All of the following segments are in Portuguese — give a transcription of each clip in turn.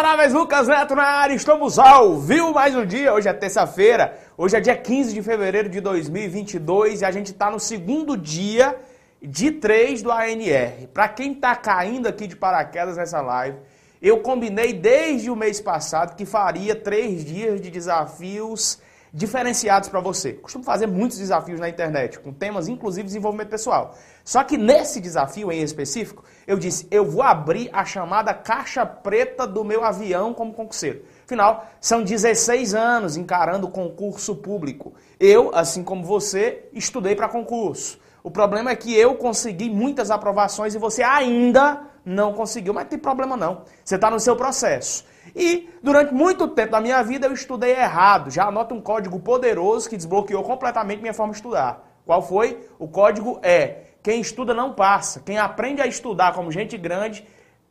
Imparáveis Lucas Neto na área, estamos ao vivo mais um dia. Hoje é terça-feira, hoje é dia 15 de fevereiro de 2022 e a gente está no segundo dia de 3 do ANR. Para quem está caindo aqui de paraquedas nessa live, eu combinei desde o mês passado que faria três dias de desafios diferenciados para você. Costumo fazer muitos desafios na internet, com temas inclusive desenvolvimento pessoal. Só que nesse desafio em específico, eu disse, eu vou abrir a chamada caixa preta do meu avião como concurseiro. Afinal, são 16 anos encarando concurso público. Eu, assim como você, estudei para concurso. O problema é que eu consegui muitas aprovações e você ainda não conseguiu, mas não tem problema não. Você está no seu processo. E durante muito tempo da minha vida eu estudei errado. Já anota um código poderoso que desbloqueou completamente minha forma de estudar. Qual foi? O código é: quem estuda não passa. Quem aprende a estudar como gente grande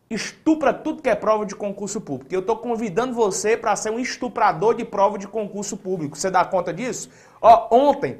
estupra tudo que é prova de concurso público. Eu estou convidando você para ser um estuprador de prova de concurso público. Você dá conta disso? Ó, ontem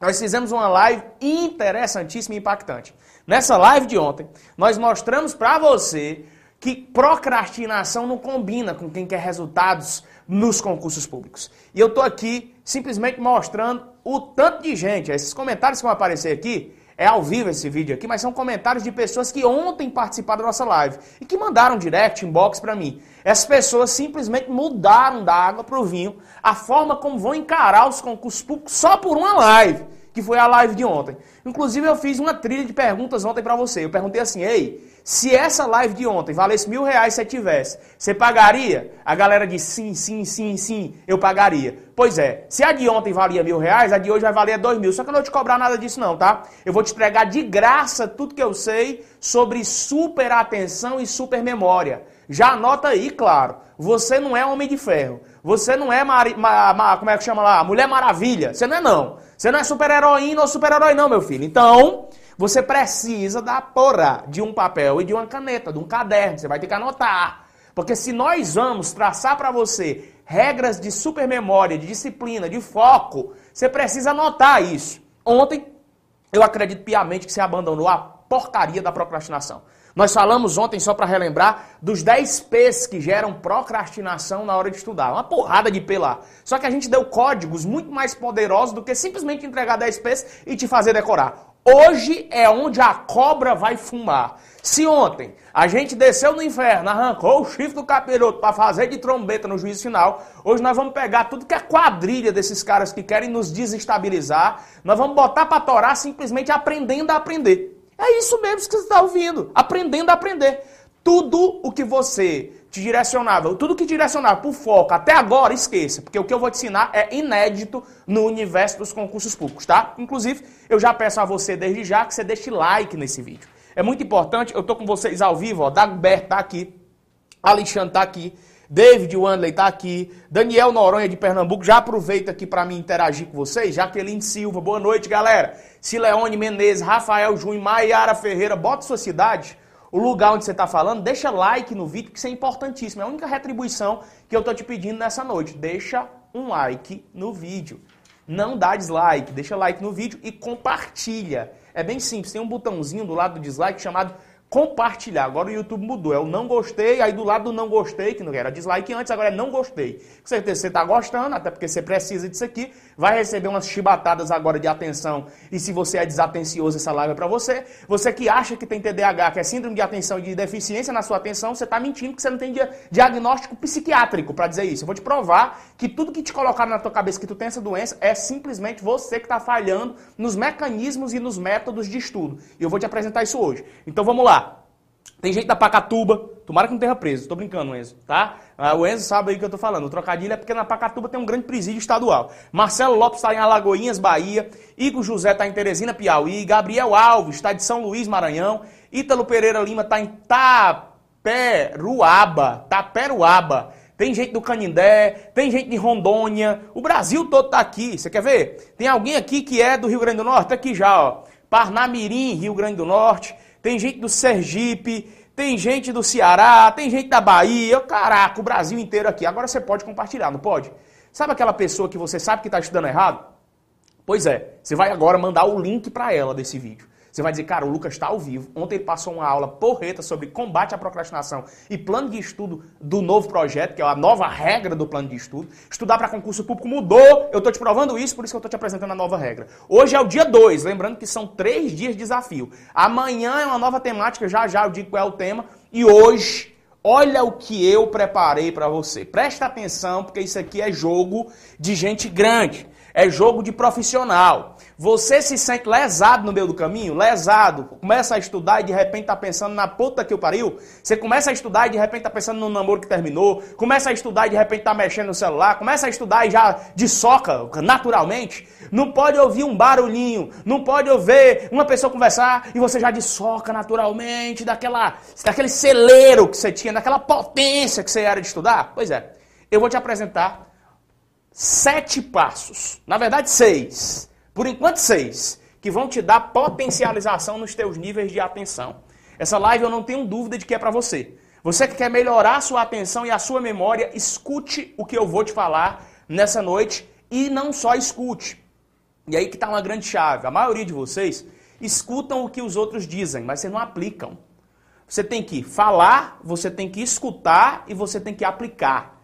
nós fizemos uma live interessantíssima e impactante. Nessa live de ontem, nós mostramos para você que procrastinação não combina com quem quer resultados nos concursos públicos. E eu estou aqui simplesmente mostrando o tanto de gente, esses comentários que vão aparecer aqui, é ao vivo esse vídeo aqui, mas são comentários de pessoas que ontem participaram da nossa live e que mandaram direct, inbox para mim. Essas pessoas simplesmente mudaram da água para o vinho a forma como vão encarar os concursos públicos só por uma live, que foi a live de ontem. Inclusive eu fiz uma trilha de perguntas ontem para você. Eu perguntei assim, ei, se essa live de ontem valesse mil reais se você tivesse, você pagaria? A galera disse sim, sim, sim, sim, eu pagaria. Pois é, se a de ontem valia mil reais, a de hoje vai valer dois mil. Só que eu não vou te cobrar nada disso não, tá? Eu vou te entregar de graça tudo que eu sei sobre super atenção e super memória. Já anota aí, claro. Você não é homem de ferro. Você não é, mari, ma, ma, como é que chama lá? Mulher Maravilha. Você não é não. Você não é super-heroína ou super-herói não, meu filho. Então, você precisa da porra de um papel e de uma caneta, de um caderno. Você vai ter que anotar. Porque se nós vamos traçar para você regras de supermemória, de disciplina, de foco, você precisa anotar isso. Ontem, eu acredito piamente que você abandonou a porcaria da procrastinação. Nós falamos ontem, só para relembrar, dos 10 P's que geram procrastinação na hora de estudar. Uma porrada de P lá. Só que a gente deu códigos muito mais poderosos do que simplesmente entregar 10 P's e te fazer decorar. Hoje é onde a cobra vai fumar. Se ontem a gente desceu no inferno, arrancou o chifre do capiroto para fazer de trombeta no juízo final, hoje nós vamos pegar tudo que é quadrilha desses caras que querem nos desestabilizar, nós vamos botar para torar simplesmente aprendendo a aprender. É isso mesmo que você está ouvindo, aprendendo a aprender. Tudo o que você te direcionava, tudo que direcionava por foco até agora, esqueça, porque o que eu vou te ensinar é inédito no universo dos concursos públicos, tá? Inclusive, eu já peço a você desde já que você deixe like nesse vídeo. É muito importante, eu tô com vocês ao vivo, ó, Dagobert tá aqui, Alexandre tá aqui, David Wanley tá aqui, Daniel Noronha de Pernambuco, já aproveita aqui para me interagir com vocês, Jaqueline Silva, boa noite, galera. Sileone Menezes, Rafael Júnior, Maiara Ferreira, bota sua cidade, o lugar onde você está falando, deixa like no vídeo, que isso é importantíssimo. É a única retribuição que eu estou te pedindo nessa noite. Deixa um like no vídeo. Não dá dislike, deixa like no vídeo e compartilha. É bem simples, tem um botãozinho do lado do dislike chamado compartilhar. Agora o YouTube mudou, é o não gostei, aí do lado do não gostei, que não era dislike antes, agora é não gostei. Com certeza você está gostando, até porque você precisa disso aqui, vai receber umas chibatadas agora de atenção, e se você é desatencioso, essa live é para você. Você que acha que tem TDAH, que é síndrome de atenção e de deficiência na sua atenção, você está mentindo que você não tem diagnóstico psiquiátrico para dizer isso. Eu vou te provar que tudo que te colocaram na tua cabeça que tu tem essa doença é simplesmente você que está falhando nos mecanismos e nos métodos de estudo. E eu vou te apresentar isso hoje. Então vamos lá. Tem gente da Pacatuba, tomara que não tenha preso, tô brincando, Enzo, tá? Ah, o Enzo sabe aí o que eu tô falando. O trocadilho é porque na Pacatuba tem um grande presídio estadual. Marcelo Lopes está em Alagoinhas, Bahia. Igor José está em Teresina, Piauí. Gabriel Alves está de São Luís, Maranhão. Ítalo Pereira Lima está em Taperuaba. Taperuaba. Tem gente do Canindé, tem gente de Rondônia. O Brasil todo tá aqui. Você quer ver? Tem alguém aqui que é do Rio Grande do Norte? Tá aqui já, ó. Parnamirim, Rio Grande do Norte tem gente do Sergipe, tem gente do Ceará, tem gente da Bahia, caraca, o Brasil inteiro aqui. Agora você pode compartilhar, não pode? Sabe aquela pessoa que você sabe que está estudando errado? Pois é, você vai agora mandar o link para ela desse vídeo. Você vai dizer, cara, o Lucas está ao vivo. Ontem ele passou uma aula porreta sobre combate à procrastinação e plano de estudo do novo projeto, que é a nova regra do plano de estudo. Estudar para concurso público mudou. Eu estou te provando isso, por isso que eu estou te apresentando a nova regra. Hoje é o dia 2, lembrando que são três dias de desafio. Amanhã é uma nova temática, já já eu digo qual é o tema. E hoje, olha o que eu preparei para você. Presta atenção, porque isso aqui é jogo de gente grande. É jogo de profissional. Você se sente lesado no meio do caminho? Lesado. Começa a estudar e de repente tá pensando na puta que o pariu. Você começa a estudar e de repente tá pensando no namoro que terminou. Começa a estudar e de repente tá mexendo no celular. Começa a estudar e já de soca, naturalmente. Não pode ouvir um barulhinho. Não pode ouvir uma pessoa conversar e você já de soca naturalmente. Daquela, daquele celeiro que você tinha, daquela potência que você era de estudar. Pois é. Eu vou te apresentar sete passos, na verdade seis, por enquanto seis, que vão te dar potencialização nos teus níveis de atenção. Essa live eu não tenho dúvida de que é para você. Você que quer melhorar a sua atenção e a sua memória, escute o que eu vou te falar nessa noite e não só escute. E aí que está uma grande chave. A maioria de vocês escutam o que os outros dizem, mas você não aplicam. Você tem que falar, você tem que escutar e você tem que aplicar.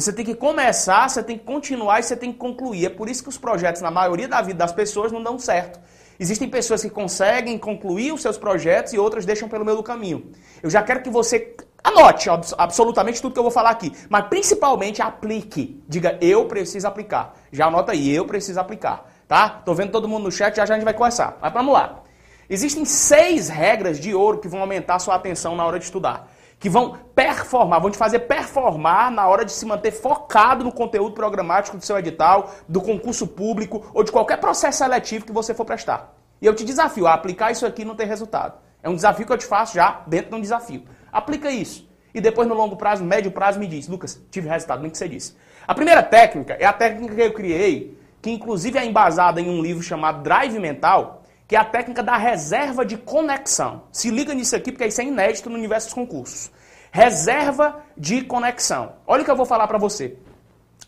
Você tem que começar, você tem que continuar e você tem que concluir. É por isso que os projetos, na maioria da vida das pessoas, não dão certo. Existem pessoas que conseguem concluir os seus projetos e outras deixam pelo meio do caminho. Eu já quero que você anote absolutamente tudo que eu vou falar aqui, mas principalmente aplique. Diga, eu preciso aplicar. Já anota aí, eu preciso aplicar. Tá? Tô vendo todo mundo no chat, já já a gente vai começar. Mas vamos lá. Existem seis regras de ouro que vão aumentar sua atenção na hora de estudar que vão performar, vão te fazer performar na hora de se manter focado no conteúdo programático do seu edital, do concurso público ou de qualquer processo seletivo que você for prestar. E eu te desafio a aplicar isso aqui e não ter resultado. É um desafio que eu te faço já dentro de um desafio. Aplica isso. E depois, no longo prazo, no médio prazo, me diz, Lucas, tive resultado, nem que você disse. A primeira técnica é a técnica que eu criei, que inclusive é embasada em um livro chamado Drive Mental, que é a técnica da reserva de conexão. Se liga nisso aqui, porque isso é inédito no universo dos concursos. Reserva de conexão. Olha o que eu vou falar para você.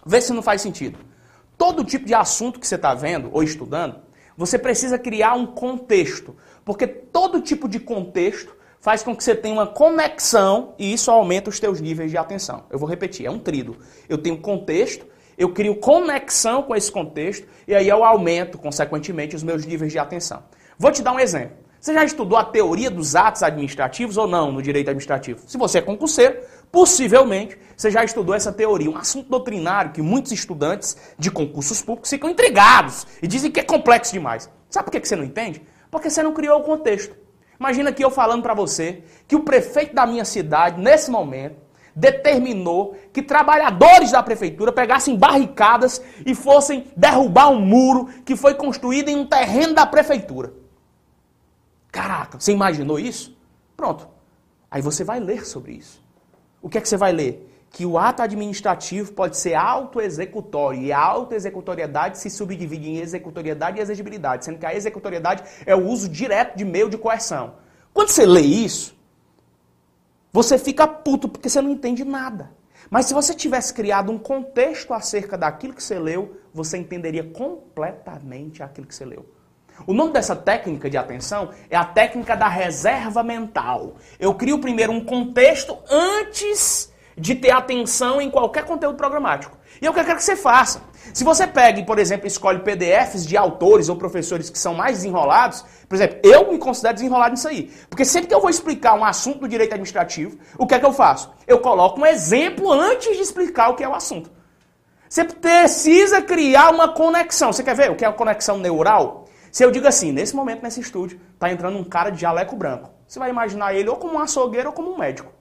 Vê se não faz sentido. Todo tipo de assunto que você está vendo ou estudando, você precisa criar um contexto. Porque todo tipo de contexto faz com que você tenha uma conexão e isso aumenta os teus níveis de atenção. Eu vou repetir, é um trido. Eu tenho contexto, eu crio conexão com esse contexto e aí eu aumento, consequentemente, os meus níveis de atenção. Vou te dar um exemplo. Você já estudou a teoria dos atos administrativos ou não no direito administrativo? Se você é concurseiro, possivelmente você já estudou essa teoria, um assunto doutrinário que muitos estudantes de concursos públicos ficam intrigados e dizem que é complexo demais. Sabe por que você não entende? Porque você não criou o contexto. Imagina que eu falando para você que o prefeito da minha cidade, nesse momento, determinou que trabalhadores da prefeitura pegassem barricadas e fossem derrubar um muro que foi construído em um terreno da prefeitura. Caraca, você imaginou isso? Pronto. Aí você vai ler sobre isso. O que é que você vai ler? Que o ato administrativo pode ser autoexecutório e a autoexecutoriedade se subdivide em executoriedade e exigibilidade, sendo que a executoriedade é o uso direto de meio de coerção. Quando você lê isso, você fica puto porque você não entende nada. Mas se você tivesse criado um contexto acerca daquilo que você leu, você entenderia completamente aquilo que você leu. O nome dessa técnica de atenção é a técnica da reserva mental. Eu crio primeiro um contexto antes de ter atenção em qualquer conteúdo programático. E é o que eu quero que você faça. Se você pega por exemplo, escolhe PDFs de autores ou professores que são mais desenrolados, por exemplo, eu me considero desenrolado nisso aí. Porque sempre que eu vou explicar um assunto do direito administrativo, o que é que eu faço? Eu coloco um exemplo antes de explicar o que é o assunto. Você precisa criar uma conexão. Você quer ver o que é a conexão neural? Se eu digo assim, nesse momento, nesse estúdio, está entrando um cara de jaleco branco. Você vai imaginar ele ou como um açougueiro ou como um médico.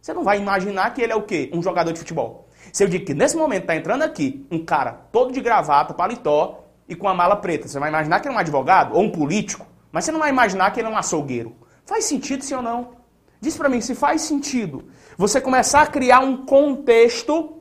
Você não vai imaginar que ele é o quê? Um jogador de futebol. Se eu digo que nesse momento está entrando aqui um cara todo de gravata, paletó e com a mala preta, você vai imaginar que ele é um advogado ou um político, mas você não vai imaginar que ele é um açougueiro. Faz sentido sim ou não? Diz para mim se faz sentido você começar a criar um contexto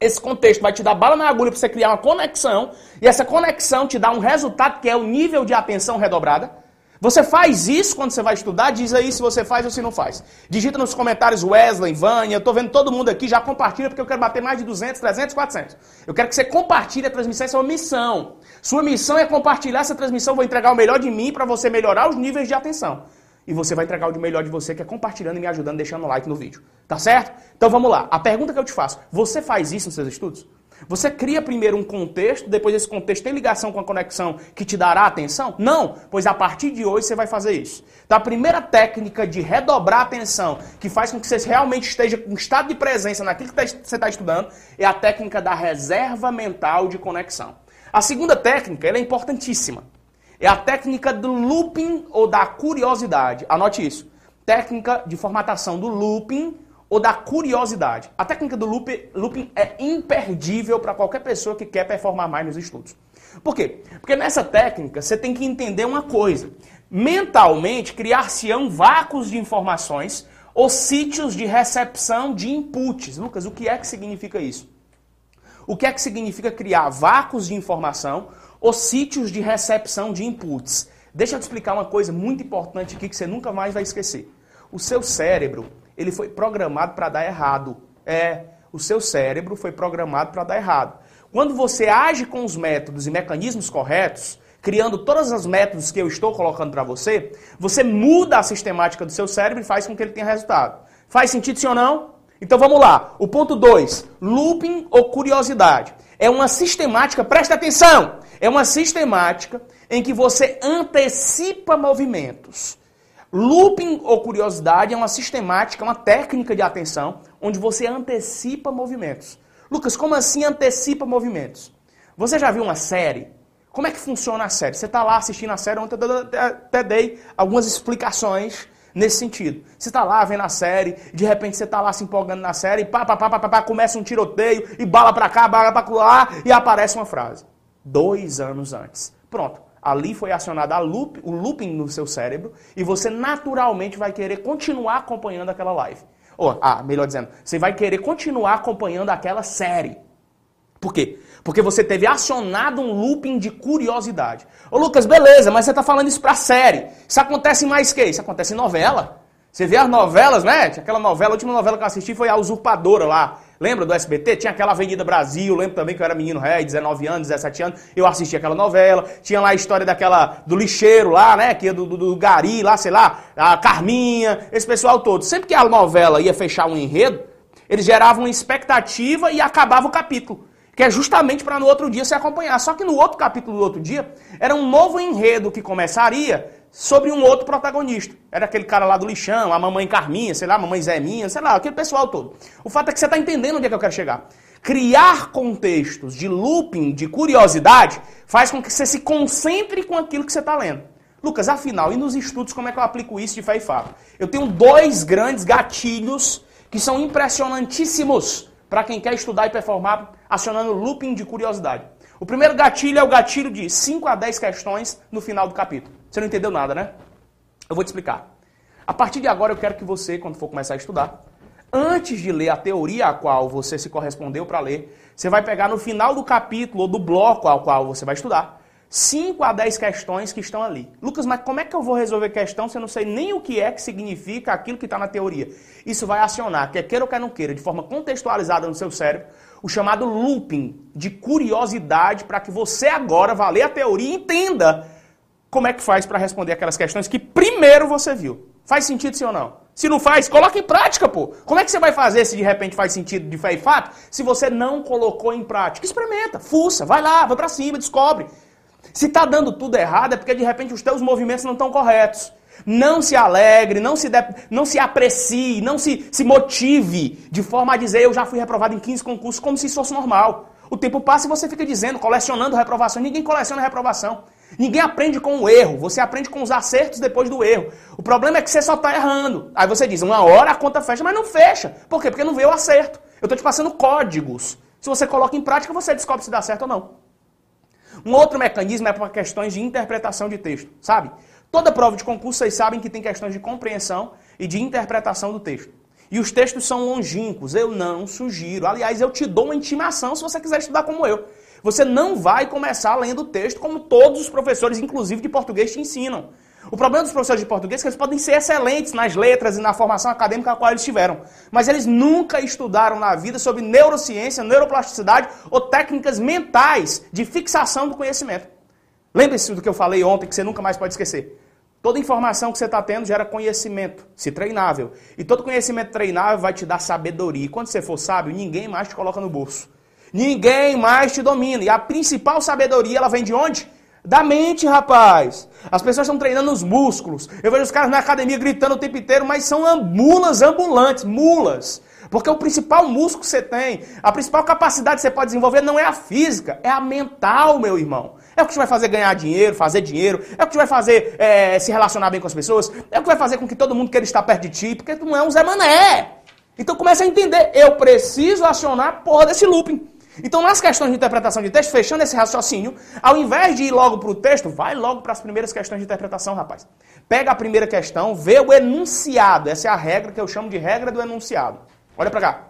esse contexto vai te dar bala na agulha para você criar uma conexão, e essa conexão te dá um resultado que é o nível de atenção redobrada. Você faz isso quando você vai estudar? Diz aí se você faz ou se não faz. Digita nos comentários Wesley, Vânia, eu tô vendo todo mundo aqui, já compartilha porque eu quero bater mais de 200, 300, 400. Eu quero que você compartilhe a transmissão, essa é uma missão. Sua missão é compartilhar essa transmissão, vou entregar o melhor de mim para você melhorar os níveis de atenção. E você vai entregar o melhor de você, que é compartilhando e me ajudando, deixando o like no vídeo. Tá certo? Então vamos lá. A pergunta que eu te faço, você faz isso nos seus estudos? Você cria primeiro um contexto, depois esse contexto tem ligação com a conexão que te dará atenção? Não, pois a partir de hoje você vai fazer isso. Então a primeira técnica de redobrar a atenção, que faz com que você realmente esteja com estado de presença naquilo que você está estudando, é a técnica da reserva mental de conexão. A segunda técnica, é importantíssima. É a técnica do looping ou da curiosidade. Anote isso. Técnica de formatação do looping ou da curiosidade. A técnica do looping é imperdível para qualquer pessoa que quer performar mais nos estudos. Por quê? Porque nessa técnica você tem que entender uma coisa. Mentalmente, criar-se-ão vácuos de informações ou sítios de recepção de inputs. Lucas, o que é que significa isso? O que é que significa criar vácuos de informação ou sítios de recepção de inputs? Deixa eu te explicar uma coisa muito importante aqui que você nunca mais vai esquecer. O seu cérebro, ele foi programado para dar errado. É, o seu cérebro foi programado para dar errado. Quando você age com os métodos e mecanismos corretos, criando todos os métodos que eu estou colocando para você, você muda a sistemática do seu cérebro e faz com que ele tenha resultado. Faz sentido sim ou não? Então vamos lá. O ponto 2, looping ou curiosidade. É uma sistemática, presta atenção, é uma sistemática em que você antecipa movimentos. Looping ou curiosidade é uma sistemática, uma técnica de atenção, onde você antecipa movimentos. Lucas, como assim antecipa movimentos? Você já viu uma série? Como é que funciona a série? Você está lá assistindo a série, ontem eu até dei algumas explicações nesse sentido. Você está lá vendo a série, de repente você está lá se empolgando na série, e pá, pá, pá, pá, pá, começa um tiroteio, e bala para cá, bala para lá, e aparece uma frase. Dois anos antes. Pronto. Ali foi acionado loop, o looping no seu cérebro e você naturalmente vai querer continuar acompanhando aquela live. Ou, ah, melhor dizendo, você vai querer continuar acompanhando aquela série. Por quê? Porque você teve acionado um looping de curiosidade. Ô Lucas, beleza, mas você está falando isso para série. Isso acontece em mais que? Isso acontece em novela. Você vê as novelas, né? Aquela novela, a última novela que eu assisti foi A Usurpadora lá. Lembra do SBT? Tinha aquela Avenida Brasil, lembro também que eu era menino ré, 19 anos, 17 anos, eu assisti aquela novela. Tinha lá a história daquela, do lixeiro lá, né? Que do, do, do Gari lá, sei lá, a Carminha, esse pessoal todo. Sempre que a novela ia fechar um enredo, eles geravam uma expectativa e acabava o capítulo. Que é justamente para no outro dia se acompanhar. Só que no outro capítulo do outro dia, era um novo enredo que começaria sobre um outro protagonista. Era aquele cara lá do lixão, a mamãe Carminha, sei lá, a mamãe Zé Minha, sei lá, aquele pessoal todo. O fato é que você está entendendo onde é que eu quero chegar. Criar contextos de looping, de curiosidade, faz com que você se concentre com aquilo que você está lendo. Lucas, afinal, e nos estudos, como é que eu aplico isso de fé e fato? Eu tenho dois grandes gatilhos que são impressionantíssimos para quem quer estudar e performar acionando looping de curiosidade. O primeiro gatilho é o gatilho de 5 a 10 questões no final do capítulo. Você não entendeu nada, né? Eu vou te explicar. A partir de agora eu quero que você, quando for começar a estudar, antes de ler a teoria a qual você se correspondeu para ler, você vai pegar no final do capítulo ou do bloco ao qual você vai estudar 5 a 10 questões que estão ali. Lucas, mas como é que eu vou resolver questão se eu não sei nem o que é que significa aquilo que está na teoria? Isso vai acionar, quer queira ou quer não queira, de forma contextualizada no seu cérebro, o chamado looping de curiosidade para que você agora vá ler a teoria e entenda como é que faz para responder aquelas questões que primeiro você viu. Faz sentido sim ou não? Se não faz, coloca em prática, pô. Como é que você vai fazer se de repente faz sentido de fé e fato, se você não colocou em prática? Experimenta, fuça, vai lá, vai para cima, descobre. Se está dando tudo errado é porque de repente os teus movimentos não estão corretos. Não se alegre, não se, de... não se aprecie, não se, se motive de forma a dizer eu já fui reprovado em 15 concursos como se isso fosse normal. O tempo passa e você fica dizendo, colecionando reprovação. Ninguém coleciona reprovação. Ninguém aprende com o erro, você aprende com os acertos depois do erro. O problema é que você só está errando. Aí você diz, uma hora a conta fecha, mas não fecha. Por quê? Porque não veio o acerto. Eu estou te passando códigos. Se você coloca em prática, você descobre se dá certo ou não. Um outro mecanismo é para questões de interpretação de texto, sabe? Toda prova de concurso, vocês sabem que tem questões de compreensão e de interpretação do texto. E os textos são longínquos, eu não sugiro. Aliás, eu te dou uma intimação se você quiser estudar como eu. Você não vai começar lendo o texto como todos os professores, inclusive de português, te ensinam. O problema dos professores de português é que eles podem ser excelentes nas letras e na formação acadêmica a qual eles tiveram, mas eles nunca estudaram na vida sobre neurociência, neuroplasticidade ou técnicas mentais de fixação do conhecimento. Lembre-se do que eu falei ontem, que você nunca mais pode esquecer. Toda informação que você está tendo gera conhecimento, se treinável. E todo conhecimento treinável vai te dar sabedoria. E quando você for sábio, ninguém mais te coloca no bolso. Ninguém mais te domina. E a principal sabedoria, ela vem de onde? Da mente, rapaz. As pessoas estão treinando os músculos. Eu vejo os caras na academia gritando o tempo inteiro, mas são mulas ambulantes, mulas. Porque o principal músculo que você tem, a principal capacidade que você pode desenvolver não é a física, é a mental, meu irmão. É o que te vai fazer ganhar dinheiro, fazer dinheiro, é o que te vai fazer é, se relacionar bem com as pessoas, é o que vai fazer com que todo mundo queira estar perto de ti, porque tu não é um Zé Mané. Então começa a entender, eu preciso acionar a porra desse looping. Então, nas questões de interpretação de texto, fechando esse raciocínio, ao invés de ir logo para o texto, vai logo para as primeiras questões de interpretação, rapaz. Pega a primeira questão, vê o enunciado. Essa é a regra que eu chamo de regra do enunciado. Olha para cá.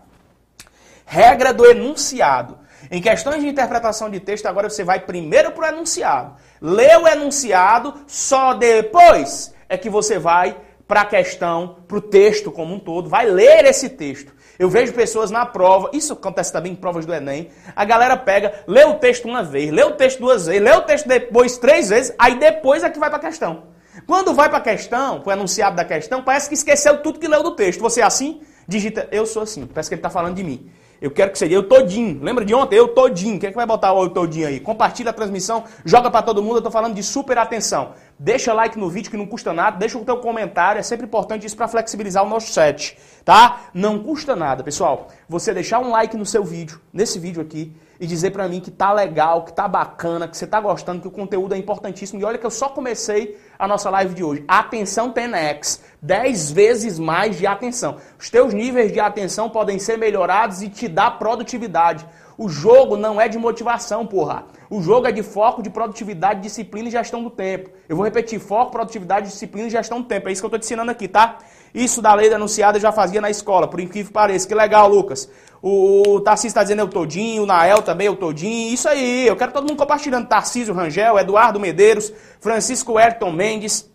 Regra do enunciado. Em questões de interpretação de texto, agora você vai primeiro para o enunciado. Lê o enunciado, só depois é que você vai para a questão, para o texto como um todo, vai ler esse texto. Eu vejo pessoas na prova, isso acontece também em provas do Enem, a galera pega, lê o texto uma vez, lê o texto duas vezes, lê o texto depois três vezes, aí depois é que vai para a questão. Quando vai para a questão, para o enunciado da questão, parece que esqueceu tudo que leu do texto. Você é assim? Digita, eu sou assim, parece que ele está falando de mim. Eu quero que seja eu todinho. Lembra de ontem? Eu todinho. Quem é que vai botar o eu todinho aí? Compartilha a transmissão, joga para todo mundo. Eu tô falando de super atenção. Deixa like no vídeo que não custa nada, deixa o teu comentário, é sempre importante isso para flexibilizar o nosso chat, tá? Não custa nada, pessoal. Você deixar um like no seu vídeo, nesse vídeo aqui, e dizer para mim que tá legal, que tá bacana, que você tá gostando, que o conteúdo é importantíssimo. E olha que eu só comecei a nossa live de hoje. Atenção 10x, 10 vezes mais de atenção. Os teus níveis de atenção podem ser melhorados e te dar produtividade. O jogo não é de motivação, porra. O jogo é de foco, de produtividade, disciplina e gestão do tempo. Eu vou repetir, foco, produtividade, disciplina e gestão do tempo. É isso que eu estou te ensinando aqui, tá? Isso da lei denunciada eu já fazia na escola, por incrível que pareça. Que legal, Lucas. O Tarcísio está dizendo eu todinho, o Nael também eu todinho. Isso aí, eu quero todo mundo compartilhando. Tarcísio Rangel, Eduardo Medeiros, Francisco Ayrton Mendes,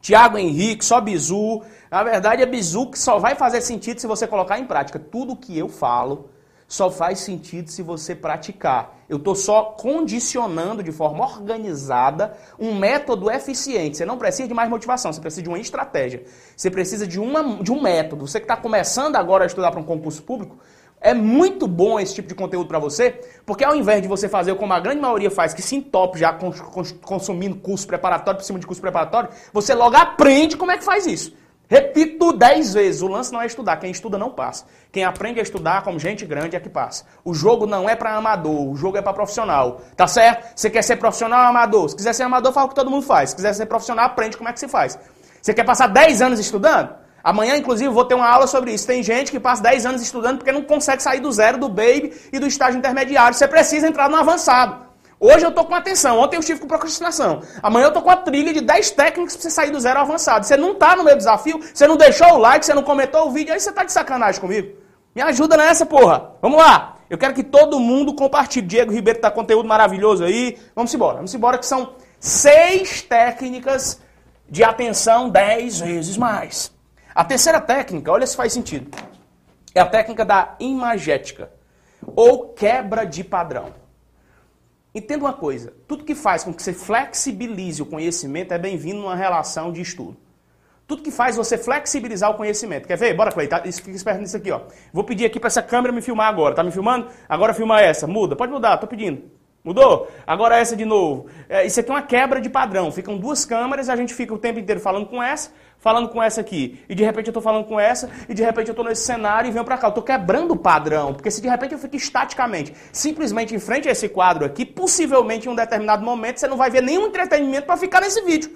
Tiago Henrique, só Bizu. Na verdade é Bizu que só vai fazer sentido se você colocar em prática. Tudo que eu falo só faz sentido se você praticar. Eu estou só condicionando de forma organizada um método eficiente. Você não precisa de mais motivação, você precisa de uma estratégia. Você precisa de, uma, de um método. Você que está começando agora a estudar para um concurso público, é muito bom esse tipo de conteúdo para você, porque ao invés de você fazer como a grande maioria faz, que se entope já consumindo curso preparatório por cima de curso preparatório, você logo aprende como é que faz isso. Repito dez vezes, o lance não é estudar, quem estuda não passa. Quem aprende a estudar como gente grande é que passa. O jogo não é para amador, o jogo é para profissional. Tá certo? Você quer ser profissional ou amador? Se quiser ser amador, fala o que todo mundo faz. Se quiser ser profissional, aprende como é que se faz. Você quer passar 10 anos estudando? Amanhã, inclusive, vou ter uma aula sobre isso. Tem gente que passa 10 anos estudando porque não consegue sair do zero, do baby e do estágio intermediário. Você precisa entrar no avançado. Hoje eu tô com atenção, ontem eu estive com procrastinação. Amanhã eu tô com a trilha de 10 técnicas para você sair do zero ao avançado. Você não tá no meu desafio, você não deixou o like, você não comentou o vídeo, aí você tá de sacanagem comigo. Me ajuda nessa, porra. Vamos lá. Eu quero que todo mundo compartilhe. Diego Ribeiro tá conteúdo maravilhoso aí. Vamos embora. Vamos embora que são seis técnicas de atenção 10 vezes mais. A terceira técnica, olha se faz sentido. É a técnica da imagética ou quebra de padrão. Entenda uma coisa: tudo que faz com que você flexibilize o conhecimento é bem-vindo numa relação de estudo. Tudo que faz você flexibilizar o conhecimento. Quer ver? Bora, Clay. Tá? Fica esperto nisso aqui, ó. Vou pedir aqui para essa câmera me filmar agora. Tá me filmando? Agora filma essa. Muda. Pode mudar, tô pedindo. Mudou? Agora essa de novo. É, isso aqui é uma quebra de padrão. Ficam duas câmeras, a gente fica o tempo inteiro falando com essa, falando com essa aqui. E de repente eu estou falando com essa, e de repente eu estou nesse cenário e venho para cá. Eu estou quebrando o padrão. Porque se de repente eu fico estaticamente, simplesmente em frente a esse quadro aqui, possivelmente em um determinado momento você não vai ver nenhum entretenimento para ficar nesse vídeo.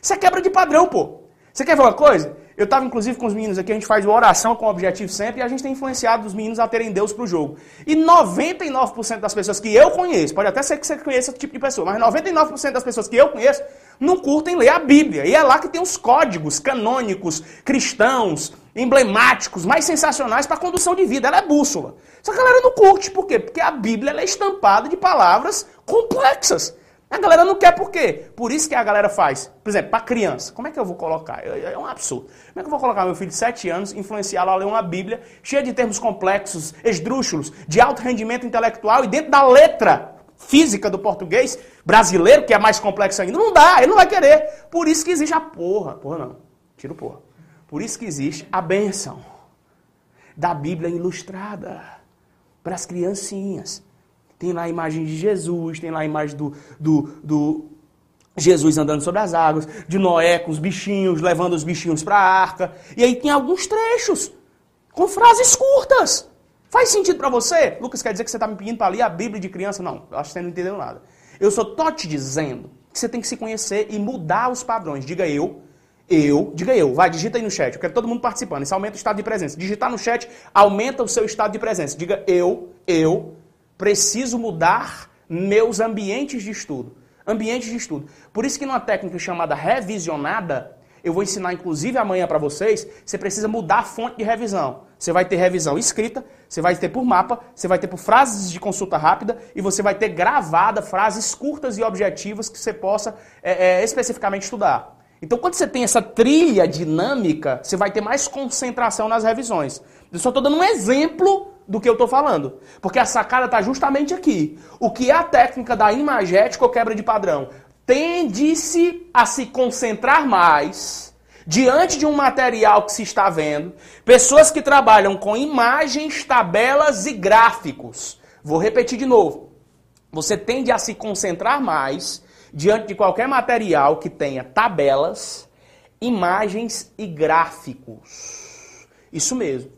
Isso é quebra de padrão, pô. Você quer ver uma coisa? Eu estava inclusive com os meninos aqui, a gente faz oração com o objetivo sempre e a gente tem influenciado os meninos a terem Deus para o jogo. E 99% das pessoas que eu conheço, pode até ser que você conheça esse tipo de pessoa, mas 99% das pessoas que eu conheço não curtem ler a Bíblia. E é lá que tem os códigos canônicos, cristãos, emblemáticos, mais sensacionais para condução de vida. Ela é bússola. Só que a galera não curte, por quê? Porque a Bíblia é estampada de palavras complexas. A galera não quer por quê? Por isso que a galera faz. Por exemplo, para criança, como é que eu vou colocar? É é um absurdo. Como é que eu vou colocar meu filho de 7 anos, influenciá-lo a ler uma Bíblia cheia de termos complexos, esdrúxulos, de alto rendimento intelectual e dentro da letra física do português brasileiro, que é mais complexo ainda? Não dá, ele não vai querer. Por isso que existe a porra. Porra não. Tira o porra. Por isso que existe a bênção da Bíblia ilustrada para as criancinhas. Tem lá a imagem de Jesus, tem lá a imagem do, do, do Jesus andando sobre as águas, de Noé com os bichinhos, levando os bichinhos para a arca. E aí tem alguns trechos com frases curtas. Faz sentido para você? Lucas, quer dizer que você está me pedindo para ler a Bíblia de criança? Não, acho que você não entendeu nada. Eu só tô te dizendo que você tem que se conhecer e mudar os padrões. Diga eu, eu, diga eu, vai, digita aí no chat. Eu quero todo mundo participando. Isso aumenta o estado de presença. Digitar no chat aumenta o seu estado de presença. Diga eu, eu, preciso mudar meus ambientes de estudo. Ambientes de estudo. Por isso que numa técnica chamada revisionada, eu vou ensinar inclusive amanhã para vocês, você precisa mudar a fonte de revisão. Você vai ter revisão escrita, você vai ter por mapa, você vai ter por frases de consulta rápida e você vai ter gravada frases curtas e objetivas que você possa é, é, especificamente estudar. Então, quando você tem essa trilha dinâmica, você vai ter mais concentração nas revisões. Eu só estou dando um exemplo do que eu estou falando. Porque a sacada está justamente aqui. O que é a técnica da imagética ou quebra de padrão? Tende-se a se concentrar mais diante de um material que se está vendo. Pessoas que trabalham com imagens, tabelas e gráficos. Vou repetir de novo. Você tende a se concentrar mais diante de qualquer material que tenha tabelas, imagens e gráficos. Isso mesmo.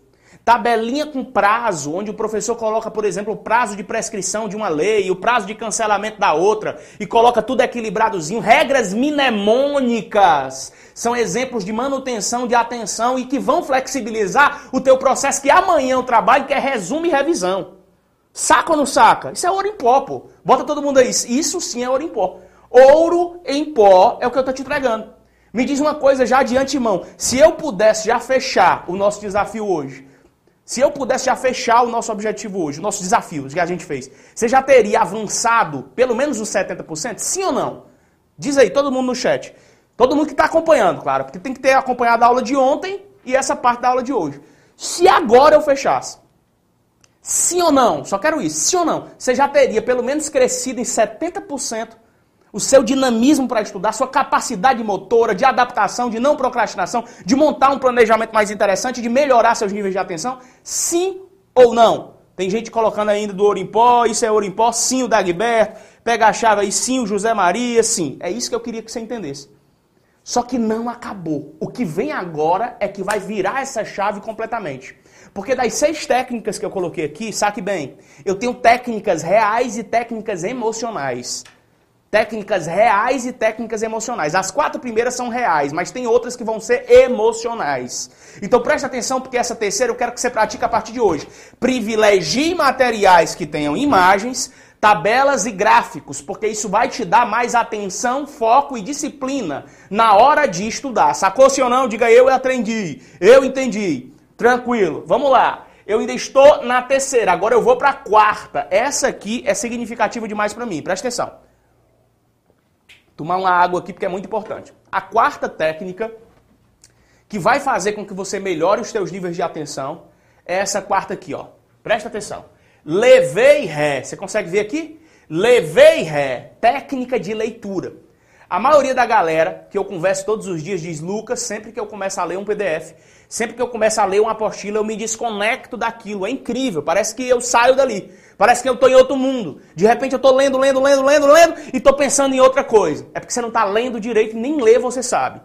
Tabelinha com prazo, onde o professor coloca, por exemplo, o prazo de prescrição de uma lei, o prazo de cancelamento da outra, e coloca tudo equilibradozinho. Regras mnemônicas são exemplos de manutenção de atenção e que vão flexibilizar o teu processo que amanhã o trabalho que é resumo e revisão. Saca ou não saca? Isso é ouro em pó, pô. Bota todo mundo aí. Isso sim é ouro em pó. Ouro em pó é o que eu estou te entregando. Me diz uma coisa já de antemão. Se eu pudesse já fechar o nosso desafio hoje, se eu pudesse já fechar o nosso objetivo hoje, o nosso desafio que a gente fez, você já teria avançado pelo menos uns 70%? Sim ou não? Diz aí, todo mundo no chat. Todo mundo que está acompanhando, claro, porque tem que ter acompanhado a aula de ontem e essa parte da aula de hoje. Se agora eu fechasse, sim ou não, só quero isso, sim ou não, você já teria pelo menos crescido em 70% o seu dinamismo para estudar, sua capacidade motora, de adaptação, de não procrastinação, de montar um planejamento mais interessante, de melhorar seus níveis de atenção? Sim ou não? Tem gente colocando ainda do Orimpó, isso é Orimpó, sim o Dagberto, pega a chave aí, sim o José Maria, sim. É isso que eu queria que você entendesse. Só que não acabou. O que vem agora é que vai virar essa chave completamente. Porque das seis técnicas que eu coloquei aqui, saque bem, eu tenho técnicas reais e técnicas emocionais. Técnicas reais e técnicas emocionais. As quatro primeiras são reais, mas tem outras que vão ser emocionais. Então preste atenção, porque essa terceira eu quero que você pratique a partir de hoje. Privilegie materiais que tenham imagens, tabelas e gráficos, porque isso vai te dar mais atenção, foco e disciplina na hora de estudar. Sacou-se ou não? Diga eu aprendi, eu entendi. Tranquilo, vamos lá. Eu ainda estou na terceira, agora eu vou para a quarta. Essa aqui é significativa demais para mim, presta atenção. Tomar uma água aqui porque é muito importante. A quarta técnica que vai fazer com que você melhore os seus níveis de atenção é essa quarta aqui, ó. Presta atenção. Levei ré. Você consegue ver aqui? Levei ré. Técnica de leitura. A maioria da galera que eu converso todos os dias diz, Lucas, sempre que eu começo a ler um PDF, sempre que eu começo a ler uma apostila, eu me desconecto daquilo. É incrível, parece que eu saio dali. Parece que eu estou em outro mundo. De repente eu estou lendo, lendo, lendo, lendo, lendo e estou pensando em outra coisa. É porque você não está lendo direito, nem ler você sabe.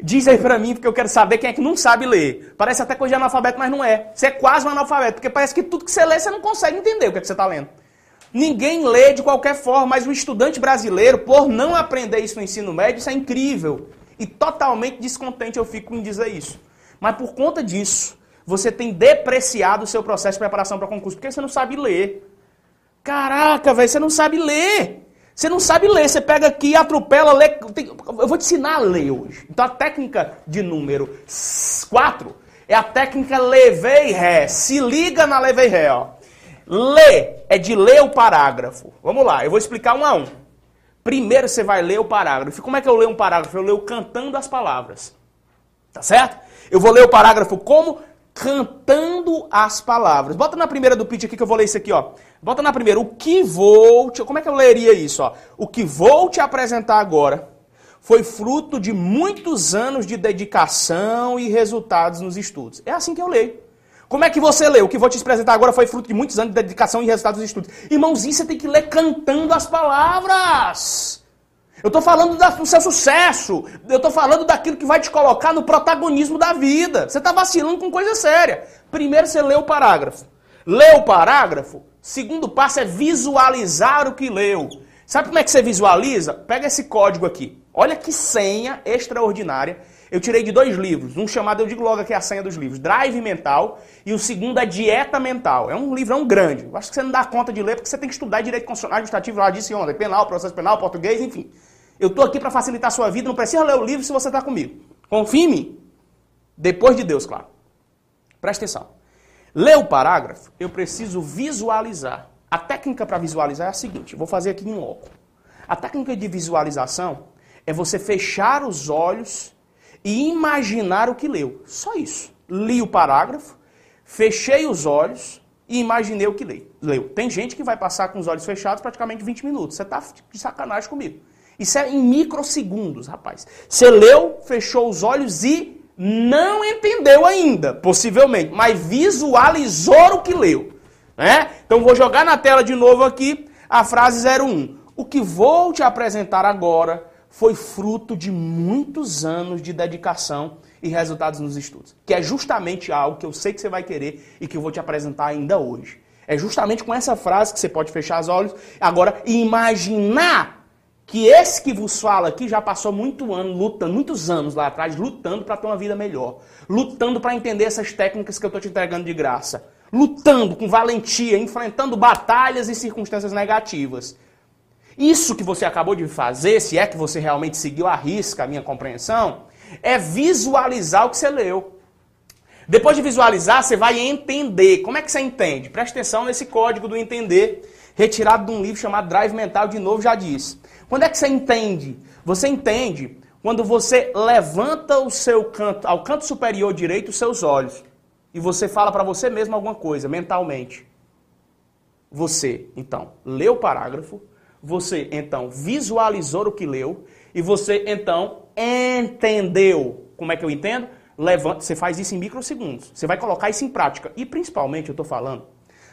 Diz aí pra mim, porque eu quero saber quem é que não sabe ler. Parece até coisa de analfabeto, mas não é. Você é quase um analfabeto, porque parece que tudo que você lê você não consegue entender o que, é que você está lendo. Ninguém lê de qualquer forma, mas o estudante brasileiro, por não aprender isso no ensino médio, isso é incrível. E totalmente descontente eu fico em dizer isso. Mas por conta disso, você tem depreciado o seu processo de preparação para concurso, porque você não sabe ler. Caraca, velho, você não sabe ler. Você não sabe ler, você pega aqui, atropela, lê. Eu vou te ensinar a ler hoje. Então a técnica de número 4 é a técnica levei ré. Se liga na levei ré, ó. Ler é de ler o parágrafo. Vamos lá, eu vou explicar um a um. Primeiro você vai ler o parágrafo. Como é que eu leio um parágrafo? Eu leio cantando as palavras. Tá certo? Eu vou ler o parágrafo como? Cantando as palavras. Bota na primeira do pitch aqui que eu vou ler isso aqui, ó. Bota na primeira. O que vou te... Como é que eu leria isso, ó? O que vou te apresentar agora foi fruto de muitos anos de dedicação e resultados nos estudos. É assim que eu leio. Como é que você lê? O que vou te apresentar agora foi fruto de muitos anos de dedicação e resultados dos estudos. Irmãozinho, você tem que ler cantando as palavras. Eu estou falando do seu sucesso. Eu estou falando daquilo que vai te colocar no protagonismo da vida. Você está vacilando com coisa séria. Primeiro você lê o parágrafo. Lê o parágrafo. Segundo passo é visualizar o que leu. Sabe como é que você visualiza? Pega esse código aqui. Olha que senha extraordinária eu tirei de dois livros, um chamado, eu digo logo aqui a senha dos livros, Drive Mental, e o segundo é Dieta Mental. É um livrão grande. Eu acho que você não dá conta de ler porque você tem que estudar direito constitucional, administrativo, lá disse ontem, penal, processo penal, português, enfim. Eu estou aqui para facilitar a sua vida, não precisa ler o livro se você está comigo. Confie em mim. Depois de Deus, claro. Presta atenção. Ler o parágrafo, eu preciso visualizar. A técnica para visualizar é a seguinte, vou fazer aqui em loco. A técnica de visualização é você fechar os olhos e imaginar o que leu. Só isso. Li o parágrafo, fechei os olhos e imaginei o que leu. Tem gente que vai passar com os olhos fechados praticamente 20 minutos. Você está de sacanagem comigo. Isso é em microsegundos, rapaz. Você leu, fechou os olhos e não entendeu ainda, possivelmente, mas visualizou o que leu. Né? Então vou jogar na tela de novo aqui a frase 01. O que vou te apresentar agora foi fruto de muitos anos de dedicação e resultados nos estudos. Que é justamente algo que eu sei que você vai querer e que eu vou te apresentar ainda hoje. É justamente com essa frase que você pode fechar os olhos agora e imaginar que esse que vos fala aqui já passou muito ano lutando, muitos anos lá atrás, lutando para ter uma vida melhor, lutando para entender essas técnicas que eu estou te entregando de graça, lutando com valentia, enfrentando batalhas e circunstâncias negativas. Isso que você acabou de fazer, se é que você realmente seguiu a risca a minha compreensão, é visualizar o que você leu. Depois de visualizar, você vai entender. Como é que você entende? Preste atenção nesse código do entender, retirado de um livro chamado Drive Mental, de novo já disse. Quando é que você entende? Você entende quando você levanta o seu canto, ao canto superior direito os seus olhos e você fala para você mesmo alguma coisa mentalmente. Você, então, lê o parágrafo, você então visualizou o que leu e você então entendeu. Como é que eu entendo? Levanta, você faz isso em microsegundos. Você vai colocar isso em prática. E principalmente eu estou falando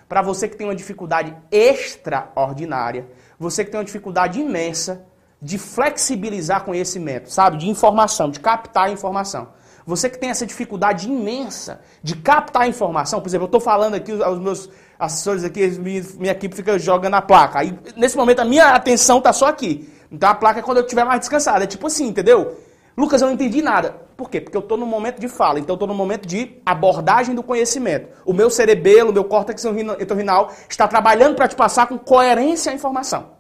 para você que tem uma dificuldade extraordinária, você que tem uma dificuldade imensa de flexibilizar conhecimento, sabe? De informação, de captar informação. Você que tem essa dificuldade imensa de captar informação, por exemplo, eu estou falando aqui aos meus assessores aqui, minha equipe fica jogando a placa. Aí, nesse momento, a minha atenção está só aqui. Então, a placa é quando eu estiver mais descansado. É tipo assim, entendeu? Lucas, eu não entendi nada. Por quê? Porque eu estou no momento de fala, então estou no momento de abordagem do conhecimento. O meu cerebelo, o meu córtex entorrinal está trabalhando para te passar com coerência a informação.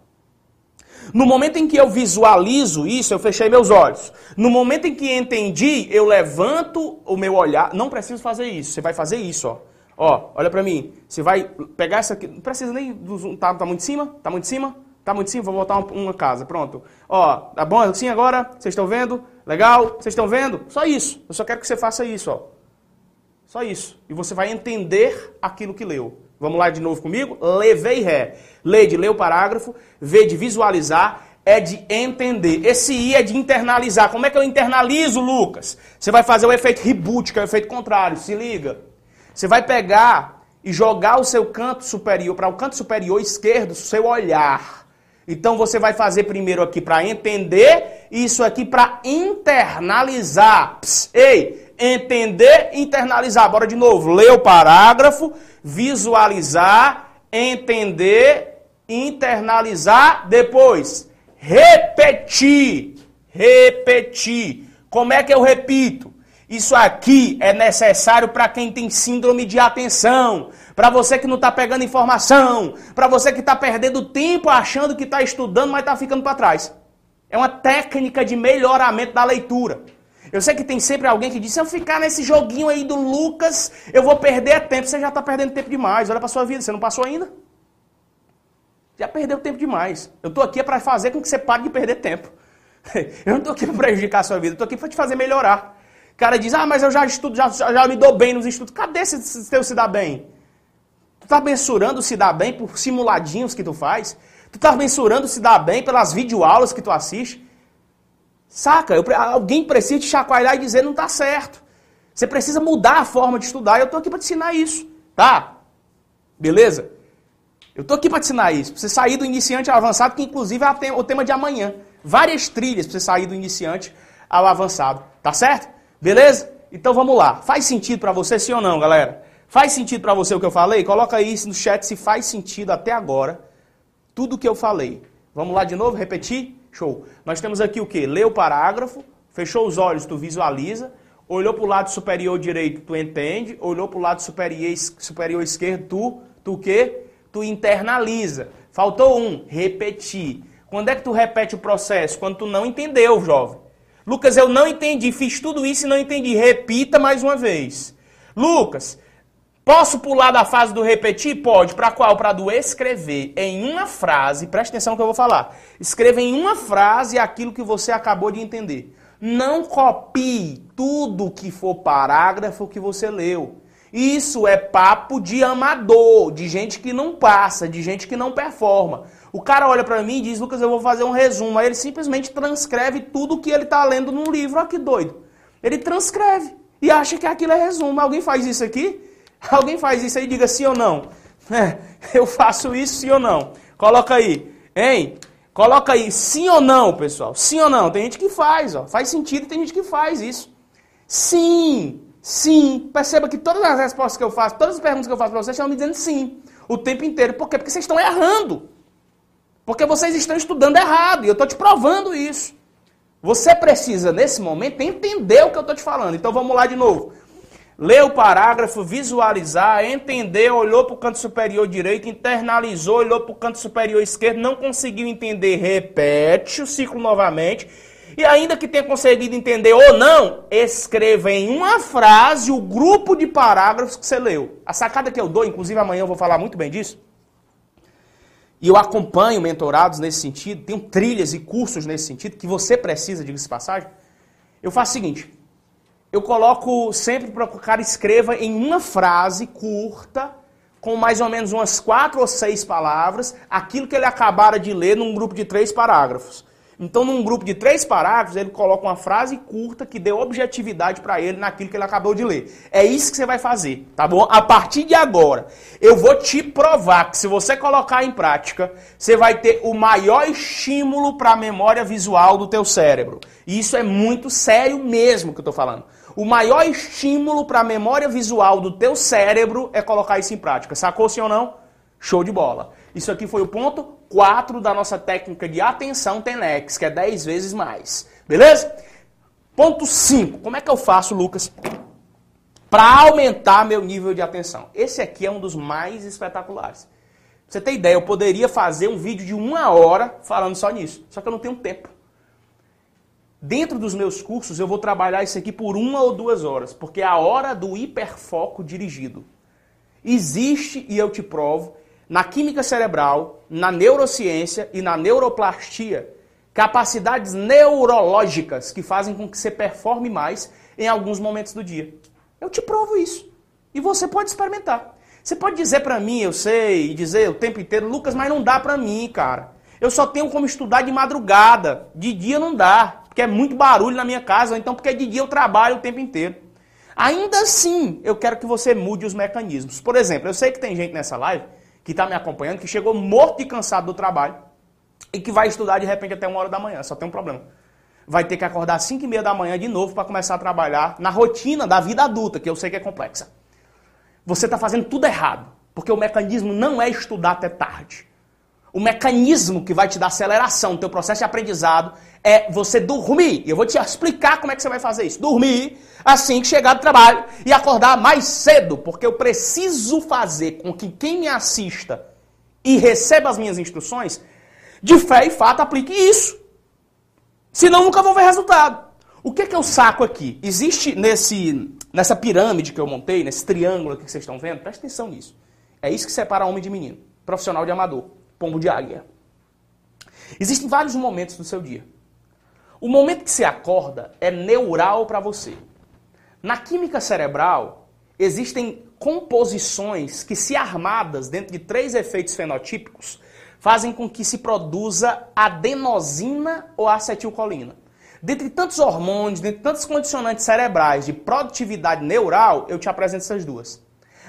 No momento em que eu visualizo isso, eu fechei meus olhos. No momento em que entendi, eu levanto o meu olhar. Não preciso fazer isso. Você vai fazer isso, ó. Ó, olha pra mim. Você vai pegar essa aqui. Não precisa nem do zoom. Tá, tá muito em cima? Tá muito em cima? Tá muito em cima? Vou botar uma, uma casa. Pronto. Ó, tá bom assim agora? Vocês estão vendo? Legal? Vocês estão vendo? Só isso. Eu só quero que você faça isso, ó. Só isso. E você vai entender aquilo que leu. Vamos lá de novo comigo? Levei ré. Lê de ler o parágrafo, V de visualizar, é de entender. Esse I é de internalizar. Como é que eu internalizo, Lucas? Você vai fazer o efeito reboot, que é o efeito contrário. Se liga. Você vai pegar e jogar o seu canto superior, para o canto superior esquerdo, seu olhar. Então você vai fazer primeiro aqui para entender, isso aqui para internalizar. Pss, ei, entender, internalizar. Bora de novo. Ler o parágrafo, visualizar, entender, internalizar, depois repetir. Repetir. Como é que eu repito? Isso aqui é necessário para quem tem síndrome de atenção, para você que não está pegando informação, para você que está perdendo tempo achando que está estudando, mas está ficando para trás. É uma técnica de melhoramento da leitura. Eu sei que tem sempre alguém que diz: se eu ficar nesse joguinho aí do Lucas, eu vou perder tempo. Você já está perdendo tempo demais. Olha para sua vida, você não passou ainda? Já perdeu tempo demais. Eu tô aqui para fazer com que você pare de perder tempo. Eu não tô aqui para prejudicar a sua vida, eu tô aqui para te fazer melhorar. O cara diz, ah, mas eu já estudo, já, já me dou bem nos estudos. Cadê esse teu se dar bem? Tu tá mensurando se dar bem por simuladinhos que tu faz? Tu tá mensurando se dar bem pelas videoaulas que tu assiste? Saca? Eu, alguém precisa te chacoalhar e dizer não tá certo. Você precisa mudar a forma de estudar e eu tô aqui para te ensinar isso, tá? Beleza? Eu tô aqui para te ensinar isso. Pra você sair do iniciante ao avançado, que inclusive é o tema de amanhã. Várias trilhas para você sair do iniciante ao avançado, tá certo? Beleza? Então vamos lá. Faz sentido para você sim ou não, galera? Faz sentido para você o que eu falei? Coloca aí no chat se faz sentido até agora tudo o que eu falei. Vamos lá de novo, repetir? Show. Nós temos aqui o que? Lê o parágrafo, fechou os olhos, tu visualiza, olhou para o lado superior direito, tu entende, olhou para o lado superior, superior esquerdo, tu, tu o quê? Tu internaliza. Faltou um, repetir. Quando é que tu repete o processo? Quando tu não entendeu, jovem. Lucas, eu não entendi, fiz tudo isso e não entendi. Repita mais uma vez. Lucas, Posso pular da fase do repetir? Pode. Para qual? Para do escrever em uma frase. Preste atenção no que eu vou falar. Escreva em uma frase aquilo que você acabou de entender. Não copie tudo que for parágrafo que você leu. Isso é papo de amador, de gente que não passa, de gente que não performa. O cara olha para mim e diz, Lucas, eu vou fazer um resumo. Aí ele simplesmente transcreve tudo que ele está lendo num livro. Olha que doido. Ele transcreve e acha que aquilo é resumo. Alguém faz isso aqui? Alguém faz isso aí, diga sim ou não. É, eu faço isso sim ou não. Coloca aí. Hein? Coloca aí sim ou não, pessoal. Sim ou não? Tem gente que faz, ó. Faz sentido, tem gente que faz isso. Sim, sim. Perceba que todas as respostas que eu faço, todas as perguntas que eu faço para vocês estão me dizendo sim. O tempo inteiro. Por quê? Porque vocês estão errando. Porque vocês estão estudando errado. E eu estou te provando isso. Você precisa, nesse momento, entender o que eu estou te falando. Então vamos lá de novo. Lê o parágrafo, visualizar, entender, olhou para o canto superior direito, internalizou, olhou para o canto superior esquerdo, não conseguiu entender, repete o ciclo novamente. E ainda que tenha conseguido entender ou não, escreva em uma frase o grupo de parágrafos que você leu. A sacada que eu dou, inclusive amanhã eu vou falar muito bem disso. E eu acompanho mentorados nesse sentido, tenho trilhas e cursos nesse sentido, que você precisa, diga-se passagem. Eu faço o seguinte, eu coloco sempre para que o cara escreva em uma frase curta, com mais ou menos umas quatro ou seis palavras, aquilo que ele acabara de ler num grupo de três parágrafos. Então, num grupo de três parágrafos, ele coloca uma frase curta que dê objetividade para ele naquilo que ele acabou de ler. É isso que você vai fazer, tá bom? A partir de agora, eu vou te provar que se você colocar em prática, você vai ter o maior estímulo para a memória visual do teu cérebro. E isso é muito sério mesmo que eu estou falando. O maior estímulo para a memória visual do teu cérebro é colocar isso em prática. Sacou sim ou não? Show de bola. Isso aqui foi o ponto 4 da nossa técnica de atenção Tenex, que é 10 vezes mais. Beleza? Ponto 5. Como é que eu faço, Lucas, para aumentar meu nível de atenção? Esse aqui é um dos mais espetaculares. Pra você ter ideia, eu poderia fazer um vídeo de uma hora falando só nisso. Só que eu não tenho tempo. Dentro dos meus cursos, eu vou trabalhar isso aqui por uma ou duas horas, porque é a hora do hiperfoco dirigido. Existe, e eu te provo, na química cerebral, na neurociência e na neuroplastia, capacidades neurológicas que fazem com que você performe mais em alguns momentos do dia. Eu te provo isso. E você pode experimentar. Você pode dizer para mim, eu sei, e dizer o tempo inteiro, Lucas, mas não dá para mim, cara. Eu só tenho como estudar de madrugada. De dia não dá porque é muito barulho na minha casa, ou então porque de dia eu trabalho o tempo inteiro. Ainda assim, eu quero que você mude os mecanismos. Por exemplo, eu sei que tem gente nessa live que está me acompanhando que chegou morto e cansado do trabalho e que vai estudar de repente até uma hora da manhã. Só tem um problema. Vai ter que acordar às 5 e meia da manhã de novo para começar a trabalhar na rotina da vida adulta, que eu sei que é complexa. Você está fazendo tudo errado, porque o mecanismo não é estudar até tarde. O mecanismo que vai te dar aceleração no teu processo de aprendizado é você dormir. E eu vou te explicar como é que você vai fazer isso. Dormir assim que chegar do trabalho e acordar mais cedo, porque eu preciso fazer com que quem me assista e receba as minhas instruções, de fé e fato aplique isso. Senão nunca vou ver resultado. O que, é que eu saco aqui? Existe nesse, nessa pirâmide que eu montei, nesse triângulo que vocês estão vendo, presta atenção nisso. É isso que separa homem de menino, profissional de amador. Pombo de águia. Existem vários momentos do seu dia. O momento que você acorda é neural para você. Na química cerebral, existem composições que, se armadas dentro de três efeitos fenotípicos, fazem com que se produza adenosina ou acetilcolina. Dentre tantos hormônios, dentre tantos condicionantes cerebrais de produtividade neural, eu te apresento essas duas.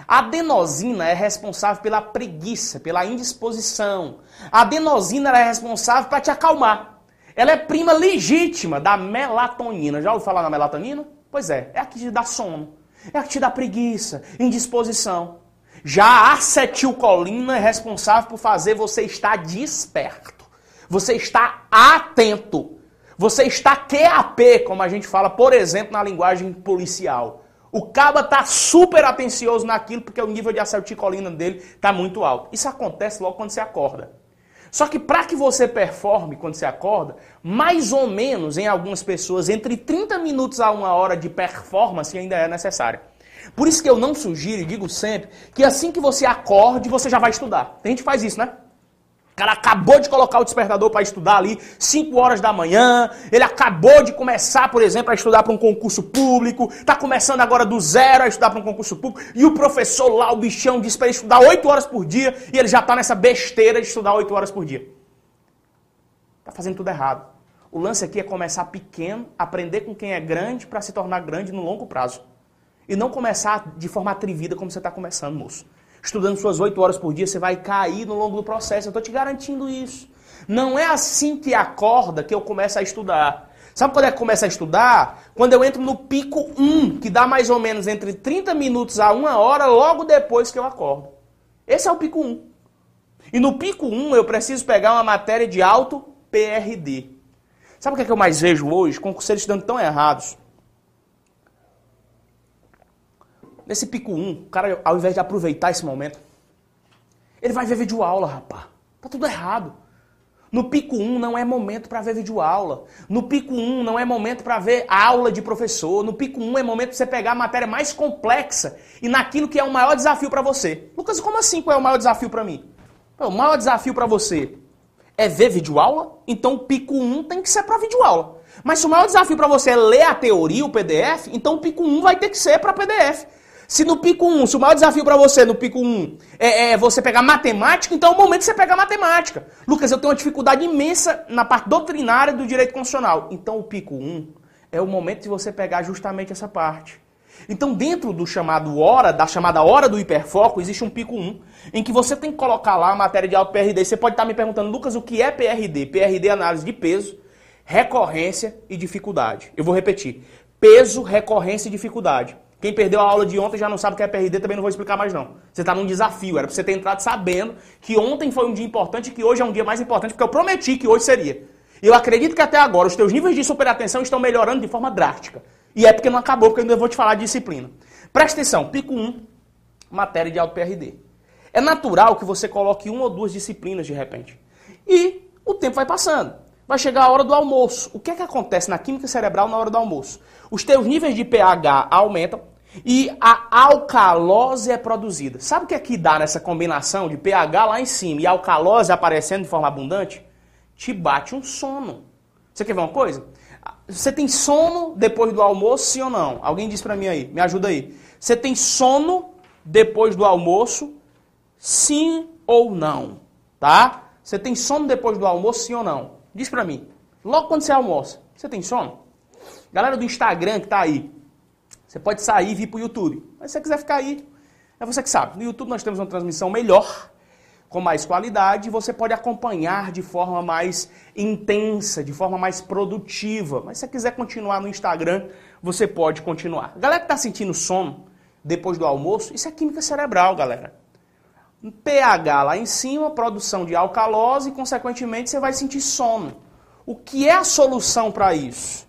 A adenosina é responsável pela preguiça, pela indisposição. A adenosina é responsável para te acalmar. Ela é prima legítima da melatonina. Já ouviu falar na melatonina? Pois é, é a que te dá sono. É a que te dá preguiça, indisposição. Já a acetilcolina é responsável por fazer você estar desperto. Você está atento. Você está QAP, como a gente fala, por exemplo, na linguagem policial. O caba está super atencioso naquilo porque o nível de acetilcolina dele está muito alto. Isso acontece logo quando você acorda. Só que para que você performe quando você acorda, mais ou menos em algumas pessoas, entre 30 minutos a uma hora de performance ainda é necessária. Por isso que eu não sugiro e digo sempre que assim que você acorde, você já vai estudar. Tem gente faz isso, né? Cara acabou de colocar o despertador para estudar ali, 5 horas da manhã. Ele acabou de começar, por exemplo, a estudar para um concurso público. Está começando agora do zero a estudar para um concurso público. E o professor lá, o bichão, disse para ele estudar 8 horas por dia. E ele já está nessa besteira de estudar 8 horas por dia. Está fazendo tudo errado. O lance aqui é começar pequeno, aprender com quem é grande para se tornar grande no longo prazo. E não começar de forma atrevida como você está começando, moço estudando suas oito horas por dia, você vai cair no longo do processo. Eu estou te garantindo isso. Não é assim que acorda que eu começo a estudar. Sabe quando é que começa a estudar? Quando eu entro no pico 1, que dá mais ou menos entre 30 minutos a uma hora, logo depois que eu acordo. Esse é o pico 1. E no pico 1 eu preciso pegar uma matéria de alto PRD. Sabe o que, é que eu mais vejo hoje? Concurseiros estudando tão errados. Nesse pico 1, o cara, ao invés de aproveitar esse momento, ele vai ver vídeo aula, rapaz. Tá tudo errado. No pico 1 não é momento para ver vídeo aula. No pico 1 não é momento para ver aula de professor. No pico 1 é momento para você pegar a matéria mais complexa e naquilo que é o maior desafio para você. Lucas, como assim qual é o maior desafio para mim? O maior desafio para você é ver vídeo aula? Então o pico 1 tem que ser para vídeo aula. Mas se o maior desafio para você é ler a teoria, o PDF, então o pico 1 vai ter que ser para PDF. Se no pico 1, se o maior desafio para você no pico 1 é, é, você pegar matemática, então é o momento de você pegar matemática. Lucas, eu tenho uma dificuldade imensa na parte doutrinária do direito constitucional. Então o pico 1 é o momento de você pegar justamente essa parte. Então, dentro do chamado hora, da chamada hora do hiperfoco, existe um pico 1, em que você tem que colocar lá a matéria de alto PRD. Você pode estar me perguntando, Lucas, o que é PRD? PRD é análise de peso, recorrência e dificuldade. Eu vou repetir. Peso, recorrência e dificuldade. Quem perdeu a aula de ontem já não sabe o que é PRD, também não vou explicar mais não. Você está num desafio, era para você ter entrado sabendo que ontem foi um dia importante e que hoje é um dia mais importante, porque eu prometi que hoje seria. Eu acredito que até agora os teus níveis de superatenção estão melhorando de forma drástica. E é porque não acabou, porque eu ainda vou te falar de disciplina. Presta atenção, pico 1, matéria de alto PRD. É natural que você coloque uma ou duas disciplinas de repente. E o tempo vai passando. Vai chegar a hora do almoço. O que é que acontece na química cerebral na hora do almoço? Os teus níveis de pH aumentam e a alcalose é produzida. Sabe o que é que dá nessa combinação de pH lá em cima e alcalose aparecendo de forma abundante? Te bate um sono. Você quer ver uma coisa? Você tem sono depois do almoço, sim ou não? Alguém diz para mim aí, me ajuda aí. Você tem sono depois do almoço, sim ou não? Tá? Você tem sono depois do almoço, sim ou não? Diz pra mim. Logo quando você almoça, você tem sono? Galera do Instagram que tá aí, você pode sair e vir pro YouTube. Mas se você quiser ficar aí, é você que sabe. No YouTube nós temos uma transmissão melhor, com mais qualidade, você pode acompanhar de forma mais intensa, de forma mais produtiva. Mas se você quiser continuar no Instagram, você pode continuar. Galera que tá sentindo sono depois do almoço, isso é química cerebral, galera pH lá em cima, produção de alcalose e, consequentemente, você vai sentir sono. O que é a solução para isso?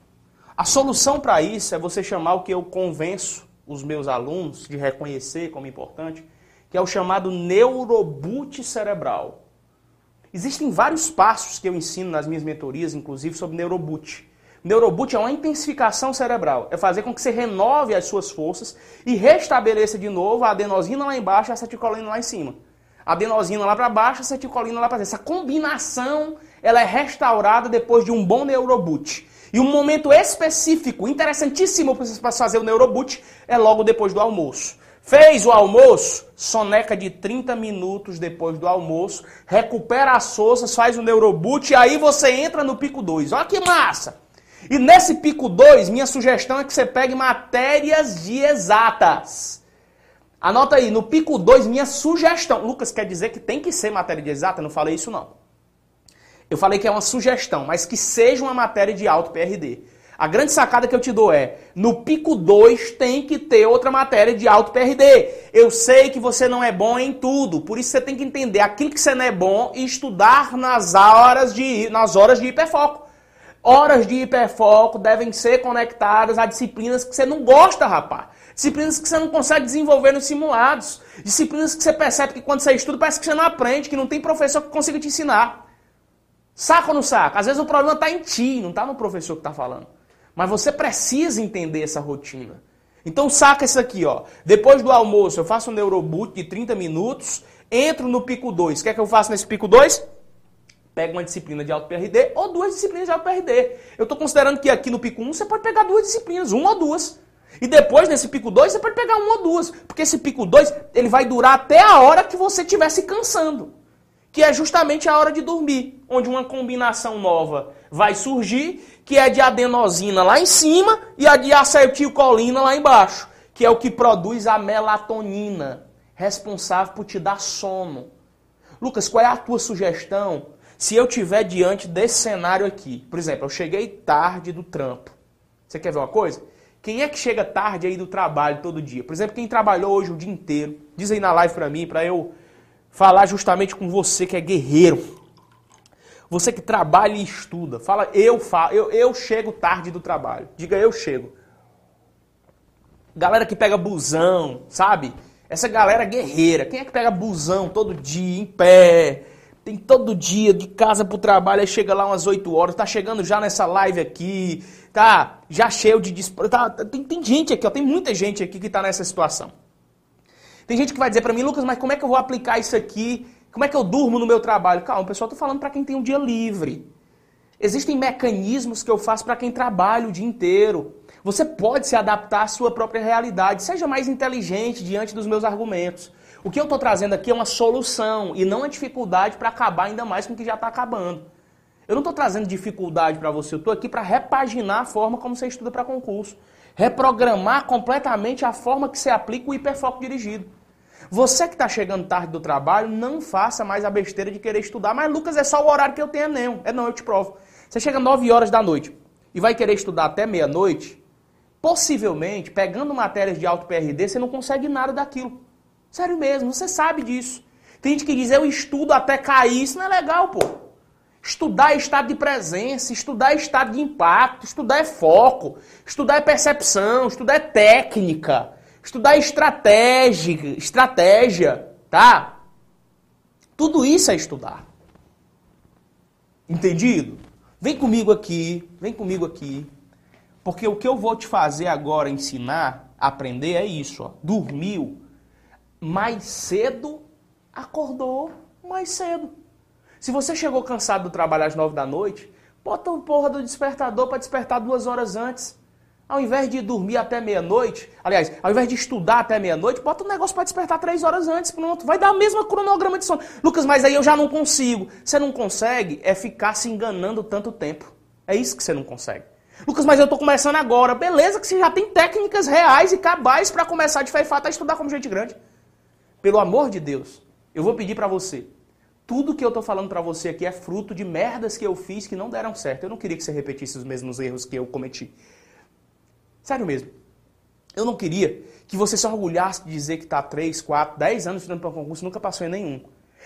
A solução para isso é você chamar o que eu convenço os meus alunos de reconhecer como importante, que é o chamado neuroboot cerebral. Existem vários passos que eu ensino nas minhas mentorias, inclusive sobre neuroboot. Neuroboot é uma intensificação cerebral, é fazer com que você renove as suas forças e restabeleça de novo a adenosina lá embaixo e a acetilcolina lá em cima. adenosina lá para baixo, acetilcolina lá para cima. Essa combinação, ela é restaurada depois de um bom neuroboot. E um momento específico, interessantíssimo para fazer o neuroboot, é logo depois do almoço. Fez o almoço, soneca de 30 minutos depois do almoço, recupera as forças, faz o neuroboot e aí você entra no pico 2. Olha que massa! E nesse pico 2, minha sugestão é que você pegue matérias de exatas. Anota aí, no pico 2, minha sugestão. Lucas, quer dizer que tem que ser matéria de exata? Não falei isso não. Eu falei que é uma sugestão, mas que seja uma matéria de alto PRD. A grande sacada que eu te dou é, no pico 2 tem que ter outra matéria de alto PRD. Eu sei que você não é bom em tudo, por isso você tem que entender aquilo que você não é bom e estudar nas horas de, nas horas de hiperfoco. Horas de hiperfoco devem ser conectadas a disciplinas que você não gosta, rapaz. Disciplinas que você não consegue desenvolver nos simulados. Disciplinas que você percebe que quando você estuda parece que você não aprende, que não tem professor que consiga te ensinar. Saca ou não saca? Às vezes o problema está em ti, não está no professor que está falando. Mas você precisa entender essa rotina. Então saca isso aqui, ó. Depois do almoço eu faço um neuroboot de 30 minutos, entro no pico 2. O que é que eu faço nesse pico 2? Pego uma disciplina de alto PRD ou duas disciplinas de alto PRD. Eu estou considerando que aqui no pico 1 você pode pegar duas disciplinas, uma ou duas. E depois nesse pico 2 você pode pegar uma ou duas. Porque esse pico 2 ele vai durar até a hora que você estiver se cansando que é justamente a hora de dormir, onde uma combinação nova vai surgir, que é de adenosina lá em cima e a de acetilcolina lá embaixo, que é o que produz a melatonina, responsável por te dar sono. Lucas, qual é a tua sugestão se eu tiver diante desse cenário aqui? Por exemplo, eu cheguei tarde do trampo. Você quer ver uma coisa? Quem é que chega tarde aí do trabalho todo dia? Por exemplo, quem trabalhou hoje o dia inteiro. Diz aí na live pra mim, pra eu falar justamente com você que é guerreiro. Você que trabalha e estuda. Fala, eu, falo, eu, eu chego tarde do trabalho. Diga, eu chego. Galera que pega busão, sabe? Essa galera guerreira. Quem é que pega busão todo dia, em pé? Tem todo dia de casa pro trabalho, aí chega lá umas 8 horas, tá chegando já nessa live aqui, tá já cheio de... Tá, tem, tem gente aqui, ó, tem muita gente aqui que tá nessa situação. Tem gente que vai dizer para mim, Lucas, mas como é que eu vou aplicar isso aqui? Como é que eu durmo no meu trabalho? Calma, pessoal, estou falando para quem tem um dia livre. Existem mecanismos que eu faço para quem trabalha o dia inteiro. Você pode se adaptar à sua própria realidade. Seja mais inteligente diante dos meus argumentos. O que eu estou trazendo aqui é uma solução e não a dificuldade para acabar ainda mais com o que já está acabando. Eu não estou trazendo dificuldade para você, eu estou aqui para repaginar a forma como você estuda para concurso. Reprogramar completamente a forma que você aplica o hiperfoco dirigido. Você que está chegando tarde do trabalho, não faça mais a besteira de querer estudar. Mas, Lucas, é só o horário que eu tenho, não. É não, eu te provo. Você chega 9 horas da noite e vai querer estudar até meia-noite, possivelmente, pegando matérias de alto PRD, você não consegue nada daquilo. Sério mesmo, você sabe disso. Tem gente que diz, eu estudo até cair. Isso não é legal, pô. Estudar é estado de presença, estudar é estado de impacto, estudar é foco, estudar é percepção, estudar é técnica. Estudar estratégia, estratégia, tá? Tudo isso é estudar. Entendido? Vem comigo aqui, vem comigo aqui. Porque o que eu vou te fazer agora, ensinar, aprender, é isso. Ó. Dormiu mais cedo, acordou mais cedo. Se você chegou cansado do trabalho às nove da noite, bota o porra do despertador para despertar duas horas antes. Ao invés de dormir até meia-noite, aliás, ao invés de estudar até meia-noite, bota um negócio para despertar três horas antes, pronto. Vai dar a mesma cronograma de sono. Lucas, mas aí eu já não consigo. Você não consegue é ficar se enganando tanto tempo. É isso que você não consegue. Lucas, mas eu estou começando agora. Beleza que você já tem técnicas reais e cabais para começar de fato a estudar como gente grande. Pelo amor de Deus, eu vou pedir para você. Tudo que eu estou falando para você aqui é fruto de merdas que eu fiz que não deram certo. Eu não queria que você repetisse os mesmos erros que eu cometi. Sério mesmo. Eu não queria que você se orgulhasse de dizer que está 3, 4, 10 anos estudando para concurso e nunca passou em nenhum.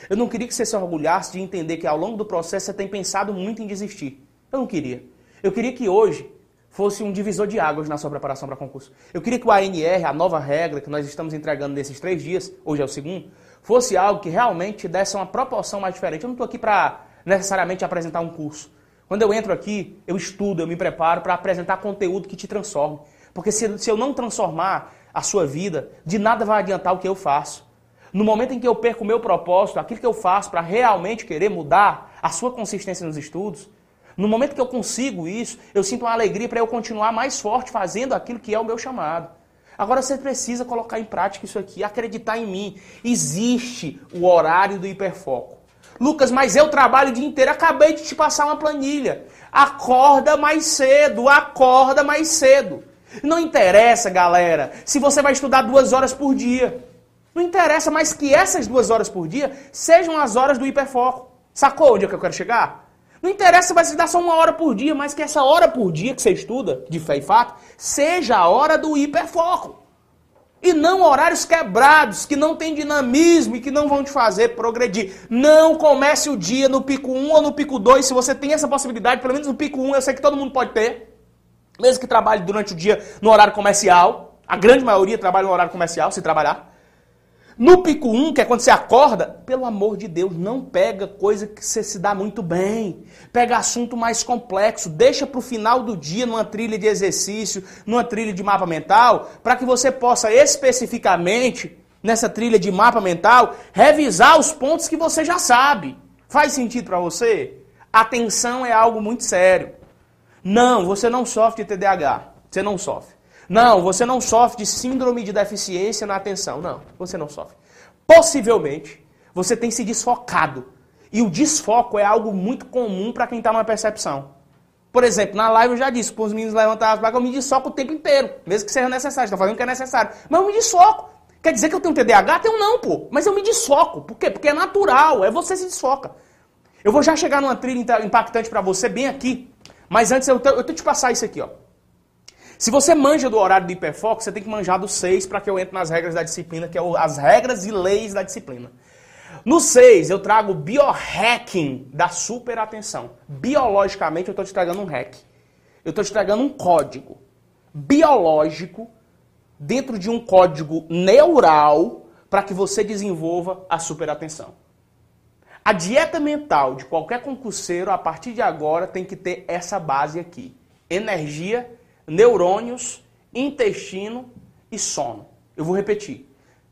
Eu não queria que você se orgulhasse de entender que ao longo do processo você tem pensado muito em desistir. Eu não queria. Eu queria que hoje fosse um divisor de águas na sua preparação para concurso. Eu queria que o ANR, a nova regra que nós estamos entregando nesses três dias, hoje é o segundo, fosse algo que realmente desse uma proporção mais diferente. Eu não estou aqui para necessariamente apresentar um curso. Quando eu entro aqui, eu estudo, eu me preparo para apresentar conteúdo que te transforme. Porque se, se eu não transformar a sua vida, de nada vai adiantar o que eu faço. No momento em que eu perco o meu propósito, aquilo que eu faço para realmente querer mudar a sua consistência nos estudos, no momento que eu consigo isso, eu sinto uma alegria para eu continuar mais forte fazendo aquilo que é o meu chamado. Agora você precisa colocar em prática isso aqui, acreditar em mim. Existe o horário do hiperfoco. Lucas, mas eu trabalho o dia inteiro. Acabei de te passar uma planilha. Acorda mais cedo, acorda mais cedo. Não interessa, galera, se você vai estudar duas horas por dia. Não interessa mais que essas duas horas por dia sejam as horas do hiperfoco. Sacou onde é que eu quero chegar? Não interessa se vai se dar só uma hora por dia, mas que essa hora por dia que você estuda, de fé e fato, seja a hora do hiperfoco. E não horários quebrados, que não tem dinamismo e que não vão te fazer progredir. Não comece o dia no pico 1 ou no pico 2, se você tem essa possibilidade, pelo menos no pico 1, eu sei que todo mundo pode ter. Mesmo que trabalhe durante o dia no horário comercial. A grande maioria trabalha no horário comercial, se trabalhar. No pico 1, que é quando você acorda, pelo amor de Deus, não pega coisa que você se dá muito bem. Pega assunto mais complexo, deixa para o final do dia numa trilha de exercício, numa trilha de mapa mental, para que você possa especificamente, nessa trilha de mapa mental, revisar os pontos que você já sabe. Faz sentido para você? Atenção é algo muito sério. Não, você não sofre de TDAH. Você não sofre. Não, você não sofre de síndrome de deficiência na atenção. Não, você não sofre. Possivelmente, você tem se desfocado. E o desfoco é algo muito comum para quem está numa percepção. Por exemplo, na live eu já disse, para os meninos levantar as placas, eu me desfoco o tempo inteiro, mesmo que seja necessário. Estou fazendo o que é necessário. Mas eu me desfoco. Quer dizer que eu tenho TDAH? Tenho não, pô. Mas eu me desfoco. Por quê? Porque é natural, é você se desfoca. Eu vou já chegar numa trilha impactante para você bem aqui. Mas antes eu, tenho que te passar isso aqui, ó. Se você manja do horário do hiperfoco, você tem que manjar do 6 para que eu entre nas regras da disciplina, que é as regras e leis da disciplina. No 6, eu trago o biohacking da superatenção. Biologicamente, eu estou te tragando um hack. Eu estou te tragando um código biológico dentro de um código neural para que você desenvolva a superatenção. A dieta mental de qualquer concurseiro, a partir de agora, tem que ter essa base aqui: energia neurônios, intestino e sono. Eu vou repetir.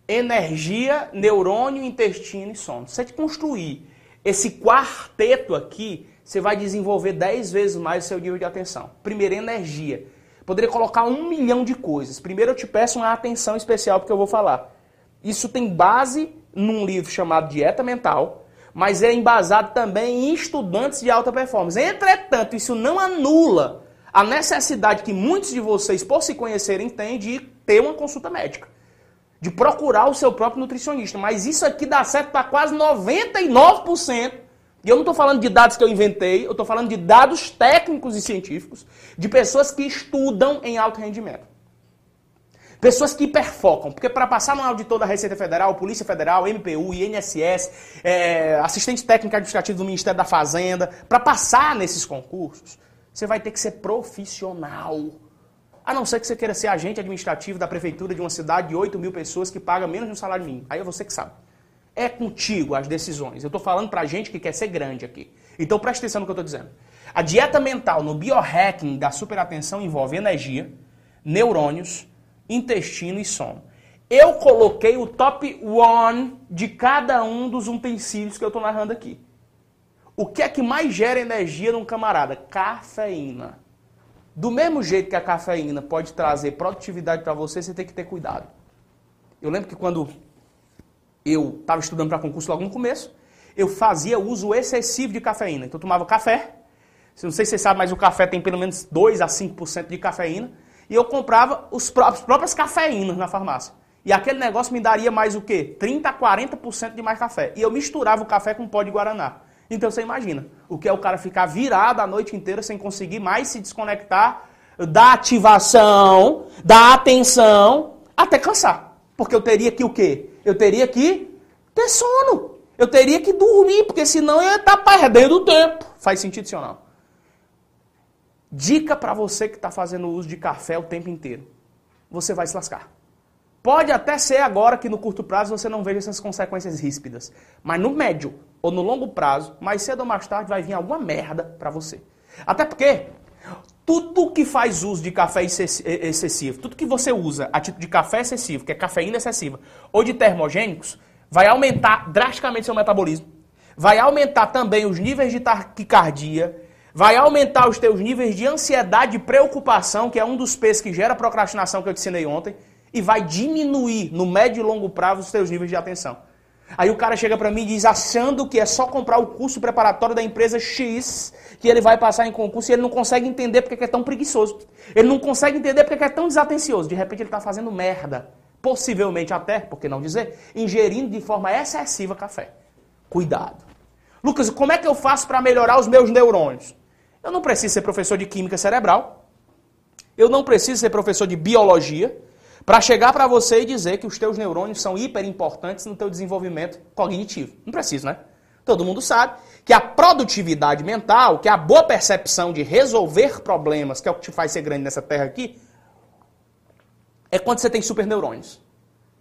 Energia, neurônio, intestino e sono. Se você construir esse quarteto aqui, você vai desenvolver 10 vezes mais o seu nível de atenção. Primeiro, energia. Poderia colocar um milhão de coisas. Primeiro, eu te peço uma atenção especial porque eu vou falar. Isso tem base num livro chamado Dieta Mental, mas é embasado também em estudantes de alta performance. Entretanto, isso não anula a necessidade que muitos de vocês, por se conhecerem, têm de ter uma consulta médica. De procurar o seu próprio nutricionista. Mas isso aqui dá certo para quase 99%. E eu não estou falando de dados que eu inventei, eu estou falando de dados técnicos e científicos de pessoas que estudam em alto rendimento. Pessoas que hiperfocam, porque para passar no auditor da Receita Federal, Polícia Federal, MPU, INSS, é, assistente técnico administrativo do Ministério da Fazenda, para passar nesses concursos, você vai ter que ser profissional. A não ser que você queira ser agente administrativo da prefeitura de uma cidade de 8 mil pessoas que paga menos de um salário mínimo. Aí é você que sabe. É contigo as decisões. Eu estou falando para gente que quer ser grande aqui. Então preste atenção no que eu estou dizendo. A dieta mental no biohacking da superatenção envolve energia, neurônios, intestino e sono. Eu coloquei o top one de cada um dos utensílios que eu estou narrando aqui. O que é que mais gera energia num camarada? Cafeína. Do mesmo jeito que a cafeína pode trazer produtividade para você, você tem que ter cuidado. Eu lembro que quando eu estava estudando para concurso logo no começo, eu fazia uso excessivo de cafeína. Então eu tomava café. Não sei se você sabe, mas o café tem pelo menos 2 a 5% de cafeína. E eu comprava os próprios, as próprias cafeínas na farmácia. E aquele negócio me daria mais o quê? 30 a 40% de mais café. E eu misturava o café com pó de guaraná. Então você imagina, o que é o cara ficar virado a noite inteira sem conseguir mais se desconectar da ativação, da atenção, até cansar. Porque eu teria que o quê? Eu teria que ter sono. Eu teria que dormir, porque senão eu ia estar perdendo tempo. Faz sentido, senhor não? Dica para você que está fazendo uso de café o tempo inteiro. Você vai se lascar. Pode até ser agora que no curto prazo você não veja essas consequências ríspidas. Mas no médio ou no longo prazo, mais cedo ou mais tarde vai vir alguma merda para você. Até porque tudo que faz uso de café excessivo, tudo que você usa a título de café excessivo, que é cafeína excessiva, ou de termogênicos, vai aumentar drasticamente seu metabolismo, vai aumentar também os níveis de taquicardia, vai aumentar os teus níveis de ansiedade e preocupação, que é um dos P's que gera procrastinação que eu te ensinei ontem, e vai diminuir no médio e longo prazo os teus níveis de atenção. Aí o cara chega para mim e diz, achando que é só comprar o curso preparatório da empresa X, que ele vai passar em concurso, e ele não consegue entender porque é tão preguiçoso. Ele não consegue entender porque é tão desatencioso. De repente ele está fazendo merda. Possivelmente até, por que não dizer, ingerindo de forma excessiva café. Cuidado. Lucas, como é que eu faço para melhorar os meus neurônios? Eu não preciso ser professor de química cerebral. Eu não preciso ser professor de biologia para chegar para você e dizer que os teus neurônios são hiper importantes no teu desenvolvimento cognitivo. Não preciso, né? Todo mundo sabe que a produtividade mental, que a boa percepção de resolver problemas, que é o que te faz ser grande nessa terra aqui, é quando você tem super neurônios.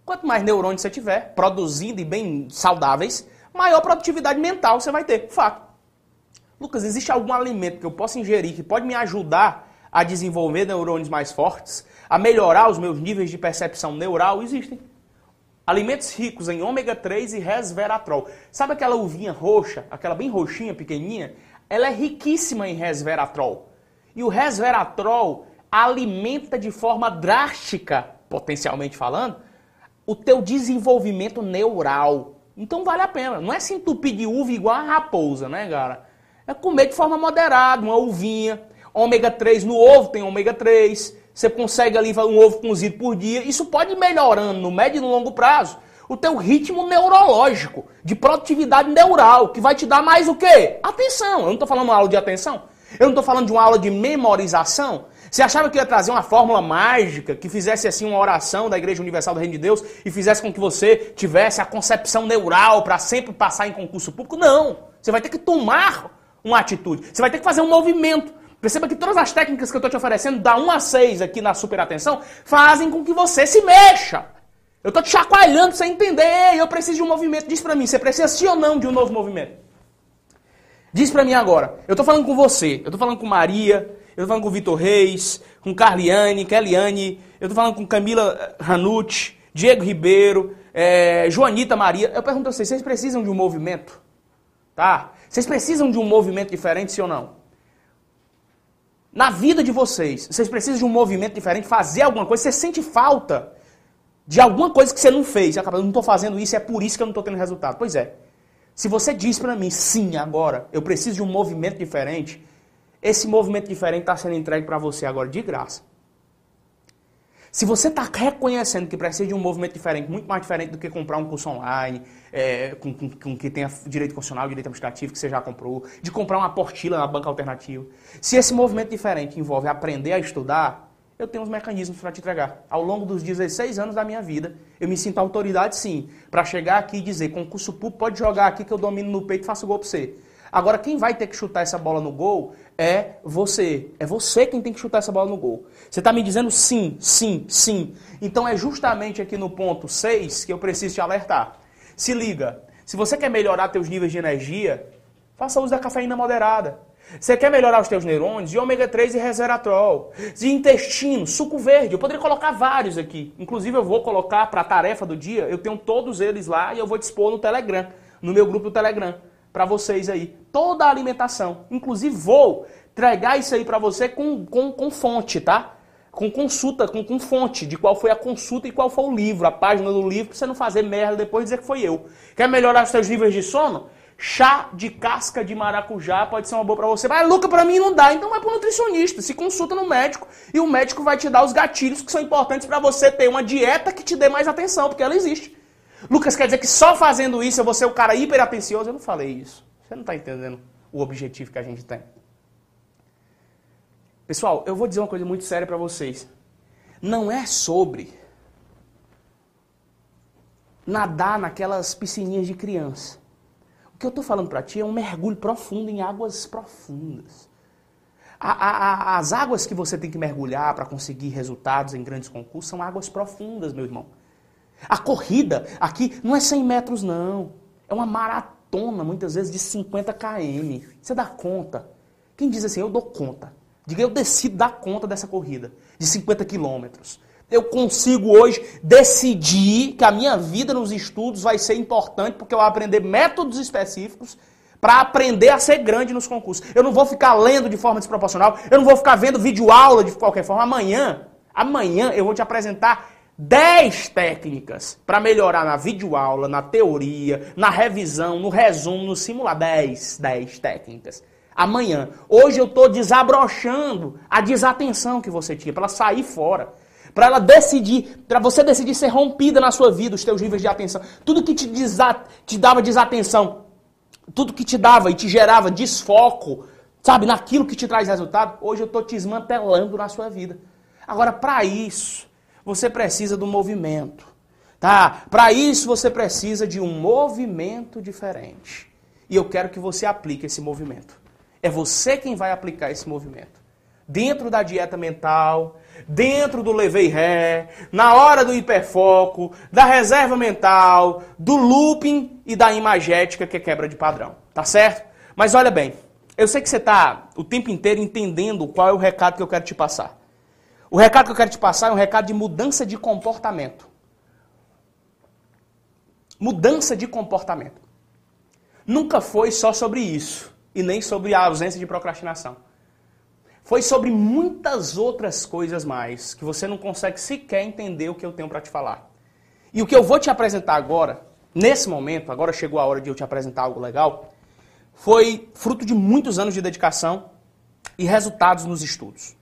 Quanto mais neurônios você tiver, produzindo e bem saudáveis, maior produtividade mental você vai ter. Fato. Lucas, existe algum alimento que eu possa ingerir que pode me ajudar a desenvolver neurônios mais fortes, a melhorar os meus níveis de percepção neural? Existem. Alimentos ricos em ômega 3 e resveratrol. Sabe aquela uvinha roxa, aquela bem roxinha, pequenininha? Ela é riquíssima em resveratrol. E o resveratrol alimenta de forma drástica, potencialmente falando, o teu desenvolvimento neural. Então vale a pena. Não é se entupir de uva igual a raposa, né, cara? É comer de forma moderada, uma uvinha. Ômega 3 no ovo tem ômega 3. Você consegue ali um ovo cozido por dia. Isso pode ir melhorando no médio e no longo prazo o teu ritmo neurológico, de produtividade neural, que vai te dar mais o quê? Atenção. Eu não estou falando uma aula de atenção. Eu não estou falando de uma aula de memorização. Você achava que ia trazer uma fórmula mágica que fizesse assim uma oração da Igreja Universal do Reino de Deus e fizesse com que você tivesse a concepção neural para sempre passar em concurso público? Não. Você vai ter que tomar uma atitude. Você vai ter que fazer um movimento. Perceba que todas as técnicas que eu estou te oferecendo, da 1 a 6 aqui na super atenção, fazem com que você se mexa. Eu estou te chacoalhando para você entender. Eu preciso de um movimento. Diz para mim, você precisa sim ou não de um novo movimento? Diz para mim agora. Eu estou falando com você. Eu estou falando com Maria. Eu estou falando com Vitor Reis. Com Carliane, Kelliane. Eu estou falando com Camila Ranucci. Diego Ribeiro. É, Joanita Maria. Eu pergunto a vocês, vocês precisam de um movimento? Tá? Vocês precisam de um movimento diferente, sim ou não? Na vida de vocês, vocês precisam de um movimento diferente, fazer alguma coisa, você sente falta de alguma coisa que você não fez. Acaba, eu não estou fazendo isso, é por isso que eu não estou tendo resultado. Pois é. Se você diz para mim, sim, agora, eu preciso de um movimento diferente, esse movimento diferente está sendo entregue para você agora de graça. Se você está reconhecendo que precisa de um movimento diferente, muito mais diferente do que comprar um curso online, é, com, com, com, que tenha direito constitucional, direito administrativo, que você já comprou, de comprar uma apostila na banca alternativa. Se esse movimento diferente envolve aprender a estudar, eu tenho uns mecanismos para te entregar. Ao longo dos 16 anos da minha vida, eu me sinto autoridade sim, para chegar aqui e dizer, concurso público, pode jogar aqui que eu domino no peito e faço gol para você. Agora, quem vai ter que chutar essa bola no gol é você. É você quem tem que chutar essa bola no gol. Você está me dizendo sim, sim, sim. Então é justamente aqui no ponto 6 que eu preciso te alertar. Se liga, se você quer melhorar teus níveis de energia, faça uso da cafeína moderada. Você quer melhorar os teus neurônios? De ômega 3 e resveratrol. De intestino, suco verde. Eu poderia colocar vários aqui. Inclusive eu vou colocar para a tarefa do dia, eu tenho todos eles lá e eu vou dispor no Telegram, no meu grupo do Telegram para vocês aí. Toda a alimentação. Inclusive, vou entregar isso aí para você com, com, com fonte, tá? Com consulta, com, com fonte de qual foi a consulta e qual foi o livro, a página do livro, para você não fazer merda depois dizer que foi eu. Quer melhorar os seus níveis de sono? Chá de casca de maracujá pode ser uma boa para você. Mas, Luca, para mim não dá. Então vai para nutricionista. Se consulta no médico e o médico vai te dar os gatilhos que são importantes para você ter uma dieta que te dê mais atenção, porque ela existe. Lucas quer dizer que só fazendo isso eu vou ser o cara hiperatencioso? Eu não falei isso. Você não está entendendo o objetivo que a gente tem. Pessoal, eu vou dizer uma coisa muito séria para vocês. Não é sobre nadar naquelas piscininhas de criança. O que eu estou falando para ti é um mergulho profundo em águas profundas. A, a, a, as águas que você tem que mergulhar para conseguir resultados em grandes concursos são águas profundas, meu irmão. A corrida aqui não é 100 metros, não. É uma maratona, muitas vezes, de 50 km. Você dá conta? Quem diz assim, eu dou conta. Diga, eu decido dar conta dessa corrida de 50 quilômetros. eu consigo hoje decidir que a minha vida nos estudos vai ser importante porque eu vou aprender métodos específicos para aprender a ser grande nos concursos. Eu não vou ficar lendo de forma desproporcional, eu não vou ficar vendo vídeo aula de qualquer forma. Amanhã, amanhã eu vou te apresentar 10 técnicas para melhorar na videoaula, na teoria, na revisão, no resumo, no simular. 10, 10 técnicas. Amanhã. Hoje eu estou desabrochando a desatenção que você tinha, para ela sair fora. Para ela decidir, para você decidir ser rompida na sua vida, os teus níveis de atenção. Tudo que te, desa, te dava desatenção, tudo que te dava e te gerava desfoco, sabe, naquilo que te traz resultado, hoje eu estou te desmantelando na sua vida. Agora, para isso, você precisa do movimento. Tá? Para isso, você precisa de um movimento diferente. E eu quero que você aplique esse movimento. É você quem vai aplicar esse movimento. Dentro da dieta mental, dentro do levei ré, na hora do hiperfoco, da reserva mental, do looping e da imagética, que é quebra de padrão. Tá certo? Mas olha bem, eu sei que você está o tempo inteiro entendendo qual é o recado que eu quero te passar. O recado que eu quero te passar é um recado de mudança de comportamento. Mudança de comportamento. Nunca foi só sobre isso e nem sobre a ausência de procrastinação. Foi sobre muitas outras coisas mais que você não consegue sequer entender o que eu tenho para te falar. E o que eu vou te apresentar agora, nesse momento, agora chegou a hora de eu te apresentar algo legal, foi fruto de muitos anos de dedicação e resultados nos estudos.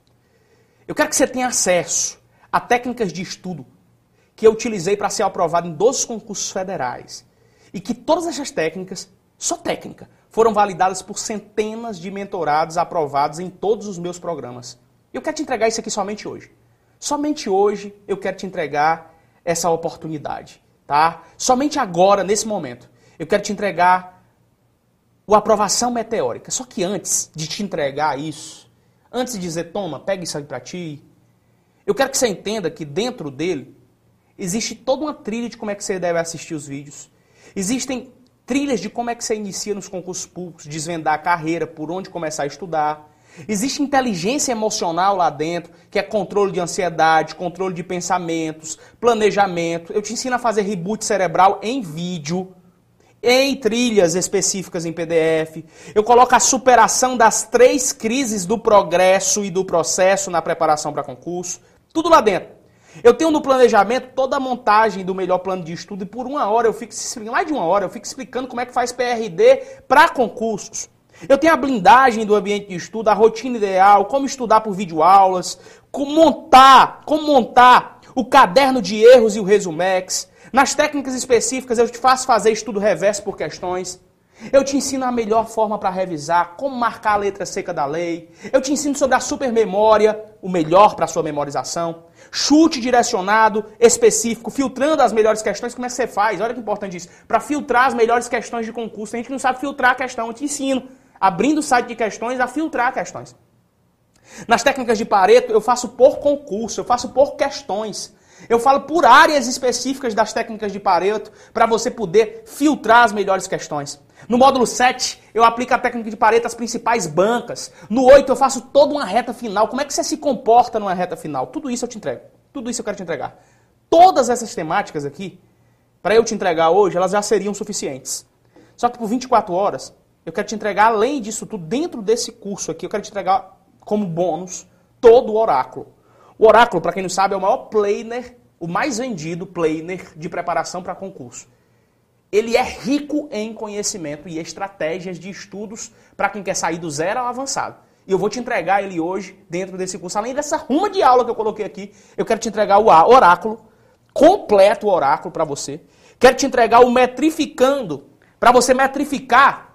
Eu quero que você tenha acesso a técnicas de estudo que eu utilizei para ser aprovado em 12 concursos federais. E que todas essas técnicas, só técnica, foram validadas por centenas de mentorados aprovados em todos os meus programas. Eu quero te entregar isso aqui somente hoje. Somente hoje eu quero te entregar essa oportunidade, tá? Somente agora, nesse momento, eu quero te entregar o aprovação meteórica. Só que antes de te entregar isso, antes de dizer, toma, pega isso aí para ti, eu quero que você entenda que dentro dele existe toda uma trilha de como é que você deve assistir os vídeos. Existem trilhas de como é que você inicia nos concursos públicos, desvendar a carreira, por onde começar a estudar. Existe inteligência emocional lá dentro, que é controle de ansiedade, controle de pensamentos, planejamento. Eu te ensino a fazer reboot cerebral em vídeo, em trilhas específicas em PDF. Eu coloco a superação das três crises do progresso e do processo na preparação para concurso. Tudo lá dentro. Eu tenho no planejamento toda a montagem do melhor plano de estudo e por uma hora eu fico mais de uma hora eu fico explicando como é que faz PRD para concursos. Eu tenho a blindagem do ambiente de estudo, a rotina ideal, como estudar por videoaulas, como montar, como montar o caderno de erros e o resumex. Nas técnicas específicas eu te faço fazer estudo reverso por questões. Eu te ensino a melhor forma para revisar, como marcar a letra seca da lei. Eu te ensino sobre a supermemória, o melhor para sua memorização. Chute direcionado, específico, filtrando as melhores questões. Como é que você faz? Olha que importante isso. Para filtrar as melhores questões de concurso. A gente não sabe filtrar a questão, eu te ensino. Abrindo o site de questões, a filtrar questões. Nas técnicas de Pareto, eu faço por concurso, eu faço por questões. Eu falo por áreas específicas das técnicas de Pareto para você poder filtrar as melhores questões. No módulo 7, eu aplico a técnica de Pareto às principais bancas. No 8, eu faço toda uma reta final. Como é que você se comporta numa reta final? Tudo isso eu te entrego. Tudo isso eu quero te entregar. Todas essas temáticas aqui, para eu te entregar hoje, elas já seriam suficientes. Só que por 24 horas, eu quero te entregar, além disso tudo, dentro desse curso aqui, eu quero te entregar como bônus todo o oráculo. O oráculo, para quem não sabe, é o maior planner, o mais vendido planner de preparação para concurso ele é rico em conhecimento e estratégias de estudos para quem quer sair do zero ao avançado. E eu vou te entregar ele hoje dentro desse curso. Além dessa ruma de aula que eu coloquei aqui, eu quero te entregar o oráculo, completo o oráculo para você. Quero te entregar o metrificando, para você metrificar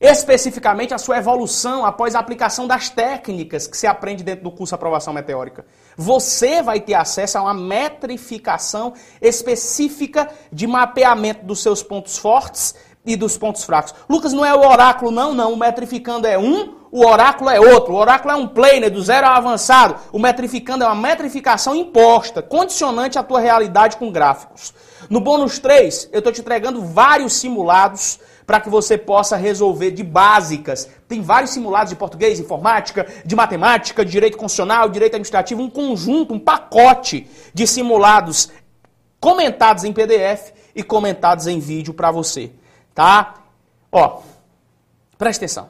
especificamente a sua evolução após a aplicação das técnicas que se aprende dentro do curso Aprovação Meteórica. Você vai ter acesso a uma metrificação específica de mapeamento dos seus pontos fortes, e dos pontos fracos. Lucas, não é o oráculo, não, não. O metrificando é um, o oráculo é outro. O oráculo é um planer, do zero ao avançado. O metrificando é uma metrificação imposta, condicionante à tua realidade com gráficos. No bônus 3, eu estou te entregando vários simulados para que você possa resolver de básicas. Tem vários simulados de português, informática, de matemática, de direito constitucional, direito administrativo, um conjunto, um pacote de simulados comentados em PDF e comentados em vídeo para você. Tá? Ó, presta atenção.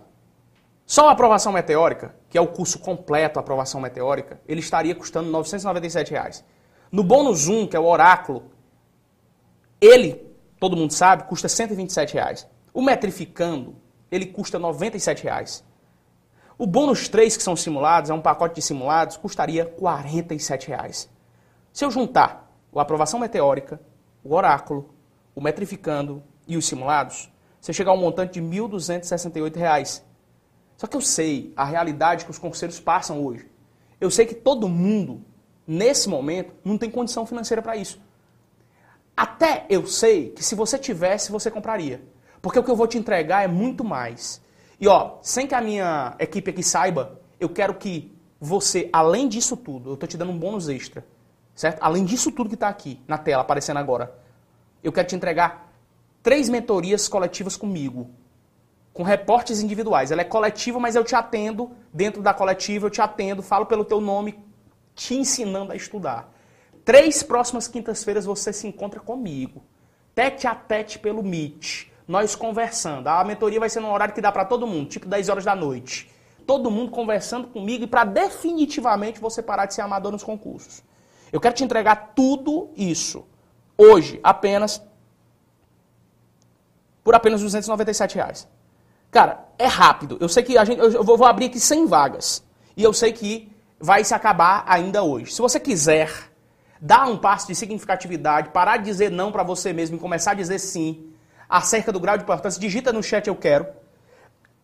Só a aprovação meteórica, que é o curso completo aprovação meteórica, ele estaria custando 997 reais. No bônus 1, que é o oráculo, ele, todo mundo sabe, custa 127 reais. O metrificando, ele custa 97 reais. O bônus 3, que são simulados, é um pacote de simulados, custaria 47 reais. Se eu juntar a aprovação meteórica, o oráculo, o metrificando e os simulados, você chega a um montante de R$ 1.268. Só que eu sei a realidade que os conselhos passam hoje. Eu sei que todo mundo, nesse momento, não tem condição financeira para isso. Até eu sei que se você tivesse, você compraria. Porque o que eu vou te entregar é muito mais. E ó, sem que a minha equipe aqui saiba, eu quero que você, além disso tudo, eu estou te dando um bônus extra. Certo? Além disso tudo que está aqui na tela, aparecendo agora, eu quero te entregar três mentorias coletivas comigo, com reportes individuais. Ela é coletiva, mas eu te atendo dentro da coletiva, eu te atendo, falo pelo teu nome, te ensinando a estudar. Três próximas quintas-feiras você se encontra comigo, tete a tete pelo Meet, nós conversando. A mentoria vai ser num horário que dá para todo mundo, tipo 10 horas da noite. Todo mundo conversando comigo e para definitivamente você parar de ser amador nos concursos. Eu quero te entregar tudo isso hoje apenas por apenas 297 reais. Cara, é rápido. Eu sei que a gente, eu vou, abrir aqui 100 vagas. E eu sei que vai se acabar ainda hoje. Se você quiser dar um passo de significatividade, parar de dizer não para você mesmo e começar a dizer sim acerca do grau de importância, digita no chat eu quero.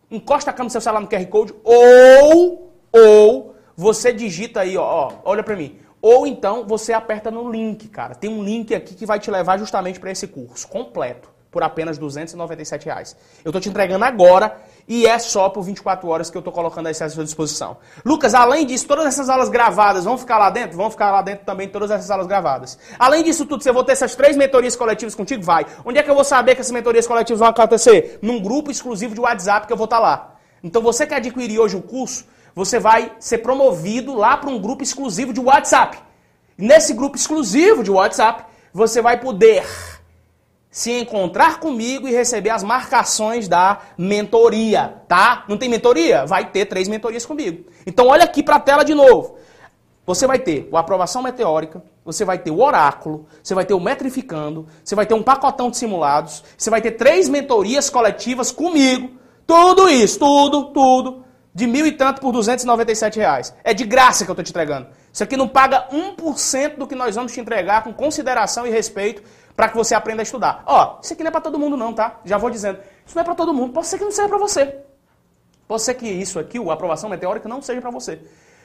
Encosta a câmera do seu celular no QR Code ou ou você digita aí, ó, ó olha para mim. Ou então você aperta no link, cara. Tem um link aqui que vai te levar justamente para esse curso completo por apenas 297 reais. Eu estou te entregando agora e é só por 24 horas que eu estou colocando aí à sua disposição. Lucas, além disso, todas essas aulas gravadas vão ficar lá dentro? Vão ficar lá dentro também todas essas aulas gravadas. Além disso tudo, você vou ter essas três mentorias coletivas contigo? Vai. Onde é que eu vou saber que essas mentorias coletivas vão acontecer? Num grupo exclusivo de WhatsApp que eu vou estar tá lá. Então você que adquirir hoje o curso, você vai ser promovido lá para um grupo exclusivo de WhatsApp. Nesse grupo exclusivo de WhatsApp, você vai poder se encontrar comigo e receber as marcações da mentoria, tá? Não tem mentoria? Vai ter três mentorias comigo. Então olha aqui para a tela de novo. Você vai ter a aprovação meteórica, você vai ter o oráculo, você vai ter o metrificando, você vai ter um pacotão de simulados, você vai ter três mentorias coletivas comigo. Tudo isso, tudo, tudo, de mil e tanto por 297 reais. É de graça que eu estou te entregando. Isso aqui não paga 1% do que nós vamos te entregar com consideração e respeito para que você aprenda a estudar. Ó, isso aqui não é para todo mundo não, tá? Já vou dizendo. Isso não é para todo mundo. Pode ser que não seja para você. Pode ser que isso aqui, a aprovação meteórica, não seja para você.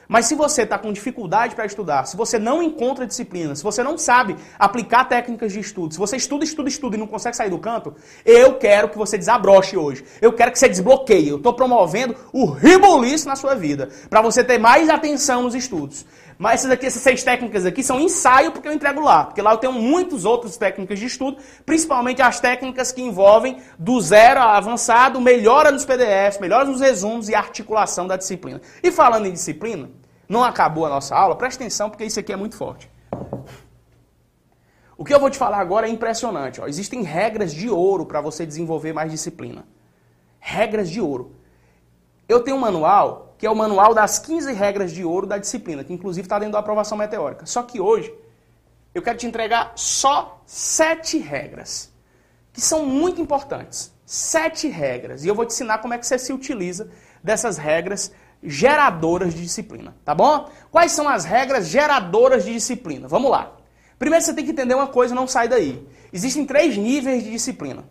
Mas se você está com dificuldade para estudar, se você não encontra disciplina, se você não sabe aplicar técnicas de estudo, se você estuda, estuda, estuda e não consegue sair do canto, eu quero que você desabroche hoje. Eu quero que você desbloqueie. Eu estou promovendo o ribuliço na sua vida, para você ter mais atenção nos estudos. Mas essas aqui, essas seis técnicas aqui são ensaio porque eu entrego lá. Porque lá eu tenho muitas outras técnicas de estudo, principalmente as técnicas que envolvem do zero a avançado, melhora nos PDFs, melhora nos resumos e articulação da disciplina. E falando em disciplina, não acabou a nossa aula, presta atenção porque isso aqui é muito forte. O que eu vou te falar agora é impressionante. Ó. Existem regras de ouro para você desenvolver mais disciplina. Regras de ouro. Eu tenho um manual que é o manual das 15 regras de ouro da disciplina, que inclusive está dentro da aprovação meteórica. Só que hoje eu quero te entregar só sete regras, que são muito importantes. Sete regras. E eu vou te ensinar como é que você se utiliza dessas regras geradoras de disciplina, tá bom? Quais são as regras geradoras de disciplina? Vamos lá. Primeiro você tem que entender uma coisa, não sai daí. Existem três níveis de disciplina.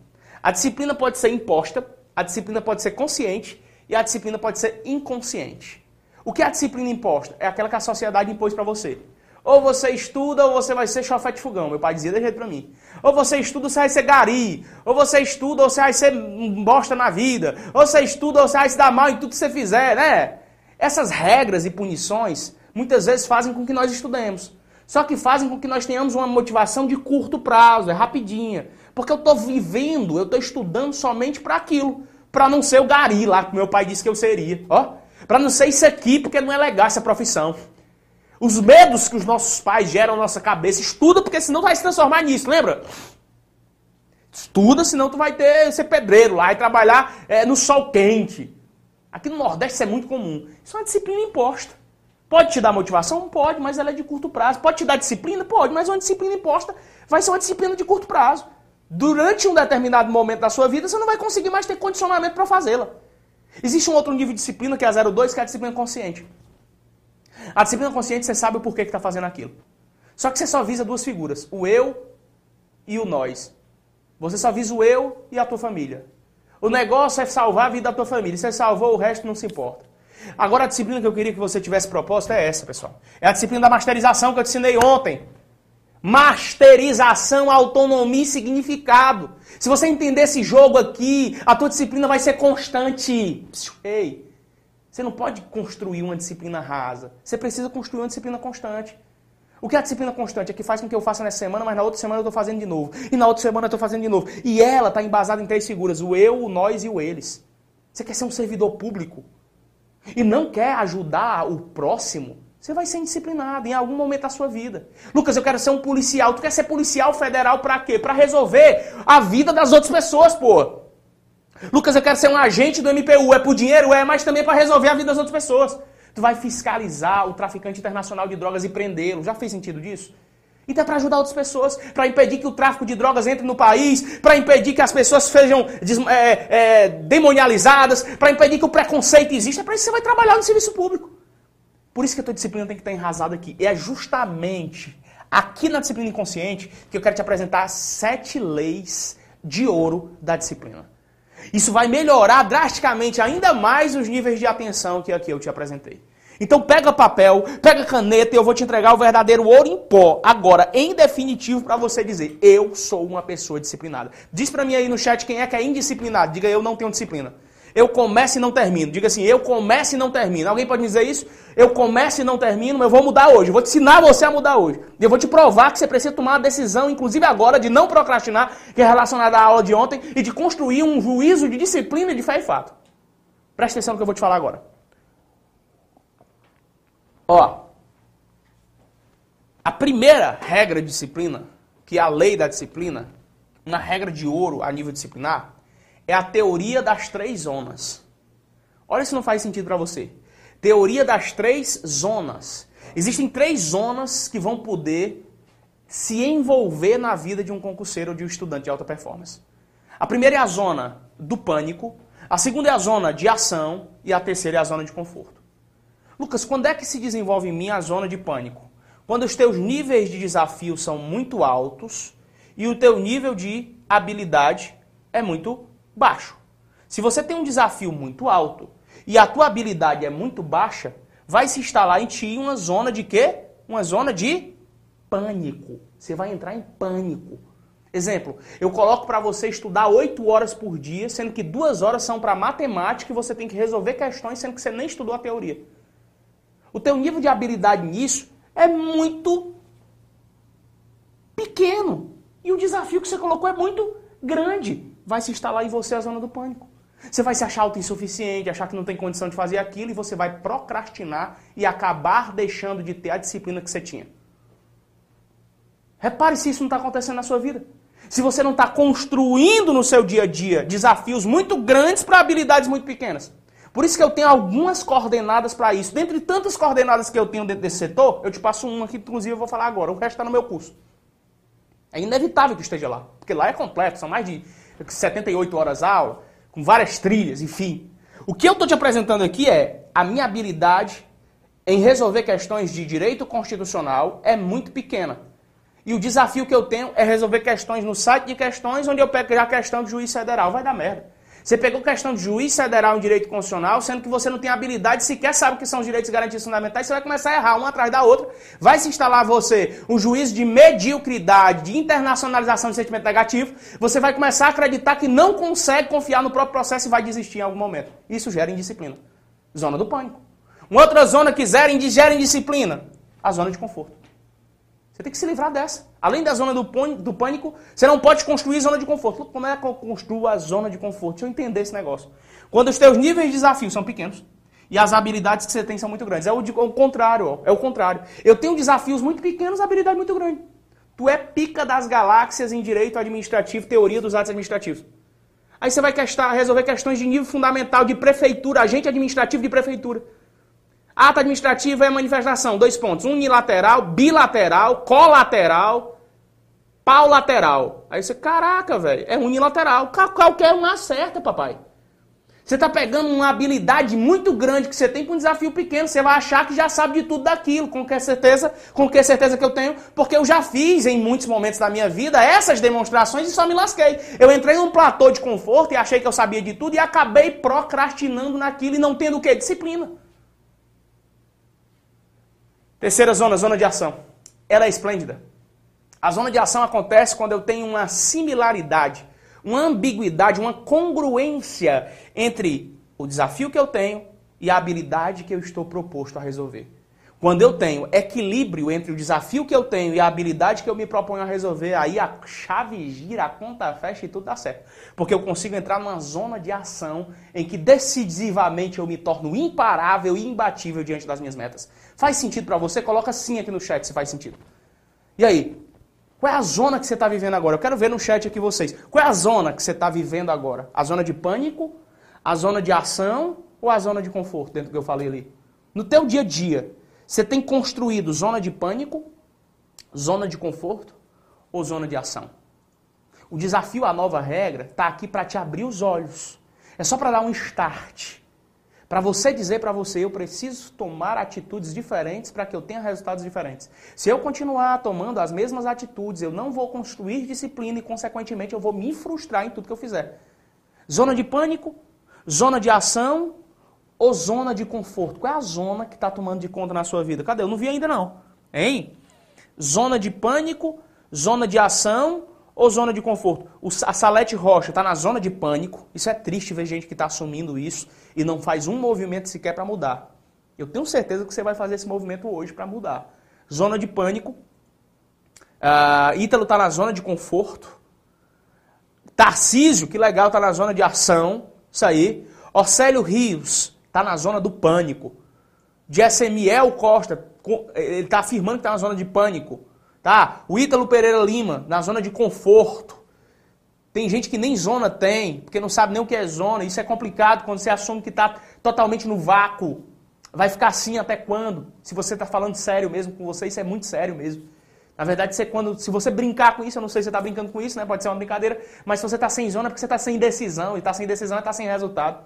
A disciplina pode ser imposta, a disciplina pode ser consciente e a disciplina pode ser inconsciente. O que é a disciplina imposta? É aquela que a sociedade impôs para você. Ou você estuda ou você vai ser chofete fogão. Meu pai dizia de jeito pra mim. Ou você estuda ou você vai ser gari. Ou você estuda ou você vai ser bosta na vida. Ou você estuda ou você vai se dar mal em tudo que você fizer, né? Essas regras e punições muitas vezes fazem com que nós estudemos. Só que fazem com que nós tenhamos uma motivação de curto prazo, é rapidinha. Porque eu estou vivendo, eu estou estudando somente para aquilo. Para não ser o gari lá que meu pai disse que eu seria. Ó, para não ser isso aqui, porque não é legal essa profissão. Os medos que os nossos pais geram na nossa cabeça. Estuda, porque senão vai se transformar nisso, lembra? Estuda, senão tu vai ter ser pedreiro lá e trabalhar é, no sol quente. Aqui no Nordeste isso é muito comum. Isso é uma disciplina imposta. Pode te dar motivação? Pode, mas ela é de curto prazo. Pode te dar disciplina? Pode, mas uma disciplina imposta vai ser uma disciplina de curto prazo. Durante um determinado momento da sua vida, você não vai conseguir mais ter condicionamento para fazê-la. Existe um outro nível de disciplina que é a 02, que é a disciplina consciente. A disciplina consciente, você sabe o porquê que está fazendo aquilo. Só que você só visa duas figuras, o eu e o nós. Você só visa o eu e a tua família. O negócio é salvar a vida da tua família. Se você salvou, o resto não se importa. Agora, a disciplina que eu queria que você tivesse proposta é essa, pessoal. É a disciplina da masterização que eu te ensinei ontem. Masterização, autonomia e significado. Se você entender esse jogo aqui, a tua disciplina vai ser constante. Ei, você não pode construir uma disciplina rasa. Você precisa construir uma disciplina constante. O que é a disciplina constante? É que faz com que eu faça nessa semana, mas na outra semana eu estou fazendo de novo. E na outra semana eu estou fazendo de novo. E ela está embasada em três figuras: o eu, o nós e o eles. Você quer ser um servidor público e não quer ajudar o próximo, você vai ser indisciplinado em algum momento da sua vida. Lucas, eu quero ser um policial. Tu quer ser policial federal para quê? Para resolver a vida das outras pessoas, pô. Lucas, eu quero ser um agente do MPU. É por dinheiro? É, mas também para resolver a vida das outras pessoas. Tu vai fiscalizar o traficante internacional de drogas e prendê-lo. Já fez sentido disso? Então é para ajudar outras pessoas, para impedir que o tráfico de drogas entre no país, para impedir que as pessoas sejam é, é, demonializadas, para impedir que o preconceito exista. É para isso que você vai trabalhar no serviço público. Por isso que a tua disciplina tem que estar enrasada aqui. E é justamente aqui na disciplina inconsciente que eu quero te apresentar sete leis de ouro da disciplina. Isso vai melhorar drasticamente ainda mais os níveis de atenção que aqui eu te apresentei. Então pega papel, pega caneta e eu vou te entregar o verdadeiro ouro em pó. Agora, em definitivo, para você dizer, eu sou uma pessoa disciplinada. Diz para mim aí no chat quem é que é indisciplinado. Diga, eu não tenho disciplina. Eu começo e não termino. Diga assim, eu começo e não termino. Alguém pode me dizer isso? Eu começo e não termino, mas eu vou mudar hoje. Eu vou te ensinar você a mudar hoje. Eu vou te provar que você precisa tomar uma decisão, inclusive agora, de não procrastinar, que é relacionada à aula de ontem, e de construir um juízo de disciplina de fé e fato. Presta atenção no que eu vou te falar agora. Ó, a primeira regra de disciplina, que é a lei da disciplina, uma regra de ouro a nível disciplinar, é a teoria das três zonas. Olha se não faz sentido para você. Teoria das três zonas. Existem três zonas que vão poder se envolver na vida de um concurseiro ou de um estudante de alta performance. A primeira é a zona do pânico, a segunda é a zona de ação e a terceira é a zona de conforto. Lucas, quando é que se desenvolve em mim a zona de pânico? Quando os teus níveis de desafio são muito altos e o teu nível de habilidade é muito baixo. Se você tem um desafio muito alto e a tua habilidade é muito baixa, vai se instalar em ti uma zona de quê? Uma zona de pânico. Você vai entrar em pânico. Exemplo, eu coloco para você estudar 8 horas por dia, sendo que duas horas são para matemática e você tem que resolver questões, sendo que você nem estudou a teoria. O teu nível de habilidade nisso é muito pequeno. E o desafio que você colocou é muito grande vai se instalar em você a zona do pânico. Você vai se achar autossuficiente, achar que não tem condição de fazer aquilo e você vai procrastinar e acabar deixando de ter a disciplina que você tinha. Repare se isso não está acontecendo na sua vida. Se você não está construindo no seu dia a dia desafios muito grandes para habilidades muito pequenas. Por isso que eu tenho algumas coordenadas para isso. Dentre tantas coordenadas que eu tenho dentro desse setor, eu te passo uma que inclusive eu vou falar agora. O resto está no meu curso. É inevitável que esteja lá, porque lá é completo, são mais de 78 horas aula, com várias trilhas, enfim. O que eu estou te apresentando aqui é a minha habilidade em resolver questões de direito constitucional é muito pequena. E o desafio que eu tenho é resolver questões no site de questões onde eu pego a questão de juiz federal. Vai dar merda. Você pegou questão de juiz federal em direito constitucional, sendo que você não tem habilidade, sequer sabe o que são os direitos e garantias fundamentais, você vai começar a errar uma atrás da outra. Vai se instalar você um juiz de mediocridade, de internacionalização de sentimento negativo. Você vai começar a acreditar que não consegue confiar no próprio processo e vai desistir em algum momento. Isso gera indisciplina. Zona do pânico. Uma outra zona que gera indisciplina, a zona de conforto. Você tem que se livrar dessa. Além da zona do, pânico, você não pode construir zona de conforto. Como é que eu construo a zona de conforto? Deixa eu entender esse negócio. Quando os teus níveis de desafio são pequenos e as habilidades que você tem são muito grandes. É o, de, o contrário, ó. é o contrário. Eu tenho desafios muito pequenos, habilidade muito grande. Tu é pica das galáxias em direito administrativo, teoria dos atos administrativos. Aí você vai questar, resolver questões de nível fundamental de prefeitura, agente administrativo de prefeitura. Ato administrativo é manifestação, dois pontos, unilateral, bilateral, colateral, paulateral. Aí você, caraca, velho, é unilateral. Qualquer um acerta, papai. Você está pegando uma habilidade muito grande que você tem com um desafio pequeno. Você vai achar que já sabe de tudo daquilo. Com que certeza? Com que certeza que eu tenho? Porque eu já fiz em muitos momentos da minha vida essas demonstrações e só me lasquei. Eu entrei num platô de conforto e achei que eu sabia de tudo e acabei procrastinando naquilo e não tendo o quê? Disciplina. Terceira zona, zona de ação. Ela é esplêndida. A zona de ação acontece quando eu tenho uma similaridade, uma ambiguidade, uma congruência entre o desafio que eu tenho e a habilidade que eu estou proposto a resolver. Quando eu tenho equilíbrio entre o desafio que eu tenho e a habilidade que eu me proponho a resolver, aí a chave gira, a conta fecha e tudo dá certo. Porque eu consigo entrar numa zona de ação em que decisivamente eu me torno imparável e imbatível diante das minhas metas. Faz sentido para você? Coloca sim aqui no chat se faz sentido. E aí? Qual é a zona que você está vivendo agora? Eu quero ver no chat aqui vocês. Qual é a zona que você está vivendo agora? A zona de pânico? A zona de ação? Ou a zona de conforto, dentro do que eu falei ali? No teu dia a dia, você tem construído zona de pânico, zona de conforto ou zona de ação? O desafio à nova regra está aqui para te abrir os olhos. É só para dar um start. Para você dizer para você, eu preciso tomar atitudes diferentes para que eu tenha resultados diferentes. Se eu continuar tomando as mesmas atitudes, eu não vou construir disciplina e, consequentemente, eu vou me frustrar em tudo que eu fizer. Zona de pânico, zona de ação ou zona de conforto? Qual é a zona que está tomando de conta na sua vida? Cadê? Eu não vi ainda não. Hein? Zona de pânico, zona de ação ou zona de conforto? O, a Salete Rocha está na zona de pânico. Isso é triste ver gente que está assumindo isso e não faz um movimento sequer para mudar. Eu tenho certeza que você vai fazer esse movimento hoje para mudar. Zona de pânico. Uh, Ítalo está na zona de conforto. Tarcísio, que legal, está na zona de ação. Isso aí. Orcélio Rios está na zona do pânico. Jessemiel Costa, ele está afirmando que está na zona de pânico. Tá? O Ítalo Pereira Lima, na zona de conforto. Tem gente que nem zona tem, porque não sabe nem o que é zona. Isso é complicado quando você assume que está totalmente no vácuo. Vai ficar assim até quando? Se você está falando sério mesmo com você, isso é muito sério mesmo. Na verdade, você, quando, se você brincar com isso, eu não sei se você está brincando com isso, né? pode ser uma brincadeira, mas se você está sem zona é porque você está sem decisão, e está sem decisão é está sem resultado.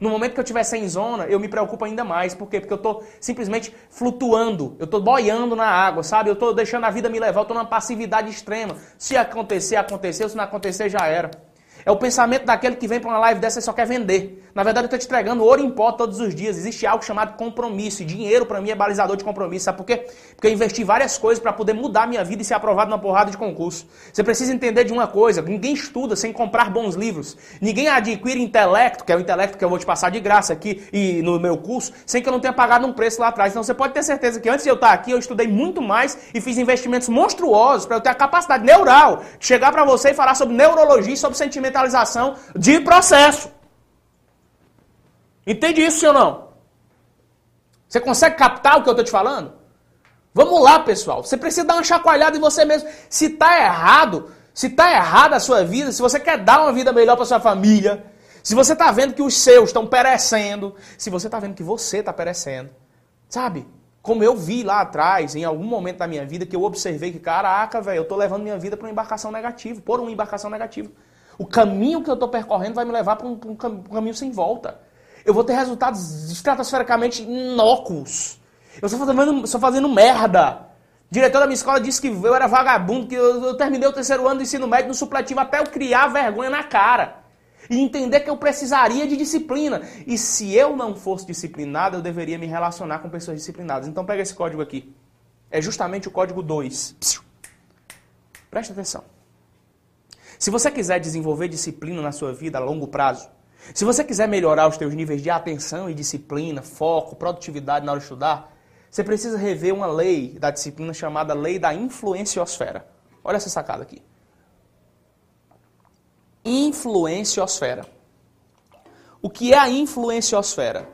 No momento que eu estiver sem zona, eu me preocupo ainda mais. Por quê? Porque eu estou simplesmente flutuando, eu estou boiando na água, sabe? Eu estou deixando a vida me levar, eu estou numa passividade extrema. Se acontecer, aconteceu, se não acontecer, já era. É o pensamento daquele que vem para uma live dessa e só quer vender. Na verdade, eu estou te entregando ouro em pó todos os dias. Existe algo chamado compromisso. E dinheiro, para mim, é balizador de compromisso. Sabe por quê? Porque eu investi várias coisas para poder mudar minha vida e ser aprovado numa porrada de concurso. Você precisa entender de uma coisa: ninguém estuda sem comprar bons livros. Ninguém adquire intelecto, que é o intelecto que eu vou te passar de graça aqui e no meu curso, sem que eu não tenha pagado um preço lá atrás. Então você pode ter certeza que antes de eu estar aqui, eu estudei muito mais e fiz investimentos monstruosos para eu ter a capacidade neural de chegar para você e falar sobre neurologia e sobre sentimentalização de processo. Entende isso, ou não? Você consegue captar o que eu estou te falando? Vamos lá, pessoal. Você precisa dar uma chacoalhada em você mesmo. Se está errado, se está errada a sua vida, se você quer dar uma vida melhor para sua família, se você está vendo que os seus estão perecendo, se você está vendo que você está perecendo, sabe? Como eu vi lá atrás, em algum momento da minha vida, que eu observei que, caraca, velho, eu estou levando minha vida para uma embarcação negativa, por uma embarcação negativa. O caminho que eu estou percorrendo vai me levar para um, um caminho sem volta eu vou ter resultados estratosfericamente inócuos. Eu estou fazendo, estou fazendo merda. O diretor da minha escola disse que eu era vagabundo, que eu, eu terminei o terceiro ano do ensino médio no supletivo até eu criar vergonha na cara. E entender que eu precisaria de disciplina. E se eu não fosse disciplinado, eu deveria me relacionar com pessoas disciplinadas. Então pega esse código aqui. É justamente o código 2. Presta atenção. Se você quiser desenvolver disciplina na sua vida a longo prazo, se você quiser melhorar os seus níveis de atenção e disciplina, foco, produtividade na hora de estudar, você precisa rever uma lei da disciplina chamada lei da influenciosfera. Olha essa sacada aqui. Influenciosfera. O que é a influenciosfera?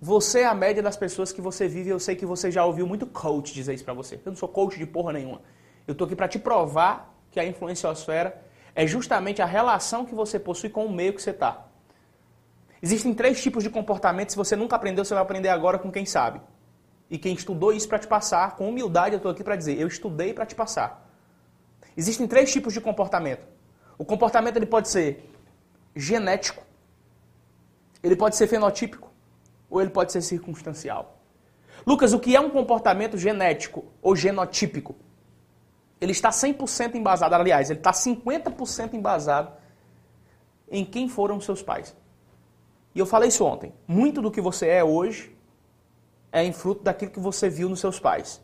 Você é a média das pessoas que você vive. Eu sei que você já ouviu muito coach dizer isso pra você. Eu não sou coach de porra nenhuma. Eu tô aqui para te provar que a influenciosfera é justamente a relação que você possui com o meio que você está. Existem três tipos de comportamento. Se você nunca aprendeu, você vai aprender agora com quem sabe. E quem estudou isso para te passar, com humildade eu estou aqui para dizer, eu estudei para te passar. Existem três tipos de comportamento. O comportamento ele pode ser genético, ele pode ser fenotípico, ou ele pode ser circunstancial. Lucas, o que é um comportamento genético ou genotípico? Ele está 100% embasado, aliás, ele está 50% embasado em quem foram seus pais. E eu falei isso ontem. Muito do que você é hoje é em fruto daquilo que você viu nos seus pais.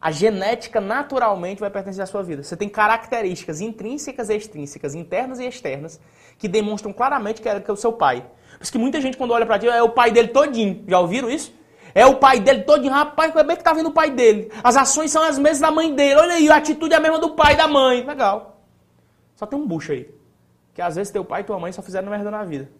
A genética naturalmente vai pertencer à sua vida. Você tem características intrínsecas e extrínsecas, internas e externas, que demonstram claramente que é o seu pai. Por isso que muita gente quando olha para ti, é o pai dele todinho. Já ouviram isso? É o pai dele todinho. Rapaz, como é que tá vendo o pai dele? As ações são as mesmas da mãe dele. Olha aí, a atitude é a mesma do pai e da mãe. Legal. Só tem um bucho aí. Que às vezes teu pai e tua mãe só fizeram merda na vida.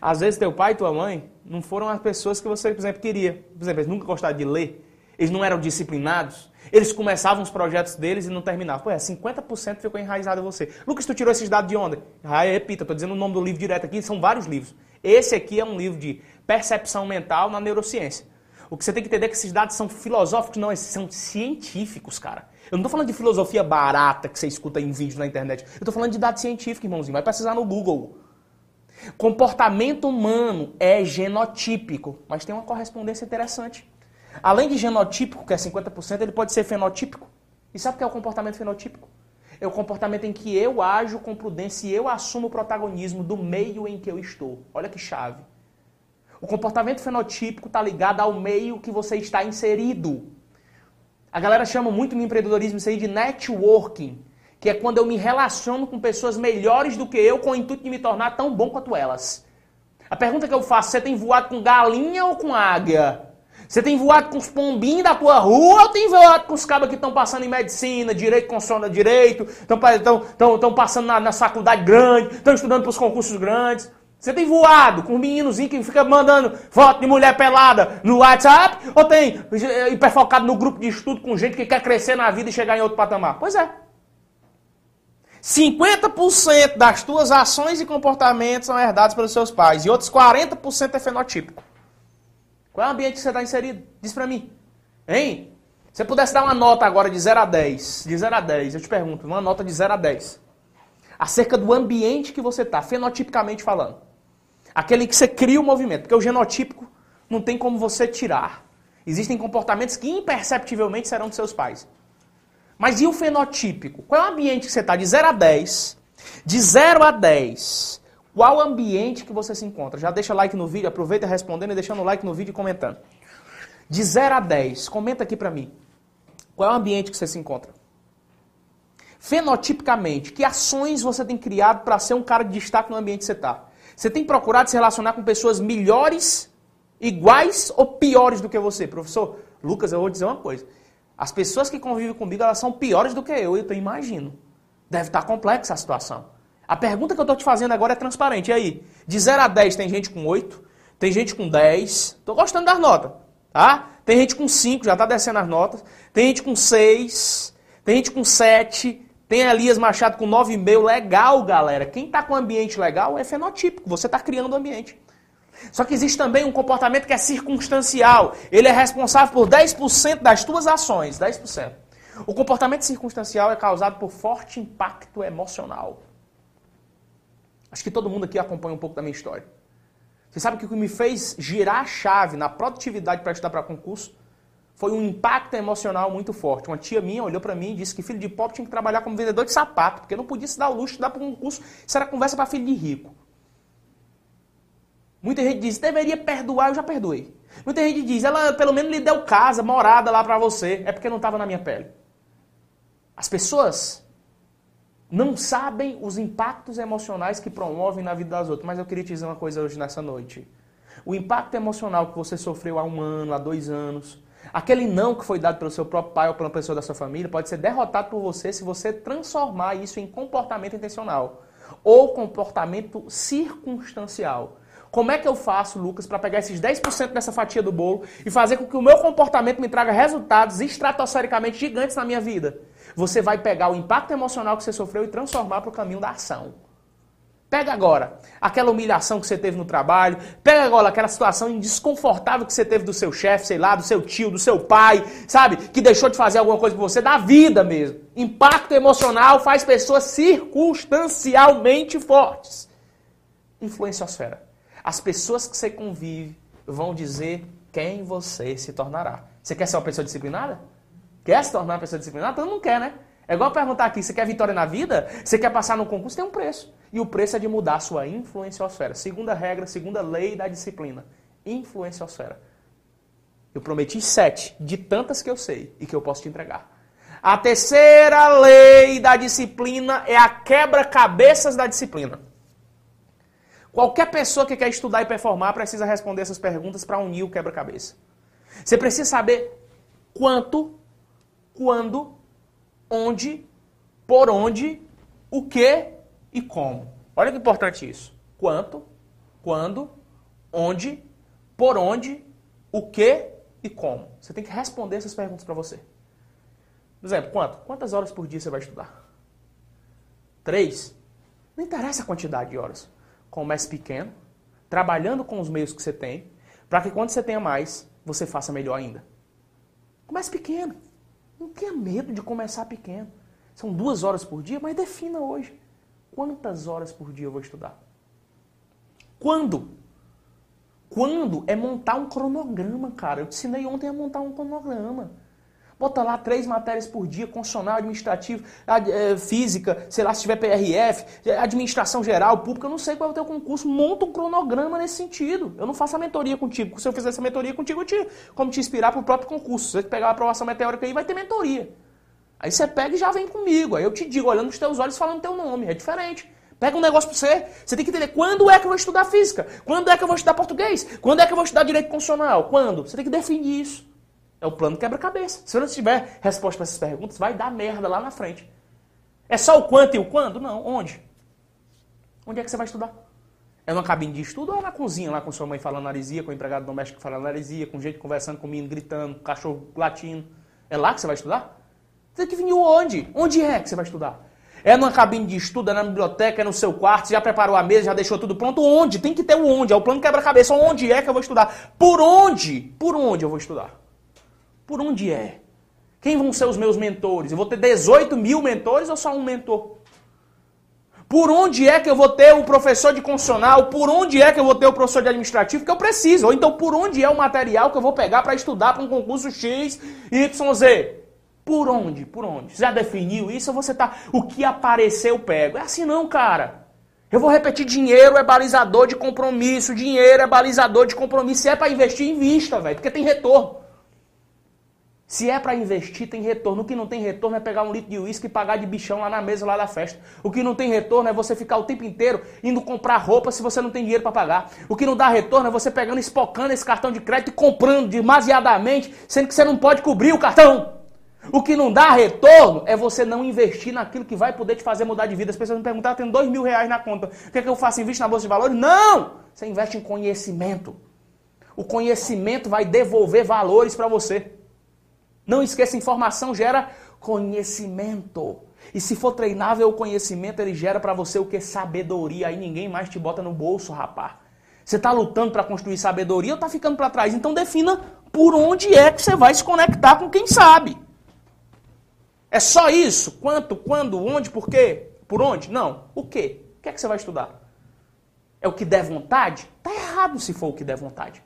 Às vezes teu pai e tua mãe não foram as pessoas que você, por exemplo, queria. Por exemplo, eles nunca gostaram de ler. Eles não eram disciplinados. Eles começavam os projetos deles e não terminavam. Pô, é, 50% ficou enraizado em você. Lucas, tu tirou esses dados de onde? Ah, repita, estou dizendo o nome do livro direto aqui, são vários livros. Esse aqui é um livro de percepção mental na neurociência. O que você tem que entender é que esses dados são filosóficos, não, esses são científicos, cara. Eu não estou falando de filosofia barata que você escuta em vídeo na internet. Eu estou falando de dados científicos, irmãozinho. Vai precisar no Google. Comportamento humano é genotípico, mas tem uma correspondência interessante. Além de genotípico, que é 50%, ele pode ser fenotípico. E sabe o que é o comportamento fenotípico? É o comportamento em que eu ajo com prudência e eu assumo o protagonismo do meio em que eu estou. Olha que chave. O comportamento fenotípico está ligado ao meio que você está inserido. A galera chama muito no empreendedorismo isso aí de networking que é quando eu me relaciono com pessoas melhores do que eu com o intuito de me tornar tão bom quanto elas. A pergunta que eu faço, você tem voado com galinha ou com águia? Você tem voado com os pombinhos da tua rua ou tem voado com os cabos que estão passando em medicina, direito, constitucional direito, estão passando na, na faculdade grande, estão estudando para os concursos grandes? Você tem voado com um meninozinho que fica mandando foto de mulher pelada no WhatsApp? Ou tem eh, hiperfocado no grupo de estudo com gente que quer crescer na vida e chegar em outro patamar? Pois é. 50% das tuas ações e comportamentos são herdados pelos seus pais e outros 40% é fenotípico. Qual é o ambiente que você está inserido? Diz para mim. Hein? Se você pudesse dar uma nota agora de 0 a 10, de 0 a 10, eu te pergunto, uma nota de 0 a 10, acerca do ambiente que você está, fenotipicamente falando. Aquele que você cria o movimento, porque o genotípico não tem como você tirar. Existem comportamentos que imperceptivelmente serão dos seus pais. Mas e o fenotípico? Qual é o ambiente que você está? De 0 a 10. De 0 a 10. Qual ambiente que você se encontra? Já deixa like no vídeo, aproveita respondendo e deixando like no vídeo e comentando. De 0 a 10, comenta aqui para mim. Qual é o ambiente que você se encontra? Fenotipicamente, que ações você tem criado para ser um cara de destaque no ambiente que você está? Você tem procurado se relacionar com pessoas melhores, iguais ou piores do que você? Professor, Lucas, eu vou dizer uma coisa. As pessoas que convivem comigo, elas são piores do que eu, eu imagino. Deve estar complexa a situação. A pergunta que eu estou te fazendo agora é transparente. E aí? De 0 a 10 tem gente com 8, tem gente com 10. Estou gostando das notas, tá? Tem gente com 5, já está descendo as notas. Tem gente com 6, tem gente com 7, tem Elias Machado com 9,5. Legal, galera. Quem está com ambiente legal é fenotípico. Você está criando ambiente. Só que existe também um comportamento que é circunstancial. Ele é responsável por 10% das tuas ações. 10%. O comportamento circunstancial é causado por forte impacto emocional. Acho que todo mundo aqui acompanha um pouco da minha história. Você sabe que o que me fez girar a chave na produtividade para estudar para concurso foi um impacto emocional muito forte. Uma tia minha olhou para mim e disse que filho de pobre tinha que trabalhar como vendedor de sapato, porque não podia se dar o luxo de dar para um concurso. Isso era conversa para filho de rico. Muita gente diz, deveria perdoar, eu já perdoei. Muita gente diz, ela pelo menos lhe deu casa, morada lá pra você. É porque não estava na minha pele. As pessoas não sabem os impactos emocionais que promovem na vida das outras. Mas eu queria te dizer uma coisa hoje nessa noite. O impacto emocional que você sofreu há um ano, há dois anos, aquele não que foi dado pelo seu próprio pai ou pela pessoa da sua família, pode ser derrotado por você se você transformar isso em comportamento intencional ou comportamento circunstancial. Como é que eu faço, Lucas, para pegar esses 10% dessa fatia do bolo e fazer com que o meu comportamento me traga resultados estratosfericamente gigantes na minha vida? Você vai pegar o impacto emocional que você sofreu e transformar para o caminho da ação. Pega agora aquela humilhação que você teve no trabalho, pega agora aquela situação desconfortável que você teve do seu chefe, sei lá, do seu tio, do seu pai, sabe? Que deixou de fazer alguma coisa por você, da vida mesmo. Impacto emocional faz pessoas circunstancialmente fortes. Influenciosfera. As pessoas que você convive vão dizer quem você se tornará. Você quer ser uma pessoa disciplinada? Quer se tornar uma pessoa disciplinada? Todo mundo quer, né? É igual perguntar aqui, você quer vitória na vida? Você quer passar no concurso? Tem um preço. E o preço é de mudar a sua influenciosfera. Segunda regra, segunda lei da disciplina. Influenciosfera. Eu prometi sete, de tantas que eu sei e que eu posso te entregar. A terceira lei da disciplina é a quebra-cabeças da disciplina. Qualquer pessoa que quer estudar e performar precisa responder essas perguntas para unir o quebra-cabeça. Você precisa saber quanto, quando, onde, por onde, o que e como. Olha que importante isso. Quanto, quando, onde, por onde, o que e como. Você tem que responder essas perguntas para você. Por exemplo, quanto? Quantas horas por dia você vai estudar? Três? Não interessa a quantidade de horas comece pequeno, trabalhando com os meios que você tem, para que quando você tenha mais, você faça melhor ainda. Comece pequeno. Não tenha medo de começar pequeno. São duas horas por dia, mas defina hoje. Quantas horas por dia eu vou estudar? Quando? Quando é montar um cronograma, cara. Eu te ensinei ontem a montar um cronograma. Bota lá três matérias por dia, constitucional, administrativo, é, física, sei lá, se tiver PRF, é, administração geral, pública, eu não sei qual é o teu concurso. Monta um cronograma nesse sentido. Eu não faço a mentoria contigo. Se eu fizer essa mentoria contigo, eu te, como te inspirar para o próprio concurso. Se você pegar a aprovação meteórica aí, vai ter mentoria. Aí você pega e já vem comigo. Aí eu te digo, olhando nos teus olhos, falando teu nome. É diferente. Pega um negócio para você. Você tem que entender quando é que eu vou estudar física, quando é que eu vou estudar português, quando é que eu vou estudar direito constitucional, quando. Você tem que definir isso. É o plano quebra-cabeça. Se não tiver resposta para essas perguntas, vai dar merda lá na frente. É só o quanto e o quando? Não. Onde? Onde é que você vai estudar? É numa cabine de estudo ou é na cozinha lá com sua mãe falando narisia, com o empregado doméstico falando narisia, com gente conversando com o menino gritando, com cachorro latindo? É lá que você vai estudar? Você tem que vir onde? Onde é que você vai estudar? É numa cabine de estudo, é na biblioteca, é no seu quarto, já preparou a mesa, já deixou tudo pronto? Onde? Tem que ter o onde. É o plano quebra-cabeça. Onde é que eu vou estudar? Por onde? Por onde eu vou estudar? Por onde é? Quem vão ser os meus mentores? Eu vou ter 18 mil mentores ou só um mentor? Por onde é que eu vou ter o professor de constitucional? Por onde é que eu vou ter o professor de administrativo que eu preciso? Ou então, por onde é o material que eu vou pegar para estudar para um concurso X, Y, Z? Por onde? Por onde? Já definiu isso ou você tá. O que aparecer eu pego? É assim não, cara. Eu vou repetir: dinheiro é balizador de compromisso, dinheiro é balizador de compromisso. Se é para investir, invista, velho, porque tem retorno. Se é para investir, tem retorno. O que não tem retorno é pegar um litro de uísque e pagar de bichão lá na mesa, lá da festa. O que não tem retorno é você ficar o tempo inteiro indo comprar roupa se você não tem dinheiro para pagar. O que não dá retorno é você pegando, espocando esse cartão de crédito e comprando demasiadamente, sendo que você não pode cobrir o cartão. O que não dá retorno é você não investir naquilo que vai poder te fazer mudar de vida. As pessoas me perguntam, ah, tenho dois mil reais na conta. O que, é que eu faço? Invisto na Bolsa de Valores? Não! Você investe em conhecimento. O conhecimento vai devolver valores para você. Não esqueça, informação gera conhecimento. E se for treinável o conhecimento, ele gera para você o que? Sabedoria. Aí ninguém mais te bota no bolso, rapaz. Você está lutando para construir sabedoria ou está ficando para trás? Então defina por onde é que você vai se conectar com quem sabe. É só isso? Quanto, quando, onde, por quê? Por onde? Não. O quê? O que é que você vai estudar? É o que der vontade? Tá errado se for o que der vontade.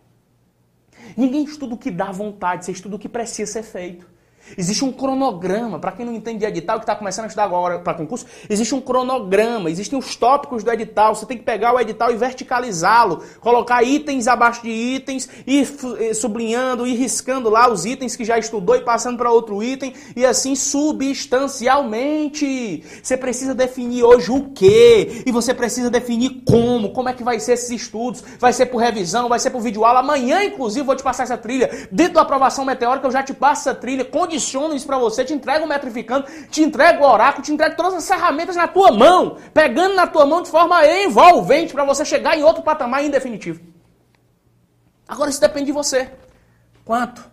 Ninguém estuda o que dá vontade, você estuda o que precisa ser feito. Existe um cronograma. Para quem não entende de edital, que está começando a estudar agora para concurso, existe um cronograma, existem os tópicos do edital. Você tem que pegar o edital e verticalizá-lo, colocar itens abaixo de itens, ir eh, sublinhando, ir riscando lá os itens que já estudou e passando para outro item, e assim substancialmente. Você precisa definir hoje o que, e você precisa definir como, como é que vai ser esses estudos. Vai ser por revisão, vai ser por vídeo aula. Amanhã, inclusive, vou te passar essa trilha. Dentro da aprovação meteórica, eu já te passo essa trilha, condiciono isso para você, te entrego o metrificando, te entrego o oráculo, te entrego todas as ferramentas na tua mão, pegando na tua mão de forma envolvente para você chegar em outro patamar indefinitivo. Agora isso depende de você. Quanto?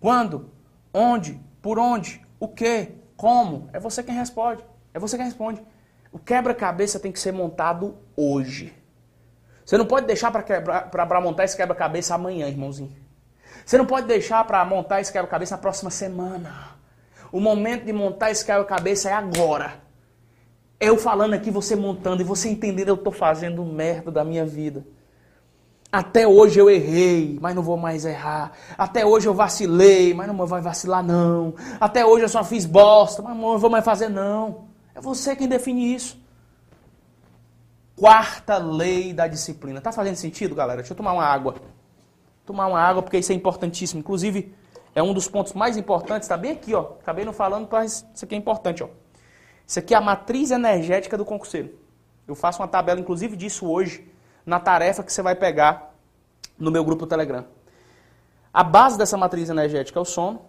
Quando? Onde? Por onde? O que? Como? É você quem responde. É você quem responde. O quebra-cabeça tem que ser montado hoje. Você não pode deixar para montar esse quebra-cabeça amanhã, irmãozinho. Você não pode deixar para montar esse quebra-cabeça na próxima semana. O momento de montar esse quebra-cabeça é agora. Eu falando aqui, você montando e você entendendo, eu estou fazendo merda da minha vida. Até hoje eu errei, mas não vou mais errar. Até hoje eu vacilei, mas não vai vacilar não. Até hoje eu só fiz bosta, mas não vou mais fazer não. É você quem define isso. Quarta lei da disciplina. Tá fazendo sentido, galera? Deixa eu tomar uma água tomar uma água, porque isso é importantíssimo. Inclusive, é um dos pontos mais importantes, está bem aqui, ó. Acabei não falando, mas isso aqui é importante, ó. Isso aqui é a matriz energética do concurseiro. Eu faço uma tabela, inclusive, disso hoje, na tarefa que você vai pegar no meu grupo Telegram. A base dessa matriz energética é o sono,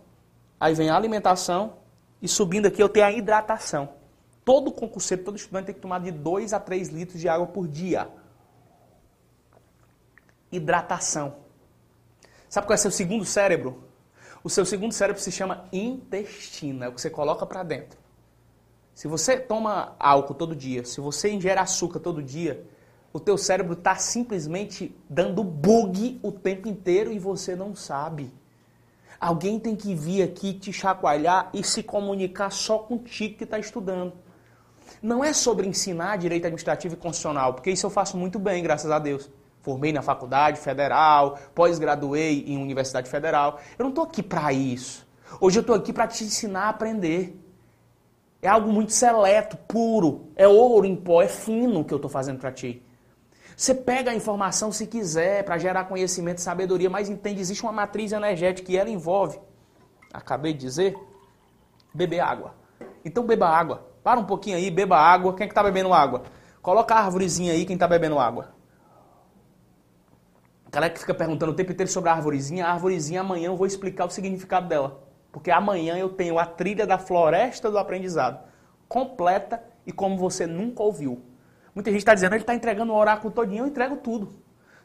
aí vem a alimentação, e subindo aqui eu tenho a hidratação. Todo concurseiro, todo estudante tem que tomar de 2 a 3 litros de água por dia. Hidratação. Sabe qual é o seu segundo cérebro? O seu segundo cérebro se chama intestino, é o que você coloca para dentro. Se você toma álcool todo dia, se você ingere açúcar todo dia, o teu cérebro está simplesmente dando bug o tempo inteiro e você não sabe. Alguém tem que vir aqui te chacoalhar e se comunicar só contigo que está estudando. Não é sobre ensinar direito administrativo e constitucional, porque isso eu faço muito bem, graças a Deus. Formei na faculdade federal, pós-graduei em universidade federal. Eu não estou aqui para isso. Hoje eu estou aqui para te ensinar a aprender. É algo muito seleto, puro. É ouro em pó, é fino que eu estou fazendo para ti. Você pega a informação se quiser para gerar conhecimento e sabedoria, mas entende, existe uma matriz energética e ela envolve, acabei de dizer, beber água. Então beba água. Para um pouquinho aí, beba água. Quem é que está bebendo água? Coloca a árvorezinha aí, quem está bebendo água. A galera que fica perguntando o tempo inteiro sobre a arvorezinha, a arvorezinha amanhã eu vou explicar o significado dela. Porque amanhã eu tenho a trilha da floresta do aprendizado, completa e como você nunca ouviu. Muita gente está dizendo, ele está entregando o oráculo todinho, eu entrego tudo.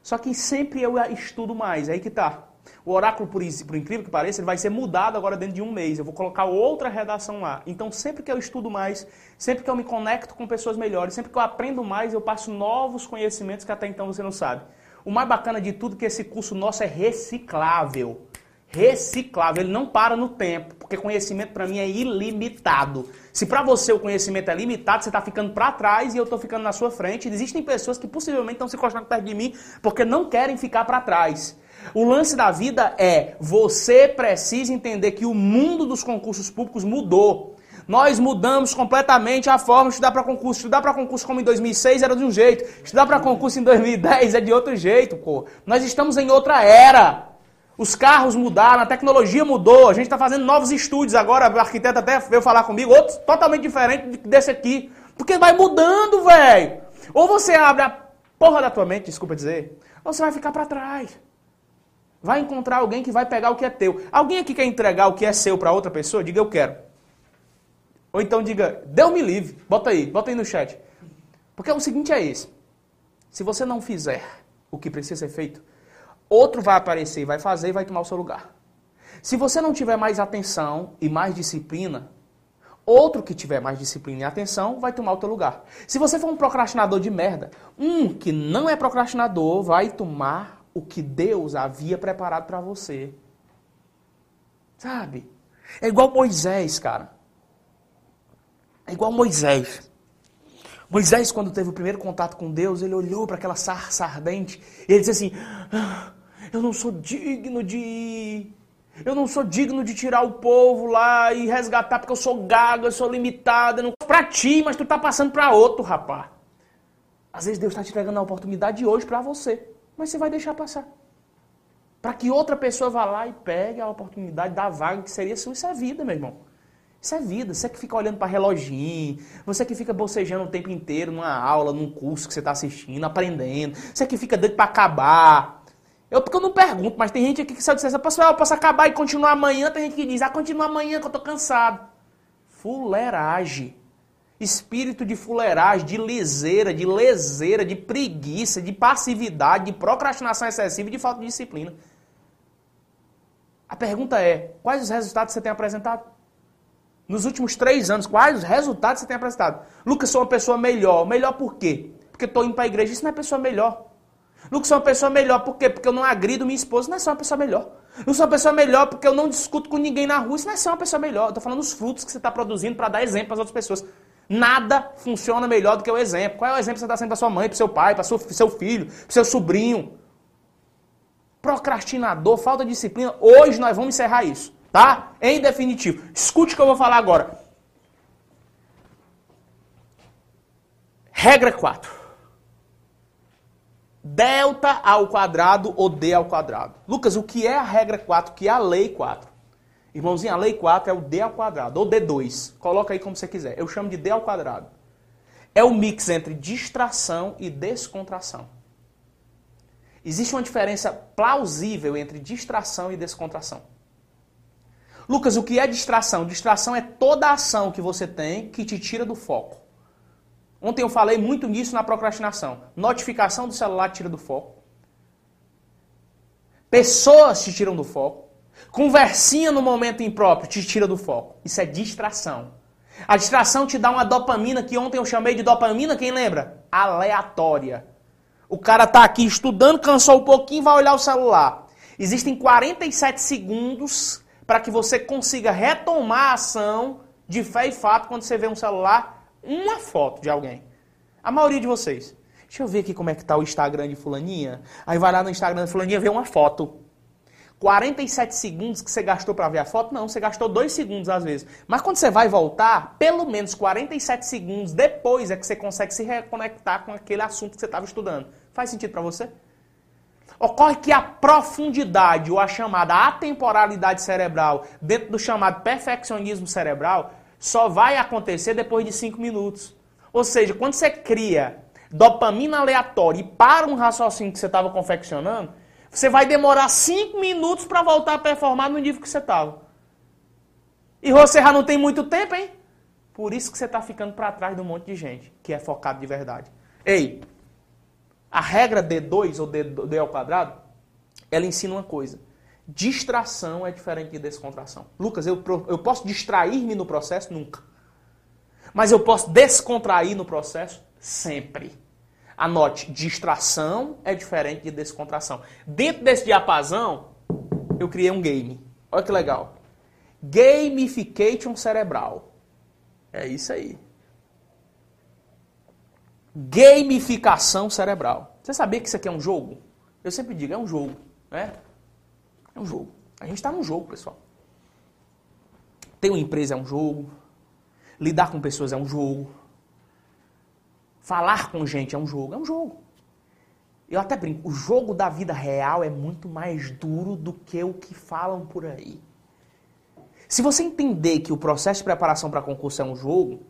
Só que sempre eu estudo mais, é aí que está. O oráculo, por, por, incrível que pareça, ele vai ser mudado agora dentro de um mês. Eu vou colocar outra redação lá. Então, sempre que eu estudo mais, sempre que eu me conecto com pessoas melhores, sempre que eu aprendo mais, eu passo novos conhecimentos que até então você não sabe. O mais bacana de tudo é que esse curso nosso é reciclável. Reciclável, ele não para no tempo, porque conhecimento para mim é ilimitado. Se para você o conhecimento é limitado, você está ficando para trás e eu estou ficando na sua frente. Existem pessoas que possivelmente estão se encostando perto de mim porque não querem ficar para trás. O lance da vida é você precisa entender que o mundo dos concursos públicos mudou. Nós mudamos completamente a forma de estudar para concurso. Estudar para concurso como em 2006 era de um jeito. Estudar para concurso em 2010 é de outro jeito, pô. Nós estamos em outra era. Os carros mudaram, a tecnologia mudou. A gente está fazendo novos estúdios agora. O arquiteto até veio falar comigo, outros totalmente diferente desse aqui. Porque vai mudando, velho. Ou você abre a porra da tua mente, desculpa dizer, ou você vai ficar para trás. Vai encontrar alguém que vai pegar o que é teu. Alguém aqui quer entregar o que é seu para outra pessoa? Diga eu quero. Ou então diga, Deus me livre. Bota aí, bota aí no chat. Porque o seguinte é esse. Se você não fizer o que precisa ser feito, outro vai aparecer, vai fazer e vai tomar o seu lugar. Se você não tiver mais atenção e mais disciplina, outro que tiver mais disciplina e atenção vai tomar o teu lugar. Se você for um procrastinador de merda, um que não é procrastinador vai tomar o que Deus havia preparado para você. Sabe? É igual Moisés, cara. É igual Moisés. Moisés, quando teve o primeiro contato com Deus, ele olhou para aquela sarça ardente e ele disse assim: ah, Eu não sou digno de ir. Eu não sou digno de tirar o povo lá e resgatar porque eu sou gago, eu sou limitado. Não... Pra ti, mas tu tá passando pra outro, rapaz. Às vezes Deus está te entregando a oportunidade de hoje para você, mas você vai deixar passar. Para que outra pessoa vá lá e pegue a oportunidade da vaga que seria sua. Isso é vida, meu irmão. Isso é vida. Você que fica olhando para reloginho, você que fica bocejando o tempo inteiro numa aula, num curso que você está assistindo, aprendendo, você que fica doido para acabar. Eu porque eu não pergunto, mas tem gente aqui que sabe dizer, pessoal, eu posso acabar e continuar amanhã, tem gente que diz, ah, continua amanhã que eu tô cansado. Fuleiragem. Espírito de fuleiragem, de liseira, de leseira, de preguiça, de passividade, de procrastinação excessiva e de falta de disciplina. A pergunta é: quais os resultados você tem apresentado? Nos últimos três anos, quais os resultados você tem apresentado? Lucas, sou uma pessoa melhor. Melhor por quê? Porque estou indo para a igreja. Isso não é pessoa melhor. Lucas, sou uma pessoa melhor por quê? Porque eu não agrido minha esposa. Não é só uma pessoa melhor. Eu sou uma pessoa melhor porque eu não discuto com ninguém na rua. Isso não é só uma pessoa melhor. Estou falando dos frutos que você está produzindo para dar exemplo as outras pessoas. Nada funciona melhor do que o exemplo. Qual é o exemplo que você está sendo para sua mãe, para seu pai, para seu filho, para seu sobrinho? Procrastinador, falta de disciplina. Hoje nós vamos encerrar isso, tá? Em definitivo. Escute o que eu vou falar agora. Regra 4. Delta ao quadrado ou D ao quadrado. Lucas, o que é a regra 4? O que é a lei 4? Irmãozinho, a lei 4 é o D ao quadrado, ou D2. Coloca aí como você quiser. Eu chamo de D ao quadrado. É o mix entre distração e descontração. Existe uma diferença plausível entre distração e descontração. Lucas, o que é distração? Distração é toda ação que você tem que te tira do foco. Ontem eu falei muito nisso na procrastinação. Notificação do celular tira do foco. Pessoas te tiram do foco. Conversinha no momento impróprio te tira do foco. Isso é distração. A distração te dá uma dopamina que ontem eu chamei de dopamina, quem lembra? Aleatória. O cara tá aqui estudando, cansou um pouquinho, vai olhar o celular. Existem 47 segundos para que você consiga retomar a ação de fé e fato quando você vê um celular, uma foto de alguém. A maioria de vocês. Deixa eu ver aqui como é que tá o Instagram de fulaninha. Aí vai lá no Instagram de fulaninha ver uma foto. 47 segundos que você gastou para ver a foto? Não, você gastou 2 segundos às vezes. Mas quando você vai voltar, pelo menos 47 segundos depois é que você consegue se reconectar com aquele assunto que você estava estudando. Faz sentido para você? Ocorre que a profundidade, ou a chamada atemporalidade cerebral, dentro do chamado perfeccionismo cerebral, só vai acontecer depois de 5 minutos. Ou seja, quando você cria dopamina aleatória e para um raciocínio que você estava confeccionando, você vai demorar 5 minutos para voltar a performar no nível que você estava. E você já não tem muito tempo, hein? Por isso que você está ficando para trás de um monte de gente que é focado de verdade. Ei, a regra D2 ou D, D ao quadrado, ela ensina uma coisa. Distração é diferente de descontração. Lucas, eu, eu posso distrair-me no processo? Nunca. Mas eu posso descontrair no processo? Sempre. Anote, distração é diferente de descontração. Dentro desse diapasão, eu criei um game. Olha que legal. Gamification cerebral. É isso aí. Gamificação cerebral. Você sabia que isso aqui é um jogo? Eu sempre digo, é um jogo. Né? É um jogo. A gente está num jogo, pessoal. Ter uma empresa é um jogo. Lidar com pessoas é um jogo. Falar com gente é um jogo, é um jogo. Eu até brinco, o jogo da vida real é muito mais duro do que o que falam por aí. Se você entender que o processo de preparação para concurso é um jogo,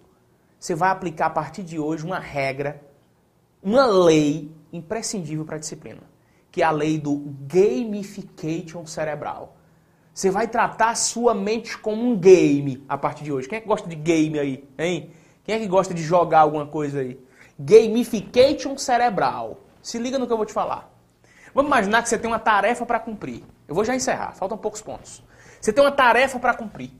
você vai aplicar a partir de hoje uma regra, uma lei imprescindível para a disciplina, que é a lei do gamification cerebral. Você vai tratar a sua mente como um game a partir de hoje. Quem é que gosta de game aí, hein? Quem é que gosta de jogar alguma coisa aí? Gamification cerebral. Se liga no que eu vou te falar. Vamos imaginar que você tem uma tarefa para cumprir. Eu vou já encerrar, faltam poucos pontos. Você tem uma tarefa para cumprir.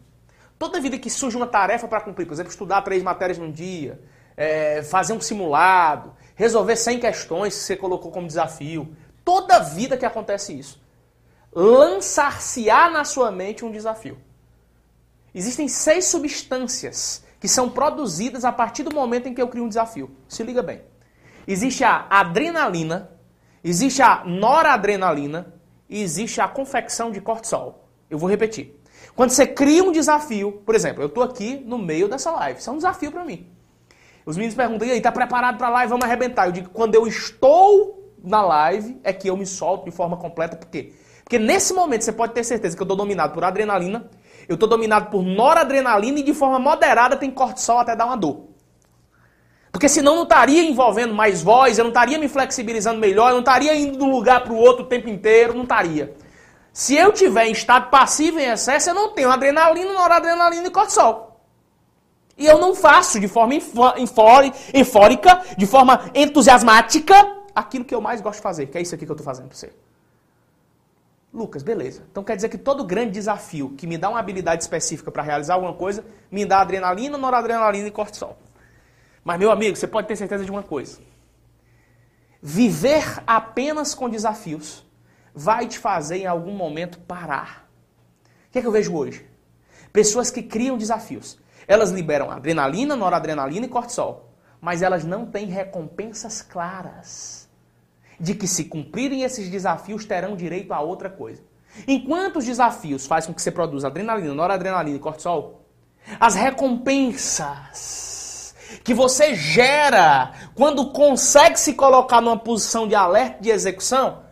Toda vida que surge uma tarefa para cumprir, por exemplo, estudar três matérias num dia, é, fazer um simulado, resolver 100 questões que você colocou como desafio. Toda vida que acontece isso. Lançar-se-á na sua mente um desafio. Existem seis substâncias que são produzidas a partir do momento em que eu crio um desafio. Se liga bem. Existe a adrenalina, existe a noradrenalina e existe a confecção de cortisol. Eu vou repetir. Quando você cria um desafio, por exemplo, eu estou aqui no meio dessa live, isso é um desafio para mim. Os meninos perguntam, e aí, tá preparado para a live? Vamos arrebentar. Eu digo, quando eu estou na live, é que eu me solto de forma completa. Por quê? Porque nesse momento você pode ter certeza que eu estou dominado por adrenalina, eu estou dominado por noradrenalina e de forma moderada tem cortisol até dar uma dor. Porque senão não estaria envolvendo mais voz, eu não estaria me flexibilizando melhor, eu não estaria indo de um lugar para o outro o tempo inteiro, não estaria. Se eu tiver em estado passivo em excesso, eu não tenho adrenalina, noradrenalina e cortisol. E eu não faço de forma eufórica, de forma entusiasmática, aquilo que eu mais gosto de fazer, que é isso aqui que eu estou fazendo para você. Lucas, beleza. Então quer dizer que todo grande desafio que me dá uma habilidade específica para realizar alguma coisa, me dá adrenalina, noradrenalina e cortisol. Mas, meu amigo, você pode ter certeza de uma coisa. Viver apenas com desafios vai te fazer em algum momento parar. O que é que eu vejo hoje? Pessoas que criam desafios. Elas liberam adrenalina, noradrenalina e cortisol. Mas elas não têm recompensas claras de que se cumprirem esses desafios terão direito a outra coisa. Enquanto os desafios fazem com que você produza adrenalina, noradrenalina e cortisol, as recompensas que você gera quando consegue se colocar numa posição de alerta de execução,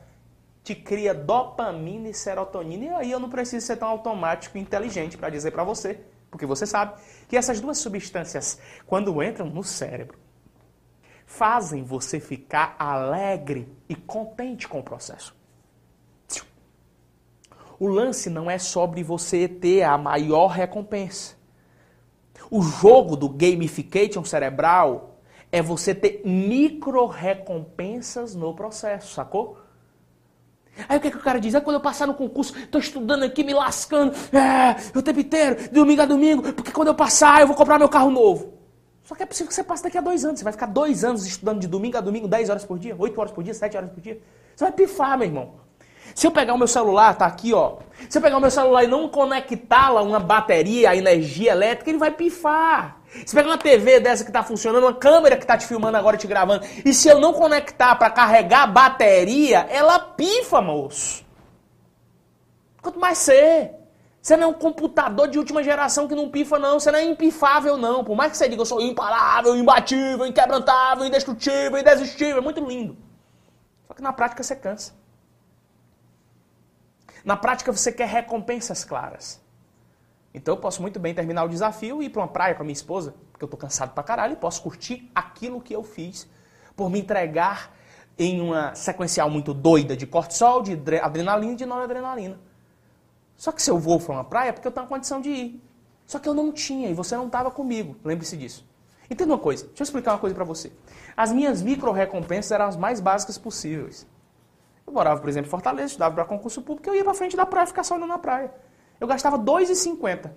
te cria dopamina e serotonina. E aí eu não preciso ser tão automático e inteligente para dizer para você, porque você sabe que essas duas substâncias, quando entram no cérebro, fazem você ficar alegre e contente com o processo. O lance não é sobre você ter a maior recompensa. O jogo do gamification cerebral é você ter micro recompensas no processo, sacou? Aí o que, é que o cara diz? É quando eu passar no concurso, estou estudando aqui, me lascando, é, o tempo inteiro, domingo a domingo, porque quando eu passar eu vou comprar meu carro novo. Só que é possível que você passe daqui a dois anos. Você vai ficar dois anos estudando de domingo a domingo, 10 horas por dia, 8 horas por dia, 7 horas por dia. Você vai pifar, meu irmão. Se eu pegar o meu celular, tá aqui, ó. Se eu pegar o meu celular e não conectá-la uma bateria, a energia elétrica, ele vai pifar. Se pegar uma TV dessa que tá funcionando, uma câmera que tá te filmando agora, te gravando, e se eu não conectar para carregar a bateria, ela pifa, moço. Quanto mais ser. Você não é um computador de última geração que não pifa, não. Você não é impifável, não. Por mais que você diga, eu sou imparável, imbatível, inquebrantável, indestrutível, indesistível. É muito lindo. Só que na prática você cansa. Na prática, você quer recompensas claras. Então eu posso muito bem terminar o desafio e ir para uma praia com a minha esposa, porque eu estou cansado pra caralho, e posso curtir aquilo que eu fiz por me entregar em uma sequencial muito doida de cortisol, de adrenalina e de noradrenalina. Só que se eu vou para uma praia é porque eu tenho a condição de ir. Só que eu não tinha e você não estava comigo. Lembre-se disso. Entenda uma coisa, deixa eu explicar uma coisa para você. As minhas micro recompensas eram as mais básicas possíveis. Eu morava, por exemplo, em Fortaleza, estudava para concurso público, eu ia para frente da praia ficar só na praia. Eu gastava R$ 2,50.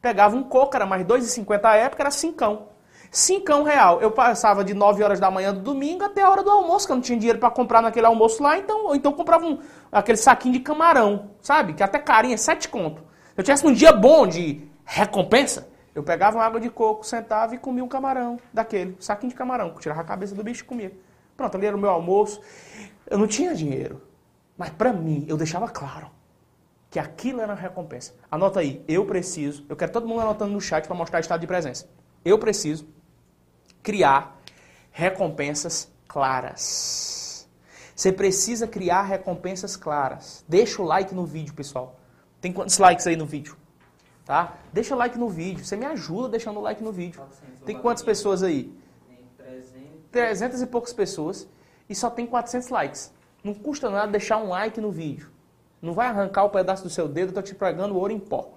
Pegava um coco, era mais R$ 2,50 a época, era cincão. Cincão real. Eu passava de 9 horas da manhã do domingo até a hora do almoço, que eu não tinha dinheiro para comprar naquele almoço lá, então, ou então comprava um, aquele saquinho de camarão, sabe? Que até carinha, 7 conto. Se eu tivesse um dia bom de recompensa, eu pegava uma água de coco, sentava e comia um camarão daquele, saquinho de camarão. Tirava a cabeça do bicho e comia. Pronto, ali era o meu almoço. Eu não tinha dinheiro. Mas para mim, eu deixava claro que aquilo era uma recompensa. Anota aí, eu preciso, eu quero todo mundo anotando no chat para mostrar estado de presença. Eu preciso criar recompensas claras. Você precisa criar recompensas claras. Deixa o like no vídeo, pessoal. Tem quantos likes aí no vídeo? Tá? Deixa o like no vídeo. Você me ajuda deixando o like no vídeo. Tem quantas pessoas aí? 300 e poucas pessoas e só tem 400 likes. Não custa nada deixar um like no vídeo. Não vai arrancar o pedaço do seu dedo, eu tô te pregando ouro em pó.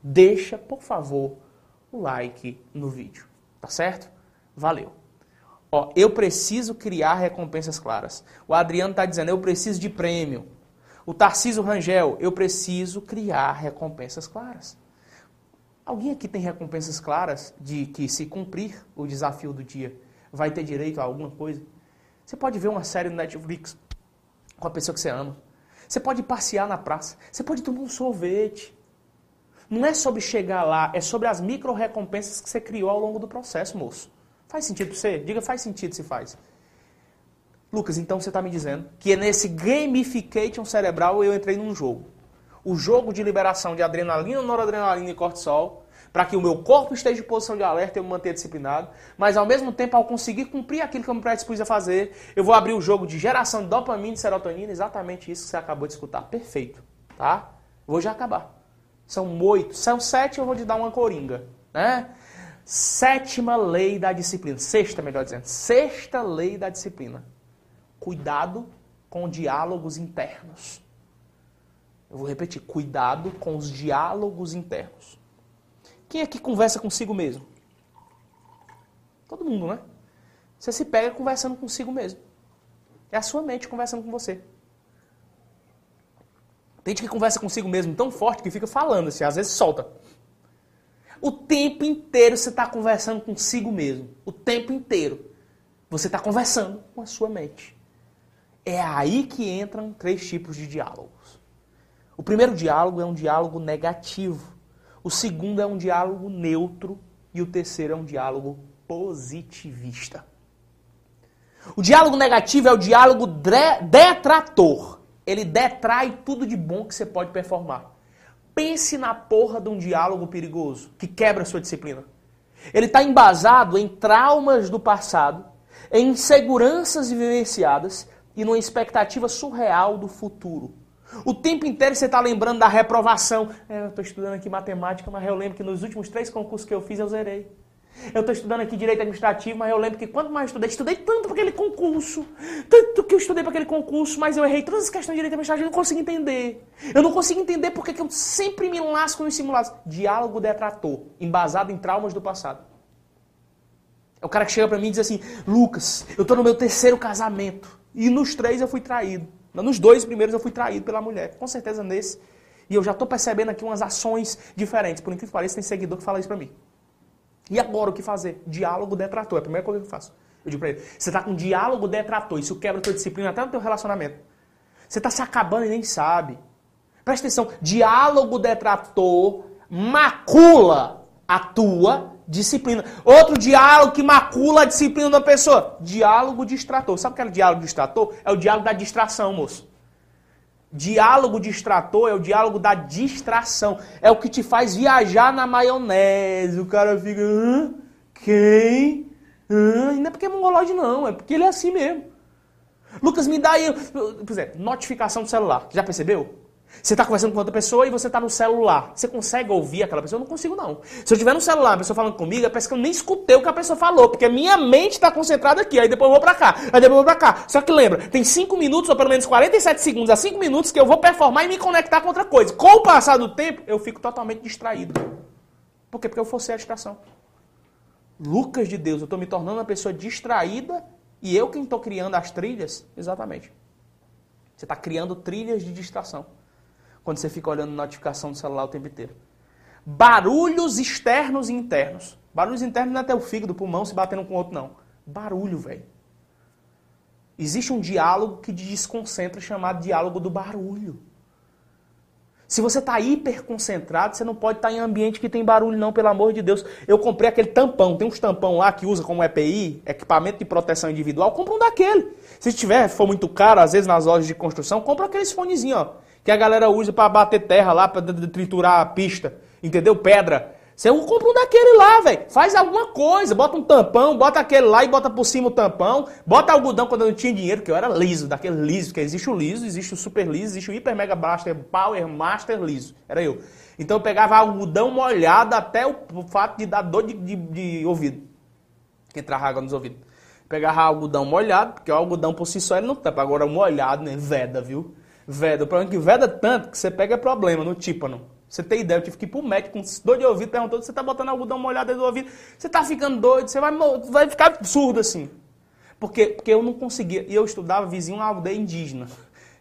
Deixa, por favor, o like no vídeo. Tá certo? Valeu. Ó, eu preciso criar recompensas claras. O Adriano está dizendo, eu preciso de prêmio. O Tarcísio Rangel, eu preciso criar recompensas claras. Alguém aqui tem recompensas claras de que se cumprir o desafio do dia vai ter direito a alguma coisa? Você pode ver uma série no Netflix com a pessoa que você ama. Você pode passear na praça. Você pode tomar um sorvete. Não é sobre chegar lá, é sobre as micro recompensas que você criou ao longo do processo, moço. Faz sentido para você? Diga, faz sentido se faz. Lucas, então você está me dizendo que é nesse gamification cerebral eu entrei num jogo. o jogo de liberação de adrenalina, noradrenalina e cortisol, para que o meu corpo esteja em posição de alerta e eu me mantenha disciplinado, mas ao mesmo tempo, ao conseguir cumprir aquilo que eu me predispus a fazer, eu vou abrir o jogo de geração de dopamina e serotonina, exatamente isso que você acabou de escutar. Perfeito, tá? Vou já acabar. São oito, são sete, eu vou te dar uma coringa, né? Sétima lei da disciplina, sexta, melhor dizendo, sexta lei da disciplina. Cuidado com diálogos internos. Eu vou repetir, cuidado com os diálogos internos. Quem aqui conversa consigo mesmo? Todo mundo, né? Você se pega conversando consigo mesmo. É a sua mente conversando com você. Tem gente que conversa consigo mesmo tão forte que fica falando assim, às vezes solta. O tempo inteiro você está conversando consigo mesmo. O tempo inteiro. Você está conversando com a sua mente. É aí que entram três tipos de diálogos. O primeiro diálogo é um diálogo negativo. O segundo é um diálogo neutro. E o terceiro é um diálogo positivista. O diálogo negativo é o diálogo detrator. Ele detrai tudo de bom que você pode performar. Pense na porra de um diálogo perigoso que quebra a sua disciplina. Ele está embasado em traumas do passado, em inseguranças vivenciadas e numa expectativa surreal do futuro. O tempo inteiro você está lembrando da reprovação. É, eu estou estudando aqui matemática, mas eu lembro que nos últimos três concursos que eu fiz eu zerei. Eu estou estudando aqui direito administrativo, mas eu lembro que quanto mais eu estudei, estudei tanto para aquele concurso, tanto que eu estudei para aquele concurso, mas eu errei todas as questões de direito administrativo, eu não consigo entender. Eu não consigo entender porque que eu sempre me lasco nos simulados. Diálogo detrator, embasado em traumas do passado. É o cara que chega para mim e diz assim: Lucas, eu estou no meu terceiro casamento e nos três eu fui traído. Nos dois primeiros eu fui traído pela mulher, com certeza nesse. E eu já estou percebendo aqui umas ações diferentes. Por incrível que pareça, tem seguidor que fala isso para mim. E agora o que fazer? Diálogo detrator. É a primeira coisa que eu faço. Eu digo para ele: você está com diálogo detrator. Isso quebra a tua disciplina até no teu relacionamento. Você está se acabando e nem sabe. Presta atenção: diálogo detrator macula a tua disciplina. Outro diálogo que macula a disciplina da pessoa: diálogo distrator. Sabe o que é o diálogo distrator? É o diálogo da distração, moço. Diálogo distrator é o diálogo da distração. É o que te faz viajar na maionese. O cara fica, Hã? quem? Hã? não é porque é mongolode, não. É porque ele é assim mesmo. Lucas, me dá aí. Por exemplo, notificação do celular. Já percebeu? Você está conversando com outra pessoa e você está no celular. Você consegue ouvir aquela pessoa? Eu não consigo, não. Se eu estiver no celular, a pessoa falando comigo, é parece que eu nem escutei o que a pessoa falou, porque a minha mente está concentrada aqui. Aí depois eu vou para cá, aí depois eu vou para cá. Só que lembra, tem 5 minutos, ou pelo menos 47 segundos a 5 minutos, que eu vou performar e me conectar com outra coisa. Com o passar do tempo, eu fico totalmente distraído. Por quê? Porque eu forcei a distração. Lucas de Deus, eu estou me tornando uma pessoa distraída e eu quem estou criando as trilhas? Exatamente. Você está criando trilhas de distração quando você fica olhando notificação do celular o tempo inteiro. Barulhos externos e internos. Barulhos internos não é até o fígado, o pulmão se batendo com o outro, não. Barulho, velho. Existe um diálogo que desconcentra chamado diálogo do barulho. Se você está hiper concentrado, você não pode estar tá em ambiente que tem barulho, não, pelo amor de Deus. Eu comprei aquele tampão, tem uns tampão lá que usa como EPI, equipamento de proteção individual, compra um daquele. Se tiver, for muito caro, às vezes nas lojas de construção, compra aqueles fonezinhos, ó que a galera usa para bater terra lá, para triturar a pista, entendeu? Pedra. Você compra um daquele lá, velho. Faz alguma coisa, bota um tampão, bota aquele lá e bota por cima o tampão, bota algodão quando eu não tinha dinheiro, que eu era liso, daquele liso, que existe o liso, existe o super liso, existe o hiper mega blaster, power master liso. Era eu. Então eu pegava algodão molhado até o, fato de dar dor de, de, de ouvido. Que entrava água nos ouvidos. Pegava algodão molhado, porque o algodão por si só ele não tampa. Agora molhado, né? Veda, viu? Veda. O problema é que veda tanto que você pega problema no tímpano. Você tem ideia, eu tive que ir pro médico com dor de ouvido, perguntou, você tá botando algodão molhado do ouvido, você tá ficando doido, você vai, vai ficar surdo assim. Porque, porque eu não conseguia, e eu estudava vizinho uma aldeia indígena.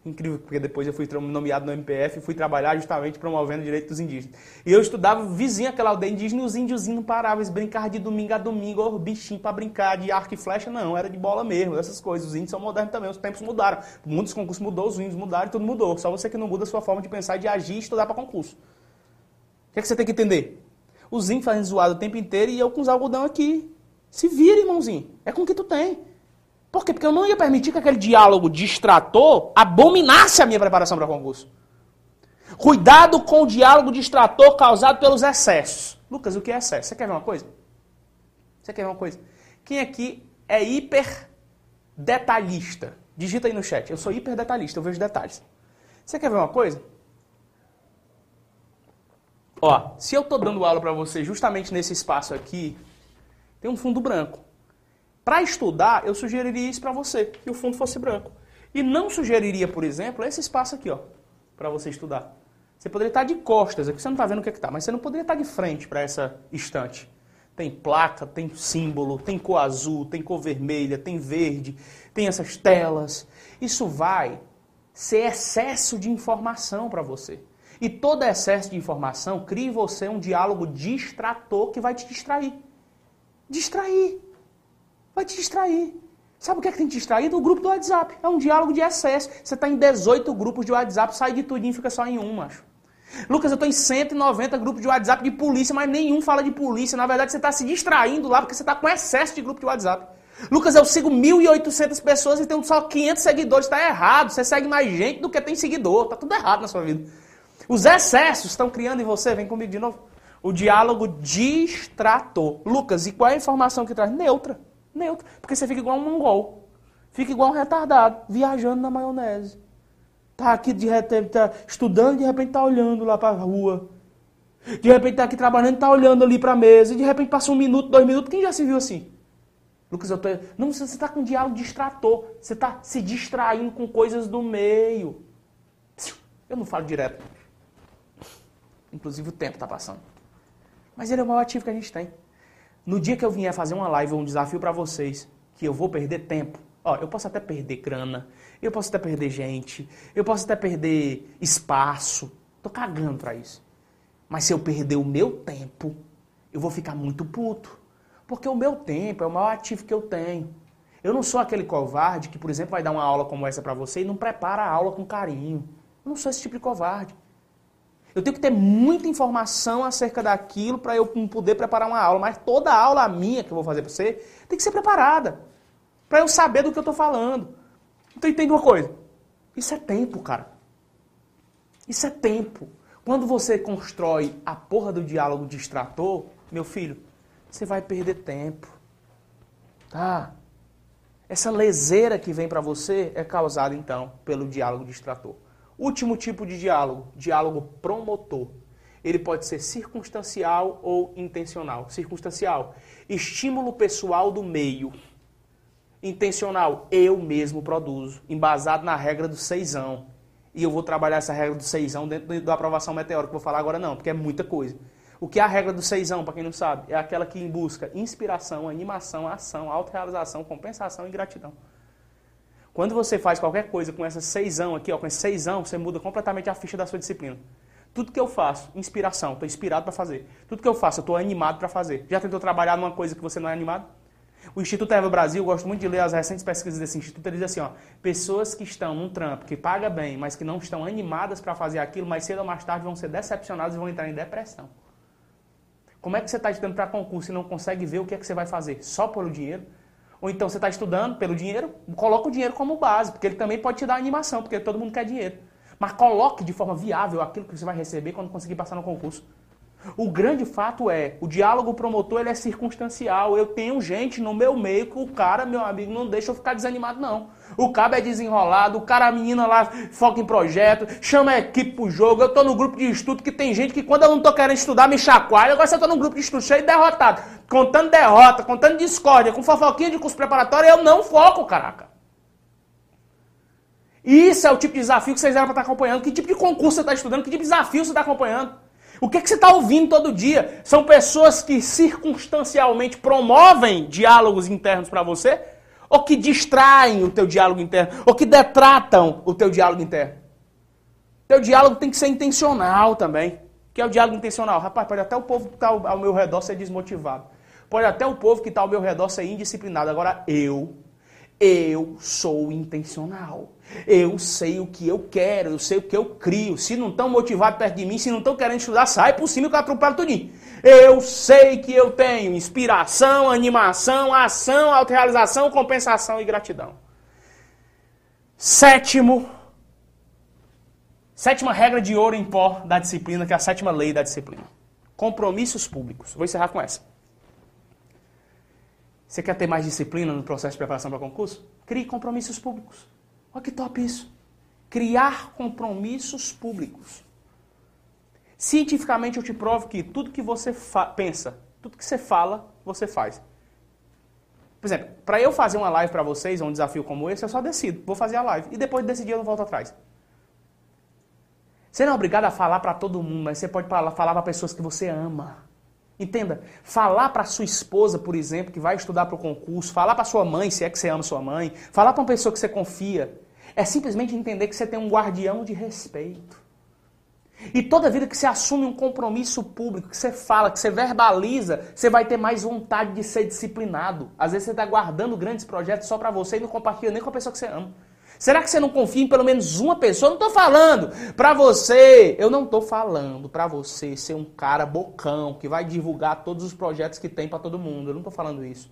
Incrível, porque depois eu fui nomeado no MPF e fui trabalhar justamente promovendo o direito dos indígenas. E eu estudava vizinho aquela aldeia indígena e os índiozinhos paravam, eles brincavam de domingo a domingo, oh, bichinho para brincar de arco e flecha, não, era de bola mesmo, essas coisas. Os índios são modernos também, os tempos mudaram. Muitos concursos mudou, os índios mudaram, tudo mudou. Só você que não muda a sua forma de pensar, de agir e estudar para concurso. O que, é que você tem que entender? Os índios fazem zoado o tempo inteiro e eu com os algodão aqui. Se vira, irmãozinho. É com o que tu tem. Por quê? Porque eu não ia permitir que aquele diálogo distrator abominasse a minha preparação para concurso. Cuidado com o diálogo distrator causado pelos excessos. Lucas, o que é excesso? Você quer ver uma coisa? Você quer ver uma coisa? Quem aqui é hiper detalhista? Digita aí no chat. Eu sou hiper detalhista, eu vejo detalhes. Você quer ver uma coisa? Ó, se eu tô dando aula para você justamente nesse espaço aqui, tem um fundo branco. Para estudar, eu sugeriria isso para você, que o fundo fosse branco. E não sugeriria, por exemplo, esse espaço aqui, ó, para você estudar. Você poderia estar de costas, aqui você não está vendo o que é está, mas você não poderia estar de frente para essa estante. Tem placa, tem símbolo, tem cor azul, tem cor vermelha, tem verde, tem essas telas. Isso vai ser excesso de informação para você. E todo excesso de informação cria em você um diálogo distrator que vai te distrair. Distrair. Vai te distrair. Sabe o que é que tem te distraído? O grupo do WhatsApp. É um diálogo de excesso. Você está em 18 grupos de WhatsApp, sai de tudinho e fica só em um, macho. Lucas, eu estou em 190 grupos de WhatsApp de polícia, mas nenhum fala de polícia. Na verdade, você está se distraindo lá porque você está com excesso de grupo de WhatsApp. Lucas, eu sigo 1.800 pessoas e tenho só 500 seguidores. Está errado. Você segue mais gente do que tem seguidor. Está tudo errado na sua vida. Os excessos estão criando em você, vem comigo de novo, o diálogo distrator. Lucas, e qual é a informação que traz? Neutra. Neutra. Porque você fica igual um mongol. Fica igual um retardado, viajando na maionese. Tá aqui de repente, tá estudando, de repente tá olhando lá para a rua. De repente tá aqui trabalhando, tá olhando ali para a mesa. E de repente passa um minuto, dois minutos. Quem já se viu assim? Lucas, eu tô. Não, você está com um diálogo distrator. Você está se distraindo com coisas do meio. Eu não falo direto. Inclusive o tempo está passando. Mas ele é o maior ativo que a gente tem. No dia que eu vier fazer uma live ou um desafio para vocês, que eu vou perder tempo, ó, eu posso até perder grana, eu posso até perder gente, eu posso até perder espaço. Tô cagando para isso. Mas se eu perder o meu tempo, eu vou ficar muito puto. Porque o meu tempo é o maior ativo que eu tenho. Eu não sou aquele covarde que, por exemplo, vai dar uma aula como essa para você e não prepara a aula com carinho. Eu não sou esse tipo de covarde. Eu tenho que ter muita informação acerca daquilo para eu poder preparar uma aula. Mas toda aula minha que eu vou fazer para você tem que ser preparada. Para eu saber do que eu estou falando. Então entende uma coisa. Isso é tempo, cara. Isso é tempo. Quando você constrói a porra do diálogo distrator, meu filho, você vai perder tempo. Tá? Essa leseira que vem para você é causada então pelo diálogo distrator. Último tipo de diálogo, diálogo promotor. Ele pode ser circunstancial ou intencional. Circunstancial, estímulo pessoal do meio. Intencional, eu mesmo produzo, embasado na regra do seisão. E eu vou trabalhar essa regra do seisão dentro da aprovação meteórica. Vou falar agora não, porque é muita coisa. O que é a regra do seisão, para quem não sabe? É aquela que busca inspiração, animação, ação, autorrealização, compensação e gratidão. Quando você faz qualquer coisa com essa seisão aqui, ó, com esse seisão, você muda completamente a ficha da sua disciplina. Tudo que eu faço, inspiração, estou inspirado para fazer. Tudo que eu faço, eu estou animado para fazer. Já tentou trabalhar numa coisa que você não é animado? O Instituto Eva Brasil, gosto muito de ler as recentes pesquisas desse instituto, ele diz assim, ó, pessoas que estão num trampo que paga bem, mas que não estão animadas para fazer aquilo, mais cedo ou mais tarde vão ser decepcionadas e vão entrar em depressão. Como é que você está estudando para concurso e não consegue ver o que é que você vai fazer? Só pelo dinheiro? Ou então você está estudando pelo dinheiro, coloca o dinheiro como base, porque ele também pode te dar animação, porque todo mundo quer dinheiro. Mas coloque de forma viável aquilo que você vai receber quando conseguir passar no concurso. O grande fato é, o diálogo promotor ele é circunstancial. Eu tenho gente no meu meio que o cara, meu amigo, não deixa eu ficar desanimado, não. O cabo é desenrolado, o cara, a menina lá foca em projeto, chama a equipe pro jogo. Eu tô no grupo de estudo que tem gente que quando eu não tô querendo estudar me chacoalha. Agora você tá no grupo de estudo cheio de derrotado, contando derrota, contando discórdia, com fofoquinha de curso preparatório, eu não foco, caraca. Isso é o tipo de desafio que vocês eram para estar acompanhando. Que tipo de concurso você está estudando? Que tipo de desafio você está acompanhando? O que, é que você está ouvindo todo dia? São pessoas que circunstancialmente promovem diálogos internos para você? Ou que distraem o teu diálogo interno? Ou que detratam o teu diálogo interno? Teu diálogo tem que ser intencional também. Que é o diálogo intencional? Rapaz, pode até o povo que está ao meu redor ser desmotivado. Pode até o povo que está ao meu redor ser indisciplinado. Agora eu, eu sou intencional. Eu sei o que eu quero, eu sei o que eu crio. Se não estão motivados perto de mim, se não estão querendo estudar, sai por cima que eu atropelo tudinho. Eu sei que eu tenho inspiração, animação, ação, autorrealização, compensação e gratidão. Sétimo Sétima regra de ouro em pó da disciplina, que é a sétima lei da disciplina. Compromissos públicos. Vou encerrar com essa. Você quer ter mais disciplina no processo de preparação para concurso? Crie compromissos públicos. Olha que top isso. Criar compromissos públicos. Cientificamente eu te provo que tudo que você pensa, tudo que você fala, você faz. Por exemplo, para eu fazer uma live para vocês, um desafio como esse, eu só decido, vou fazer a live. E depois de decidir eu não volto atrás. Você não é obrigado a falar para todo mundo, mas você pode falar para pessoas que você ama. Entenda, falar para sua esposa, por exemplo, que vai estudar para o concurso, falar para sua mãe, se é que você ama sua mãe, falar para uma pessoa que você confia, é simplesmente entender que você tem um guardião de respeito. E toda vida que você assume um compromisso público, que você fala, que você verbaliza, você vai ter mais vontade de ser disciplinado. Às vezes você está guardando grandes projetos só para você e não compartilha nem com a pessoa que você ama. Será que você não confia em pelo menos uma pessoa? Eu não estou falando para você, eu não estou falando para você ser um cara bocão que vai divulgar todos os projetos que tem para todo mundo. Eu não estou falando isso.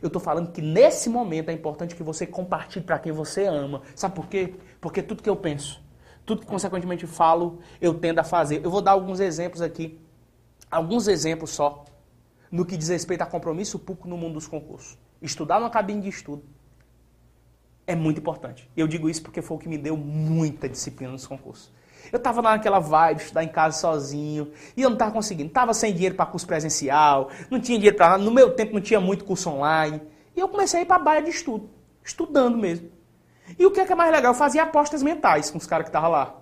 Eu estou falando que nesse momento é importante que você compartilhe para quem você ama. Sabe por quê? Porque tudo que eu penso, tudo que consequentemente falo, eu tendo a fazer. Eu vou dar alguns exemplos aqui. Alguns exemplos só no que diz respeito a compromisso público no mundo dos concursos. Estudar numa cabine de estudo é muito importante. Eu digo isso porque foi o que me deu muita disciplina nos concursos. Eu estava naquela vibe, estudar em casa sozinho, e eu não estava conseguindo. Estava sem dinheiro para curso presencial, não tinha dinheiro para nada. No meu tempo não tinha muito curso online. E eu comecei a ir para a baia de estudo, estudando mesmo. E o que é, que é mais legal? Eu fazia apostas mentais com os caras que estavam lá.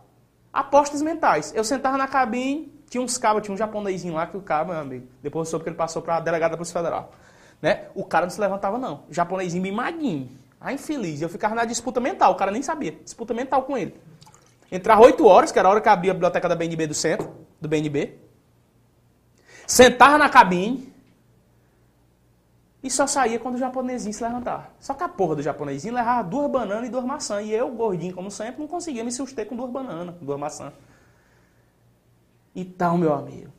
Apostas mentais. Eu sentava na cabine, tinha uns cabos, tinha um japonesinho lá que o cara, meu amigo, depois eu soube que ele passou para delegada da Polícia Federal. Né? O cara não se levantava, não. O japonesinho mimadinho. Ah, infeliz. Eu ficava na disputa mental, o cara nem sabia. Disputa mental com ele. Entrava 8 horas, que era a hora que abria a biblioteca da BNB do centro, do BNB. Sentava na cabine. E só saía quando o japonesinho se levantava. Só que a porra do japonesinho levava duas bananas e duas maçãs. E eu, gordinho como sempre, não conseguia me suster com duas bananas, duas maçãs. Então, meu amigo,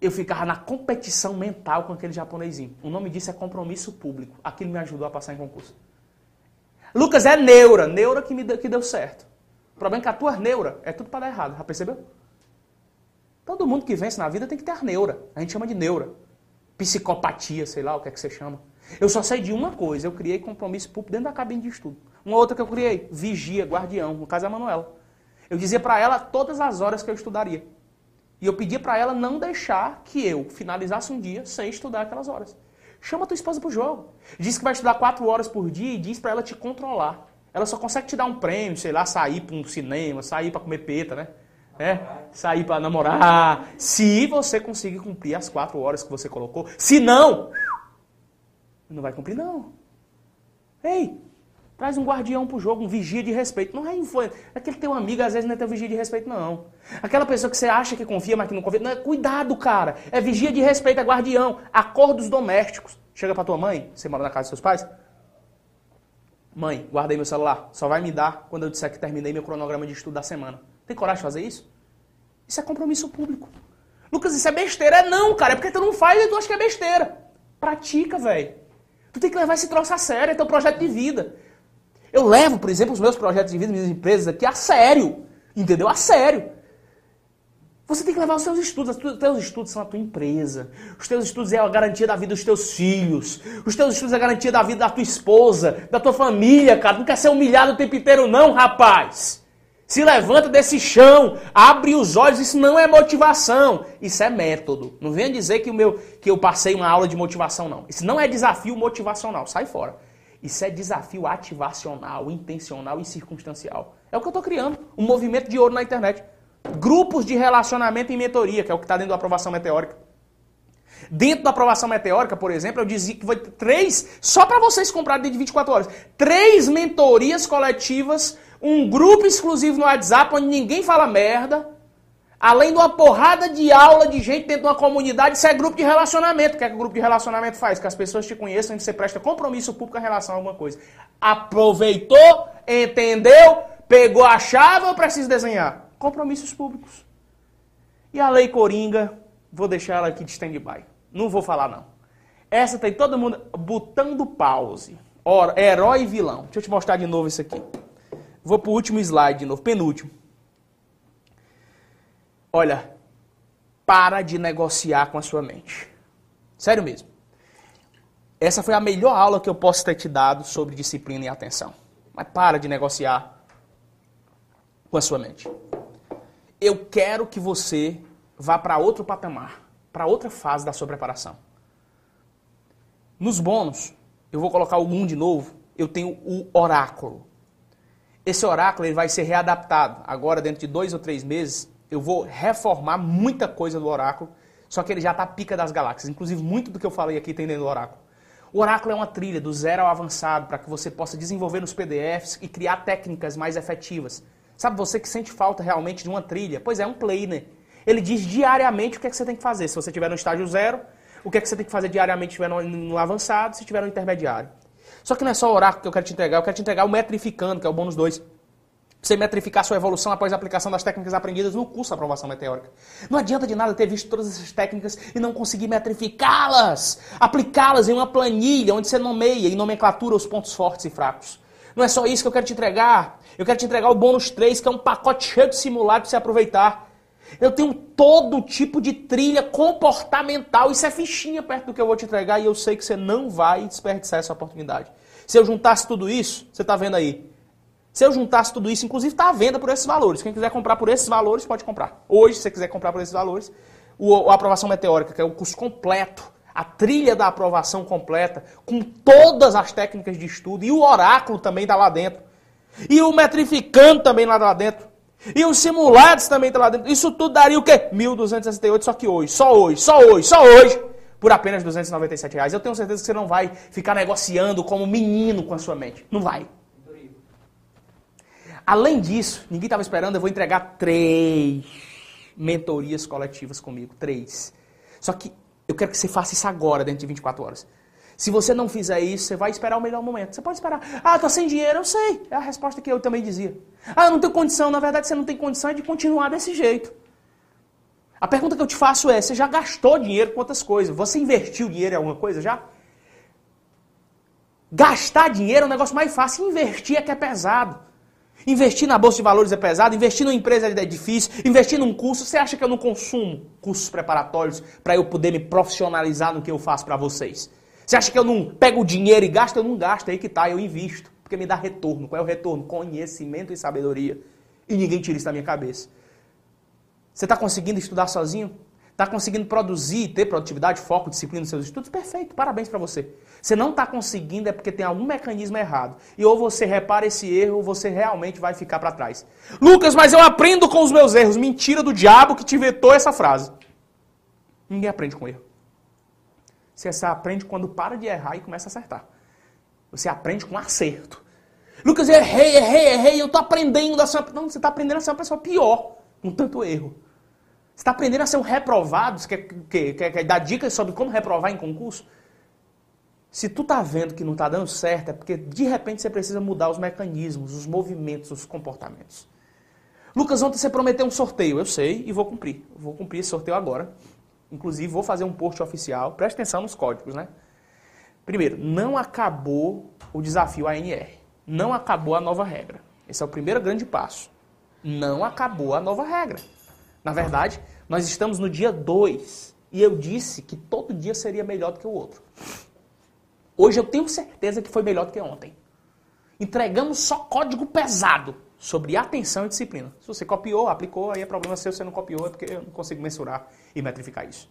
eu ficava na competição mental com aquele japonesinho. O nome disso é compromisso público. Aquilo me ajudou a passar em concurso. Lucas é neura, neura que me deu, que deu certo. O problema é que a tua neura é tudo para dar errado, já percebeu? Todo mundo que vence na vida tem que ter neura. A gente chama de neura. Psicopatia, sei lá o que é que você chama. Eu só sei de uma coisa, eu criei compromisso público dentro da cabine de estudo. Uma outra que eu criei, vigia, guardião, no caso é a Manuela. Eu dizia para ela todas as horas que eu estudaria. E eu pedia para ela não deixar que eu finalizasse um dia sem estudar aquelas horas. Chama tua esposa pro jogo. Diz que vai estudar quatro horas por dia e diz para ela te controlar. Ela só consegue te dar um prêmio, sei lá, sair para um cinema, sair para comer peta, né? É, sair para namorar. Se você conseguir cumprir as quatro horas que você colocou. Se não, não vai cumprir não. Ei, traz um guardião pro jogo, um vigia de respeito. Não é influência. Aquele teu amigo às vezes não é teu vigia de respeito não. Aquela pessoa que você acha que confia, mas que não confia. Não, é, cuidado, cara. É vigia de respeito, é guardião. Acordos domésticos. Chega pra tua mãe, você mora na casa dos seus pais. Mãe, guardei meu celular. Só vai me dar quando eu disser que terminei meu cronograma de estudo da semana. Tem coragem de fazer isso? Isso é compromisso público. Lucas, isso é besteira. É não, cara. É porque tu não faz e tu acha que é besteira. Pratica, velho. Tu tem que levar esse troço a sério. É teu projeto de vida. Eu levo, por exemplo, os meus projetos de vida, minhas empresas aqui a sério. Entendeu? A sério. Você tem que levar os seus estudos. Os teus estudos são a tua empresa. Os teus estudos é a garantia da vida dos teus filhos. Os teus estudos é a garantia da vida da tua esposa, da tua família, cara. Não quer ser humilhado o tempo inteiro, não, rapaz. Se levanta desse chão, abre os olhos. Isso não é motivação. Isso é método. Não venha dizer que, o meu, que eu passei uma aula de motivação, não. Isso não é desafio motivacional. Sai fora. Isso é desafio ativacional, intencional e circunstancial. É o que eu estou criando. Um movimento de ouro na internet. Grupos de relacionamento e mentoria, que é o que está dentro da aprovação meteórica. Dentro da aprovação meteórica, por exemplo, eu dizia que vai três, só para vocês comprarem dentro de 24 horas, três mentorias coletivas, um grupo exclusivo no WhatsApp onde ninguém fala merda, além de uma porrada de aula de gente dentro de uma comunidade, isso é grupo de relacionamento. O que é que o grupo de relacionamento faz? Que as pessoas te conheçam e você presta compromisso público em relação a alguma coisa. Aproveitou, entendeu, pegou a chave ou preciso desenhar? compromissos públicos. E a lei Coringa, vou deixar ela aqui de stand-by. Não vou falar, não. Essa tem todo mundo botando pause. Ora, herói e vilão. Deixa eu te mostrar de novo isso aqui. Vou pro último slide de novo, penúltimo. Olha, para de negociar com a sua mente. Sério mesmo. Essa foi a melhor aula que eu posso ter te dado sobre disciplina e atenção. Mas para de negociar com a sua mente. Eu quero que você vá para outro patamar, para outra fase da sua preparação. Nos bônus, eu vou colocar o 1 de novo, eu tenho o oráculo. Esse oráculo ele vai ser readaptado. Agora, dentro de dois ou três meses, eu vou reformar muita coisa do oráculo, só que ele já está pica das galáxias. Inclusive, muito do que eu falei aqui tem dentro do oráculo. O oráculo é uma trilha do zero ao avançado para que você possa desenvolver nos PDFs e criar técnicas mais efetivas. Sabe você que sente falta realmente de uma trilha? Pois é, um planner. Ele diz diariamente o que, é que você tem que fazer. Se você estiver no estágio zero, o que é que você tem que fazer diariamente se estiver no, no avançado, se estiver no intermediário. Só que não é só o oráculo que eu quero te entregar, eu quero te entregar o metrificando, que é o bônus 2 você metrificar sua evolução após a aplicação das técnicas aprendidas no curso de aprovação meteórica. Não adianta de nada ter visto todas essas técnicas e não conseguir metrificá-las, aplicá-las em uma planilha onde você nomeia em nomenclatura os pontos fortes e fracos. Não é só isso que eu quero te entregar. Eu quero te entregar o bônus 3, que é um pacote cheio de simulado para você aproveitar. Eu tenho todo tipo de trilha comportamental. Isso é fichinha perto do que eu vou te entregar e eu sei que você não vai desperdiçar essa oportunidade. Se eu juntasse tudo isso, você está vendo aí, se eu juntasse tudo isso, inclusive está à venda por esses valores. Quem quiser comprar por esses valores, pode comprar. Hoje, se você quiser comprar por esses valores, o, a aprovação meteórica, que é o curso completo, a trilha da aprovação completa, com todas as técnicas de estudo, e o oráculo também está lá dentro. E o metrificando também lá, lá dentro. E os simulados também estão tá lá dentro. Isso tudo daria o quê? 1.268, só que hoje, só hoje, só hoje, só hoje, por apenas 297 reais. Eu tenho certeza que você não vai ficar negociando como menino com a sua mente. Não vai. Além disso, ninguém estava esperando, eu vou entregar três mentorias coletivas comigo. Três. Só que eu quero que você faça isso agora, dentro de 24 horas. Se você não fizer isso, você vai esperar o melhor momento. Você pode esperar. Ah, tá sem dinheiro, eu sei. É a resposta que eu também dizia. Ah, não tenho condição. Na verdade, você não tem condição de continuar desse jeito. A pergunta que eu te faço é: você já gastou dinheiro com outras coisas? Você investiu dinheiro em alguma coisa já? Gastar dinheiro é o negócio mais fácil. Investir é que é pesado. Investir na bolsa de valores é pesado, investir numa empresa é difícil, investir num curso, você acha que eu não consumo cursos preparatórios para eu poder me profissionalizar no que eu faço para vocês? Você acha que eu não pego o dinheiro e gasto? Eu não gasto, é aí que tá, eu invisto, porque me dá retorno. Qual é o retorno? Conhecimento e sabedoria. E ninguém tira isso da minha cabeça. Você está conseguindo estudar sozinho? Está conseguindo produzir, ter produtividade, foco, disciplina nos seus estudos? Perfeito, parabéns para você. Você não está conseguindo é porque tem algum mecanismo errado. E ou você repara esse erro ou você realmente vai ficar para trás. Lucas, mas eu aprendo com os meus erros. Mentira do diabo que te vetou essa frase. Ninguém aprende com erro. Você aprende quando para de errar e começa a acertar. Você aprende com acerto. Lucas, errei, errei, errei, eu estou aprendendo a ser Não, você está aprendendo a ser uma pessoa pior com tanto erro. Você está aprendendo a ser um reprovado? Você quer, quer, quer, quer dar dicas sobre como reprovar em concurso? Se tu tá vendo que não está dando certo, é porque de repente você precisa mudar os mecanismos, os movimentos, os comportamentos. Lucas, ontem você prometeu um sorteio. Eu sei e vou cumprir. Vou cumprir esse sorteio agora. Inclusive, vou fazer um post oficial. Preste atenção nos códigos, né? Primeiro, não acabou o desafio ANR. Não acabou a nova regra. Esse é o primeiro grande passo. Não acabou a nova regra. Na verdade, nós estamos no dia 2 e eu disse que todo dia seria melhor do que o outro. Hoje eu tenho certeza que foi melhor do que ontem. Entregamos só código pesado sobre atenção e disciplina. Se você copiou, aplicou, aí é problema seu, se você não copiou, é porque eu não consigo mensurar e metrificar isso.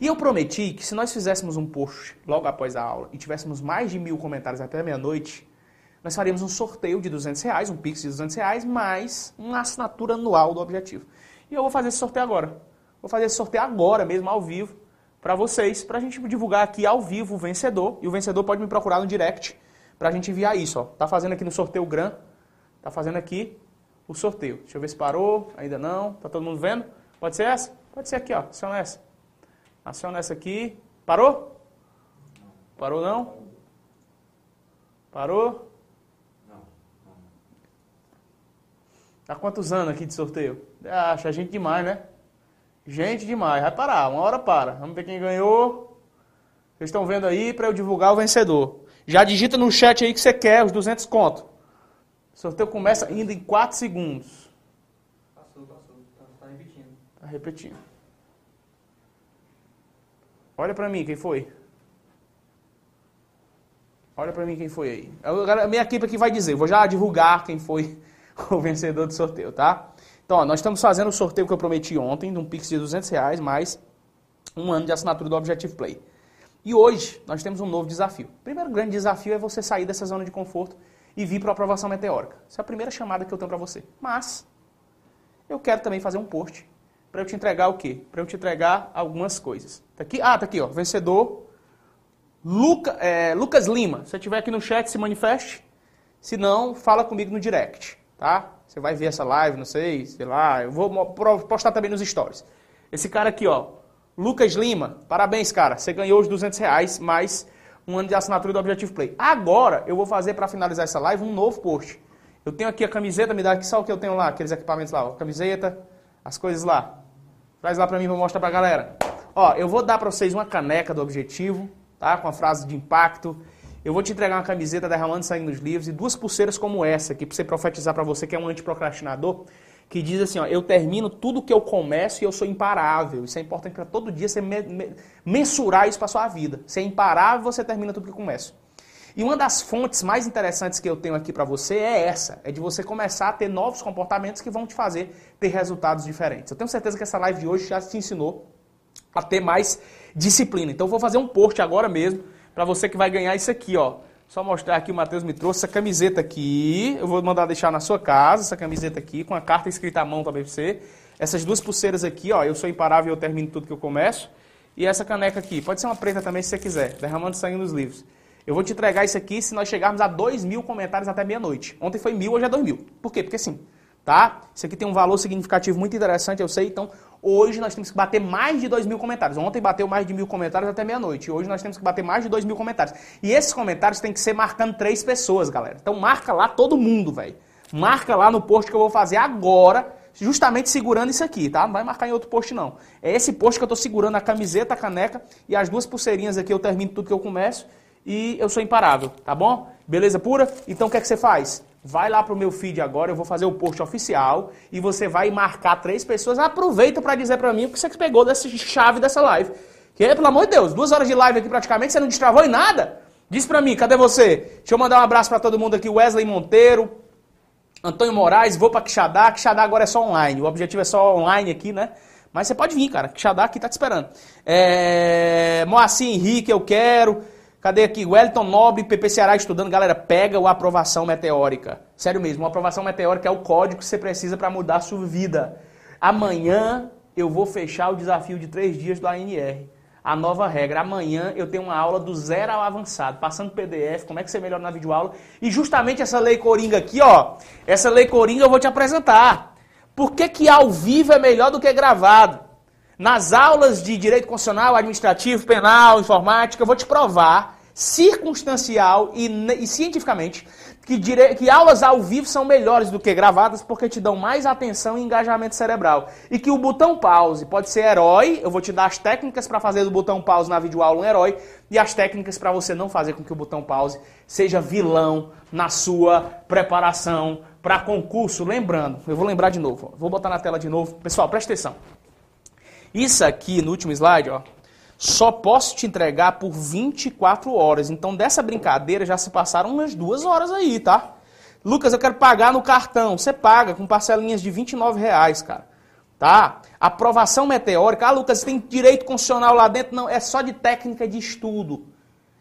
E eu prometi que se nós fizéssemos um post logo após a aula e tivéssemos mais de mil comentários até meia-noite, nós faríamos um sorteio de 200 reais, um pix de 200 reais, mais uma assinatura anual do objetivo. E eu vou fazer esse sorteio agora. Vou fazer esse sorteio agora mesmo, ao vivo, para vocês, para a gente divulgar aqui ao vivo o vencedor. E o vencedor pode me procurar no direct para a gente enviar isso. Ó. Tá fazendo aqui no sorteio GRAM. Tá fazendo aqui o sorteio. Deixa eu ver se parou. Ainda não. Tá todo mundo vendo? Pode ser essa? Pode ser aqui, ó. Aciona essa. Aciona essa aqui. Parou? Parou não? Parou? Há quantos anos aqui de sorteio? Acha gente demais, né? Gente demais. Vai parar, uma hora para. Vamos ver quem ganhou. Vocês estão vendo aí para eu divulgar o vencedor. Já digita no chat aí que você quer, os 200 conto. O sorteio começa ainda em 4 segundos. Passou, passou. Tá, tá repetindo. repetindo. Olha pra mim, quem foi? Olha pra mim quem foi aí. A minha equipe aqui vai dizer, vou já divulgar quem foi o vencedor do sorteio, tá? Então, ó, nós estamos fazendo o sorteio que eu prometi ontem, de um Pix de 200 reais, mais um ano de assinatura do Objective Play. E hoje nós temos um novo desafio. O primeiro grande desafio é você sair dessa zona de conforto e vir para a aprovação meteórica. Essa é a primeira chamada que eu tenho para você. Mas eu quero também fazer um post para eu te entregar o quê? Para eu te entregar algumas coisas. Tá aqui? Ah, tá aqui, ó. Vencedor Luca, é, Lucas Lima. Se estiver aqui no chat, se manifeste. Se não, fala comigo no direct, tá? Você vai ver essa live, não sei, sei lá. Eu vou postar também nos stories. Esse cara aqui, ó. Lucas Lima. Parabéns, cara. Você ganhou os 200 reais, mais um ano de assinatura do Objetivo Play. Agora, eu vou fazer, para finalizar essa live, um novo post. Eu tenho aqui a camiseta, me dá aqui só o que eu tenho lá, aqueles equipamentos lá, ó. Camiseta, as coisas lá. Traz lá pra mim, vou mostrar pra galera. Ó, eu vou dar pra vocês uma caneca do Objetivo, tá? Com a frase de impacto. Eu vou te entregar uma camiseta derramando sangue nos livros e duas pulseiras como essa aqui, pra você profetizar pra você que é um antiprocrastinador, que diz assim, ó, eu termino tudo que eu começo e eu sou imparável. Isso é importante para todo dia você me, me, mensurar isso para sua vida. Você é imparável, você termina tudo que começa. E uma das fontes mais interessantes que eu tenho aqui para você é essa, é de você começar a ter novos comportamentos que vão te fazer ter resultados diferentes. Eu tenho certeza que essa live de hoje já te ensinou a ter mais disciplina. Então eu vou fazer um post agora mesmo para você que vai ganhar isso aqui, ó. Só mostrar aqui, o Matheus me trouxe essa camiseta aqui. Eu vou mandar deixar na sua casa, essa camiseta aqui, com a carta escrita à mão também pra você. Essas duas pulseiras aqui, ó. Eu sou imparável eu termino tudo que eu começo. E essa caneca aqui. Pode ser uma preta também se você quiser. Derramando sangue nos livros. Eu vou te entregar isso aqui se nós chegarmos a 2 mil comentários até meia-noite. Ontem foi mil, hoje é 2 mil. Por quê? Porque sim. Tá? Isso aqui tem um valor significativo muito interessante, eu sei. Então, hoje nós temos que bater mais de 2 mil comentários. Ontem bateu mais de mil comentários até meia-noite. Hoje nós temos que bater mais de 2 mil comentários. E esses comentários tem que ser marcando três pessoas, galera. Então, marca lá todo mundo, velho. Marca lá no post que eu vou fazer agora justamente segurando isso aqui, tá? Não vai marcar em outro post, não. É esse post que eu tô segurando a camiseta, a caneca e as duas pulseirinhas aqui. Eu termino tudo que eu começo e eu sou imparável, tá bom? Beleza pura? Então o que é que você faz? Vai lá pro meu feed agora, eu vou fazer o post oficial e você vai marcar três pessoas. Aproveita para dizer para mim o que você pegou dessa chave dessa live. Que, pelo amor de Deus, duas horas de live aqui praticamente, você não destravou em nada? Diz pra mim, cadê você? Deixa eu mandar um abraço para todo mundo aqui, Wesley Monteiro, Antônio Moraes, vou para Quixadá. Quixadá agora é só online, o objetivo é só online aqui, né? Mas você pode vir, cara, Quixadá aqui tá te esperando. É... Moacir Henrique, eu quero. Cadê aqui? Wellington Nobre, PP Ceará estudando. Galera, pega o aprovação meteórica. Sério mesmo, a aprovação meteórica é o código que você precisa para mudar a sua vida. Amanhã eu vou fechar o desafio de três dias do ANR. A nova regra. Amanhã eu tenho uma aula do zero ao avançado, passando PDF, como é que você melhora na videoaula. E justamente essa lei Coringa aqui, ó. Essa lei Coringa eu vou te apresentar. Por que, que ao vivo é melhor do que gravado? Nas aulas de direito constitucional, administrativo, penal, informática, eu vou te provar circunstancial e, e cientificamente que, dire... que aulas ao vivo são melhores do que gravadas porque te dão mais atenção e engajamento cerebral. E que o botão pause pode ser herói, eu vou te dar as técnicas para fazer do botão pause na videoaula um herói e as técnicas para você não fazer com que o botão pause seja vilão na sua preparação para concurso. Lembrando, eu vou lembrar de novo, vou botar na tela de novo. Pessoal, presta atenção. Isso aqui no último slide, ó, só posso te entregar por 24 horas. Então dessa brincadeira já se passaram umas duas horas aí, tá? Lucas, eu quero pagar no cartão. Você paga com parcelinhas de 29 reais, cara. Tá? Aprovação meteórica. Ah, Lucas, tem direito constitucional lá dentro? Não, é só de técnica de estudo.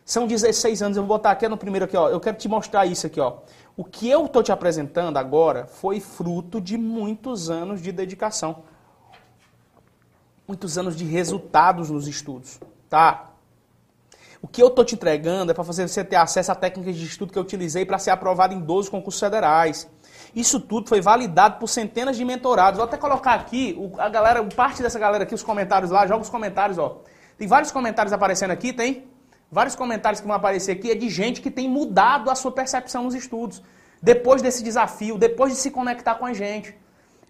São 16 anos, eu vou botar aqui no primeiro aqui, ó. Eu quero te mostrar isso aqui, ó. O que eu tô te apresentando agora foi fruto de muitos anos de dedicação muitos anos de resultados nos estudos, tá? O que eu estou te entregando é para fazer você ter acesso a técnicas de estudo que eu utilizei para ser aprovado em 12 concursos federais. Isso tudo foi validado por centenas de mentorados. Vou até colocar aqui, a galera, parte dessa galera aqui, os comentários lá, joga os comentários, ó. Tem vários comentários aparecendo aqui, tem? Vários comentários que vão aparecer aqui é de gente que tem mudado a sua percepção nos estudos. Depois desse desafio, depois de se conectar com a gente.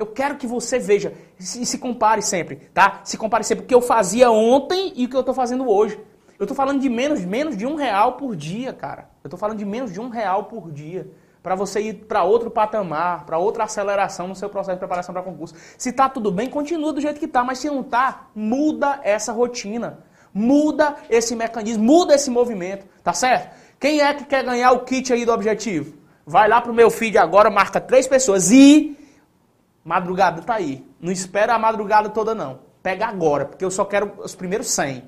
Eu quero que você veja e se, compare sempre, tá? Se compare sempre o que eu fazia ontem e o que eu estou fazendo hoje. Eu estou falando de menos, menos de um real por dia, cara. Eu estou falando de menos de um real por dia para você ir para outro patamar, para outra aceleração no seu processo de preparação para concurso. Se tá tudo bem, continua do jeito que tá, mas se não tá, muda essa rotina. Muda esse mecanismo, muda esse movimento, tá certo? Quem é que quer ganhar o kit aí do objetivo? Vai lá pro meu feed agora, marca três pessoas e madrugada tá aí. Não espera a madrugada toda não. Pega agora, porque eu só quero os primeiros 100.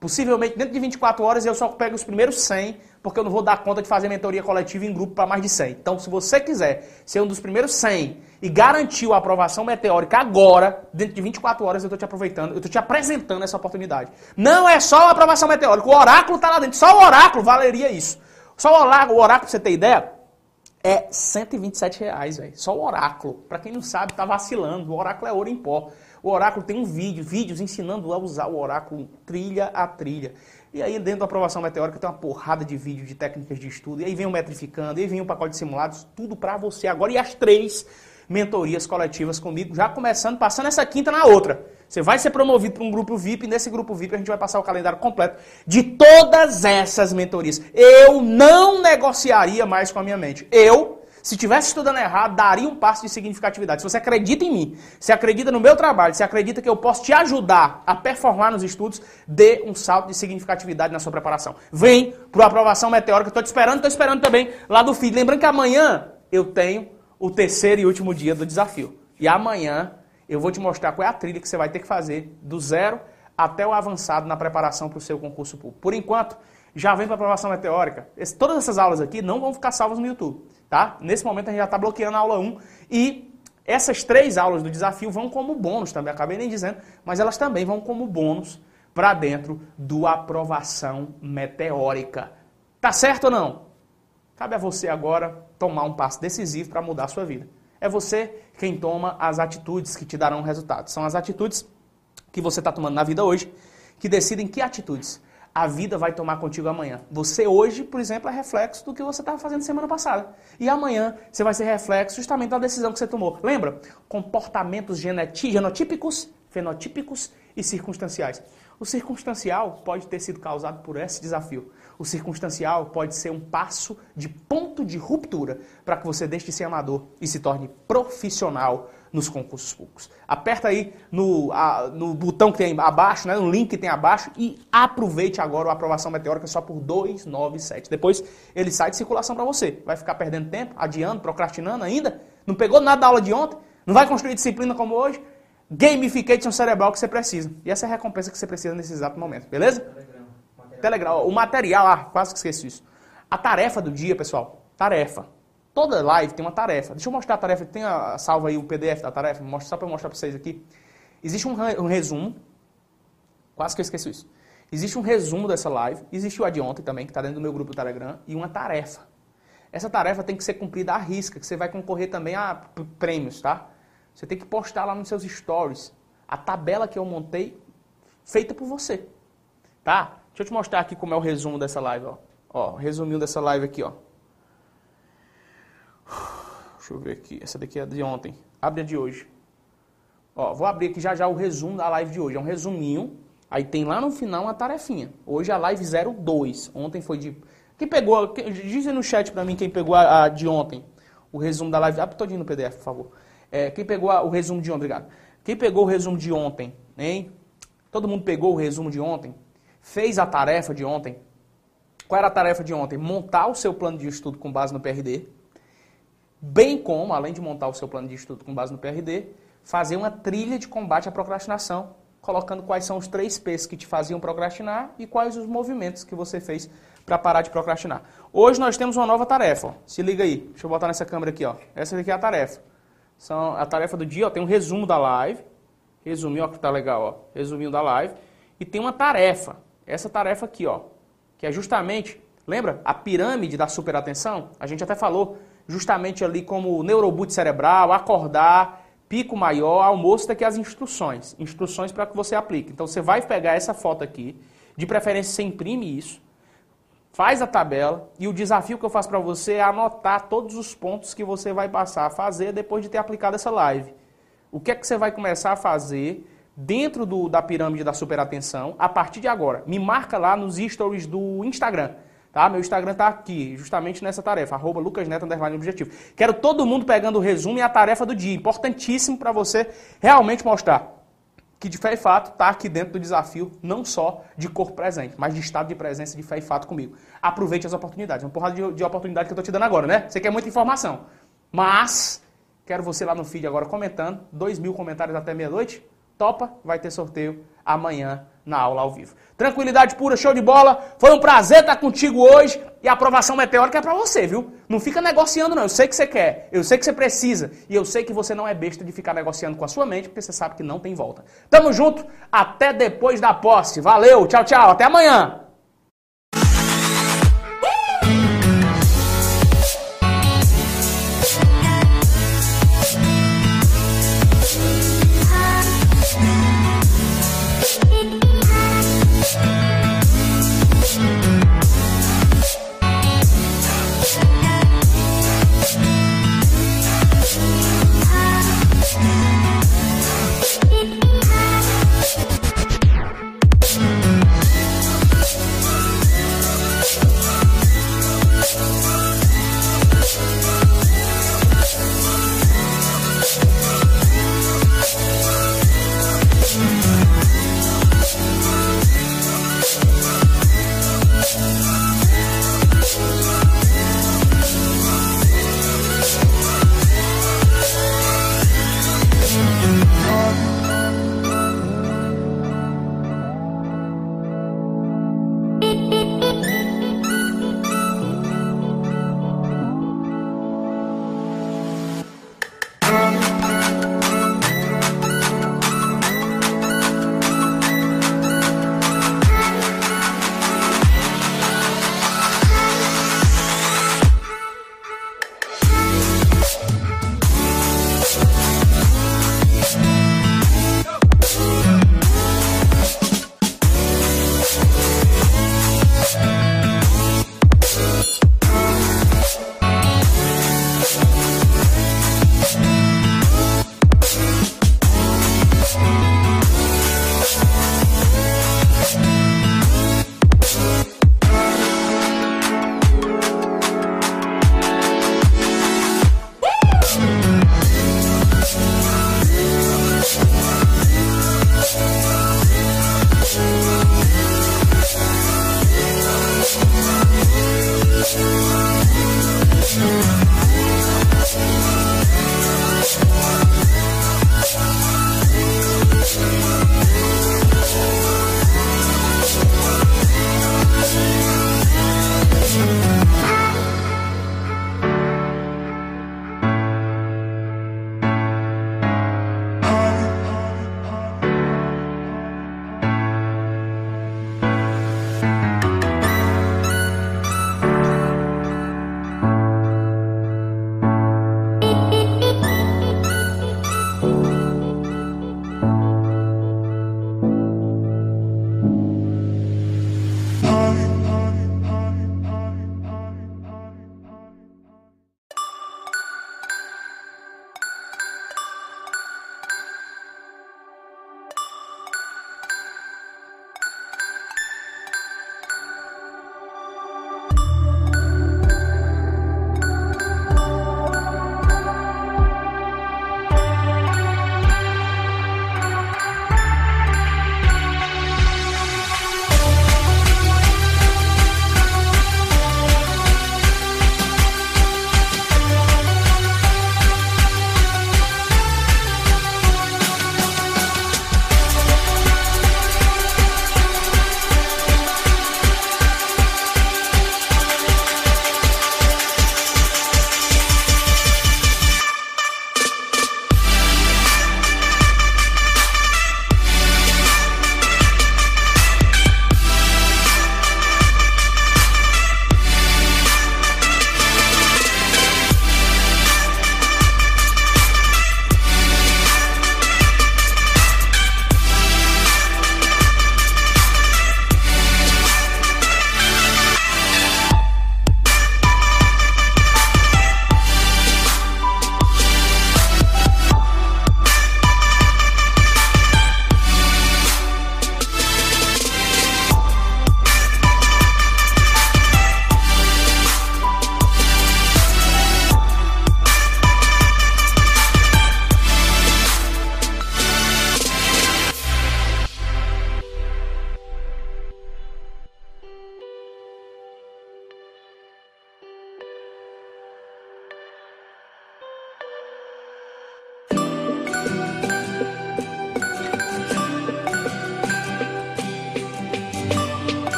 Possivelmente dentro de 24 horas eu só pego os primeiros 100, porque eu não vou dar conta de fazer mentoria coletiva em grupo para mais de 100. Então, se você quiser ser um dos primeiros 100 e garantiu a aprovação meteórica agora, dentro de 24 horas eu estou te aproveitando, eu estou te apresentando essa oportunidade. Não é só a aprovação meteórica, o oráculo está lá dentro. Só o oráculo valeria isso. Só o oráculo, o oráculo, você ter ideia, é 127 reais, velho. Só o oráculo. Para quem não sabe, tá vacilando. O oráculo é ouro em pó. O oráculo tem um vídeo, vídeos ensinando a usar o oráculo trilha a trilha. E aí, dentro da aprovação meteórica, tem uma porrada de vídeo de técnicas de estudo. E aí vem o metrificando, e aí vem o pacote de simulados, tudo para você agora. E as três mentorias coletivas comigo, já começando, passando essa quinta na outra. Você vai ser promovido para um grupo VIP, e nesse grupo VIP a gente vai passar o calendário completo de todas essas mentorias. Eu não negociaria mais com a minha mente. Eu se tivesse estudando errado, daria um passo de significatividade. Se você acredita em mim, se acredita no meu trabalho, se acredita que eu posso te ajudar a performar nos estudos, dê um salto de significatividade na sua preparação. Vem para a aprovação meteórica, estou te esperando, estou esperando também lá do feed. Lembrando que amanhã eu tenho o terceiro e último dia do desafio. E amanhã eu vou te mostrar qual é a trilha que você vai ter que fazer do zero até o avançado na preparação para o seu concurso público. Por enquanto, já vem para a aprovação meteórica. todas essas aulas aqui não vão ficar salvas no YouTube. Tá? Nesse momento a gente já está bloqueando a aula 1 e essas três aulas do desafio vão como bônus também, acabei nem dizendo, mas elas também vão como bônus para dentro do aprovação meteórica. Tá certo ou não? Cabe a você agora tomar um passo decisivo para mudar a sua vida. É você quem toma as atitudes que te darão resultados. São as atitudes que você está tomando na vida hoje que decidem que atitudes a vida vai tomar contigo amanhã. Você hoje, por exemplo, é reflexo do que você estava fazendo semana passada. E amanhã você vai ser reflexo justamente da decisão que você tomou. Lembra? Comportamentos genotípicos, fenotípicos e circunstanciais. O circunstancial pode ter sido causado por esse desafio. O circunstancial pode ser um passo de ponto de ruptura para que você deixe de ser amador e se torne profissional nos concursos públicos. Aperta aí no, a, no botão que tem abaixo, né, no link que tem abaixo e aproveite agora a aprovação meteórica só por 297. Depois ele sai de circulação para você. Vai ficar perdendo tempo, adiando, procrastinando ainda? Não pegou nada da aula de ontem? Não vai construir disciplina como hoje? Gamification cerebral que você precisa. E essa é a recompensa que você precisa nesse exato momento, beleza? Telegram. O material, ah, quase que esqueci isso. A tarefa do dia, pessoal. Tarefa. Toda live tem uma tarefa. Deixa eu mostrar a tarefa. Tem a salva aí o PDF da tarefa. Mostra só para mostrar para vocês aqui. Existe um, um, resumo. Quase que eu esqueci isso. Existe um resumo dessa live. Existe o a de ontem também, que está dentro do meu grupo do Telegram. E uma tarefa. Essa tarefa tem que ser cumprida à risca, que você vai concorrer também a prêmios, tá? Você tem que postar lá nos seus stories a tabela que eu montei, feita por você. Tá? Deixa eu te mostrar aqui como é o resumo dessa live, ó. Ó, resuminho dessa live aqui, ó. Deixa eu ver aqui. Essa daqui é de ontem. Abre a de hoje. Ó, vou abrir aqui já já o resumo da live de hoje. É um resuminho. Aí tem lá no final uma tarefinha. Hoje é a live 02. Ontem foi de. Quem pegou. Diz aí no chat pra mim quem pegou a, a de ontem. O resumo da live. Abre todinho no PDF, por favor. É, quem pegou a, o resumo de ontem, obrigado. Quem pegou o resumo de ontem, hein? Todo mundo pegou o resumo de ontem? Fez a tarefa de ontem? Qual era a tarefa de ontem? Montar o seu plano de estudo com base no PRD bem como, além de montar o seu plano de estudo com base no PRD, fazer uma trilha de combate à procrastinação, colocando quais são os três P's que te faziam procrastinar e quais os movimentos que você fez para parar de procrastinar. Hoje nós temos uma nova tarefa. Ó. Se liga aí. Deixa eu botar nessa câmera aqui. Ó. Essa aqui é a tarefa. São a tarefa do dia. Ó, tem um resumo da live. Resuminho, ó, que tá legal. Ó. Resuminho da live. E tem uma tarefa. Essa tarefa aqui, ó, que é justamente, lembra a pirâmide da superatenção? A gente até falou justamente ali como neuroboot cerebral, acordar, pico maior, almoço, daqui as instruções. Instruções para que você aplique. Então você vai pegar essa foto aqui, de preferência você imprime isso, faz a tabela e o desafio que eu faço para você é anotar todos os pontos que você vai passar a fazer depois de ter aplicado essa live. O que é que você vai começar a fazer dentro do, da pirâmide da superatenção a partir de agora? Me marca lá nos stories do Instagram. Tá? Meu Instagram tá aqui, justamente nessa tarefa, arroba objetivo. Quero todo mundo pegando o resumo e a tarefa do dia. Importantíssimo para você realmente mostrar que de fé e fato está aqui dentro do desafio, não só de corpo presente, mas de estado de presença de fé e fato comigo. Aproveite as oportunidades. Uma porrada de, de oportunidade que eu estou te dando agora, né? Você quer muita informação. Mas, quero você lá no feed agora comentando. Dois mil comentários até meia-noite. Topa, vai ter sorteio amanhã na aula ao vivo. Tranquilidade pura, show de bola. Foi um prazer estar contigo hoje. E a aprovação meteórica é para você, viu? Não fica negociando, não. Eu sei que você quer, eu sei que você precisa. E eu sei que você não é besta de ficar negociando com a sua mente, porque você sabe que não tem volta. Tamo junto, até depois da posse. Valeu, tchau, tchau. Até amanhã.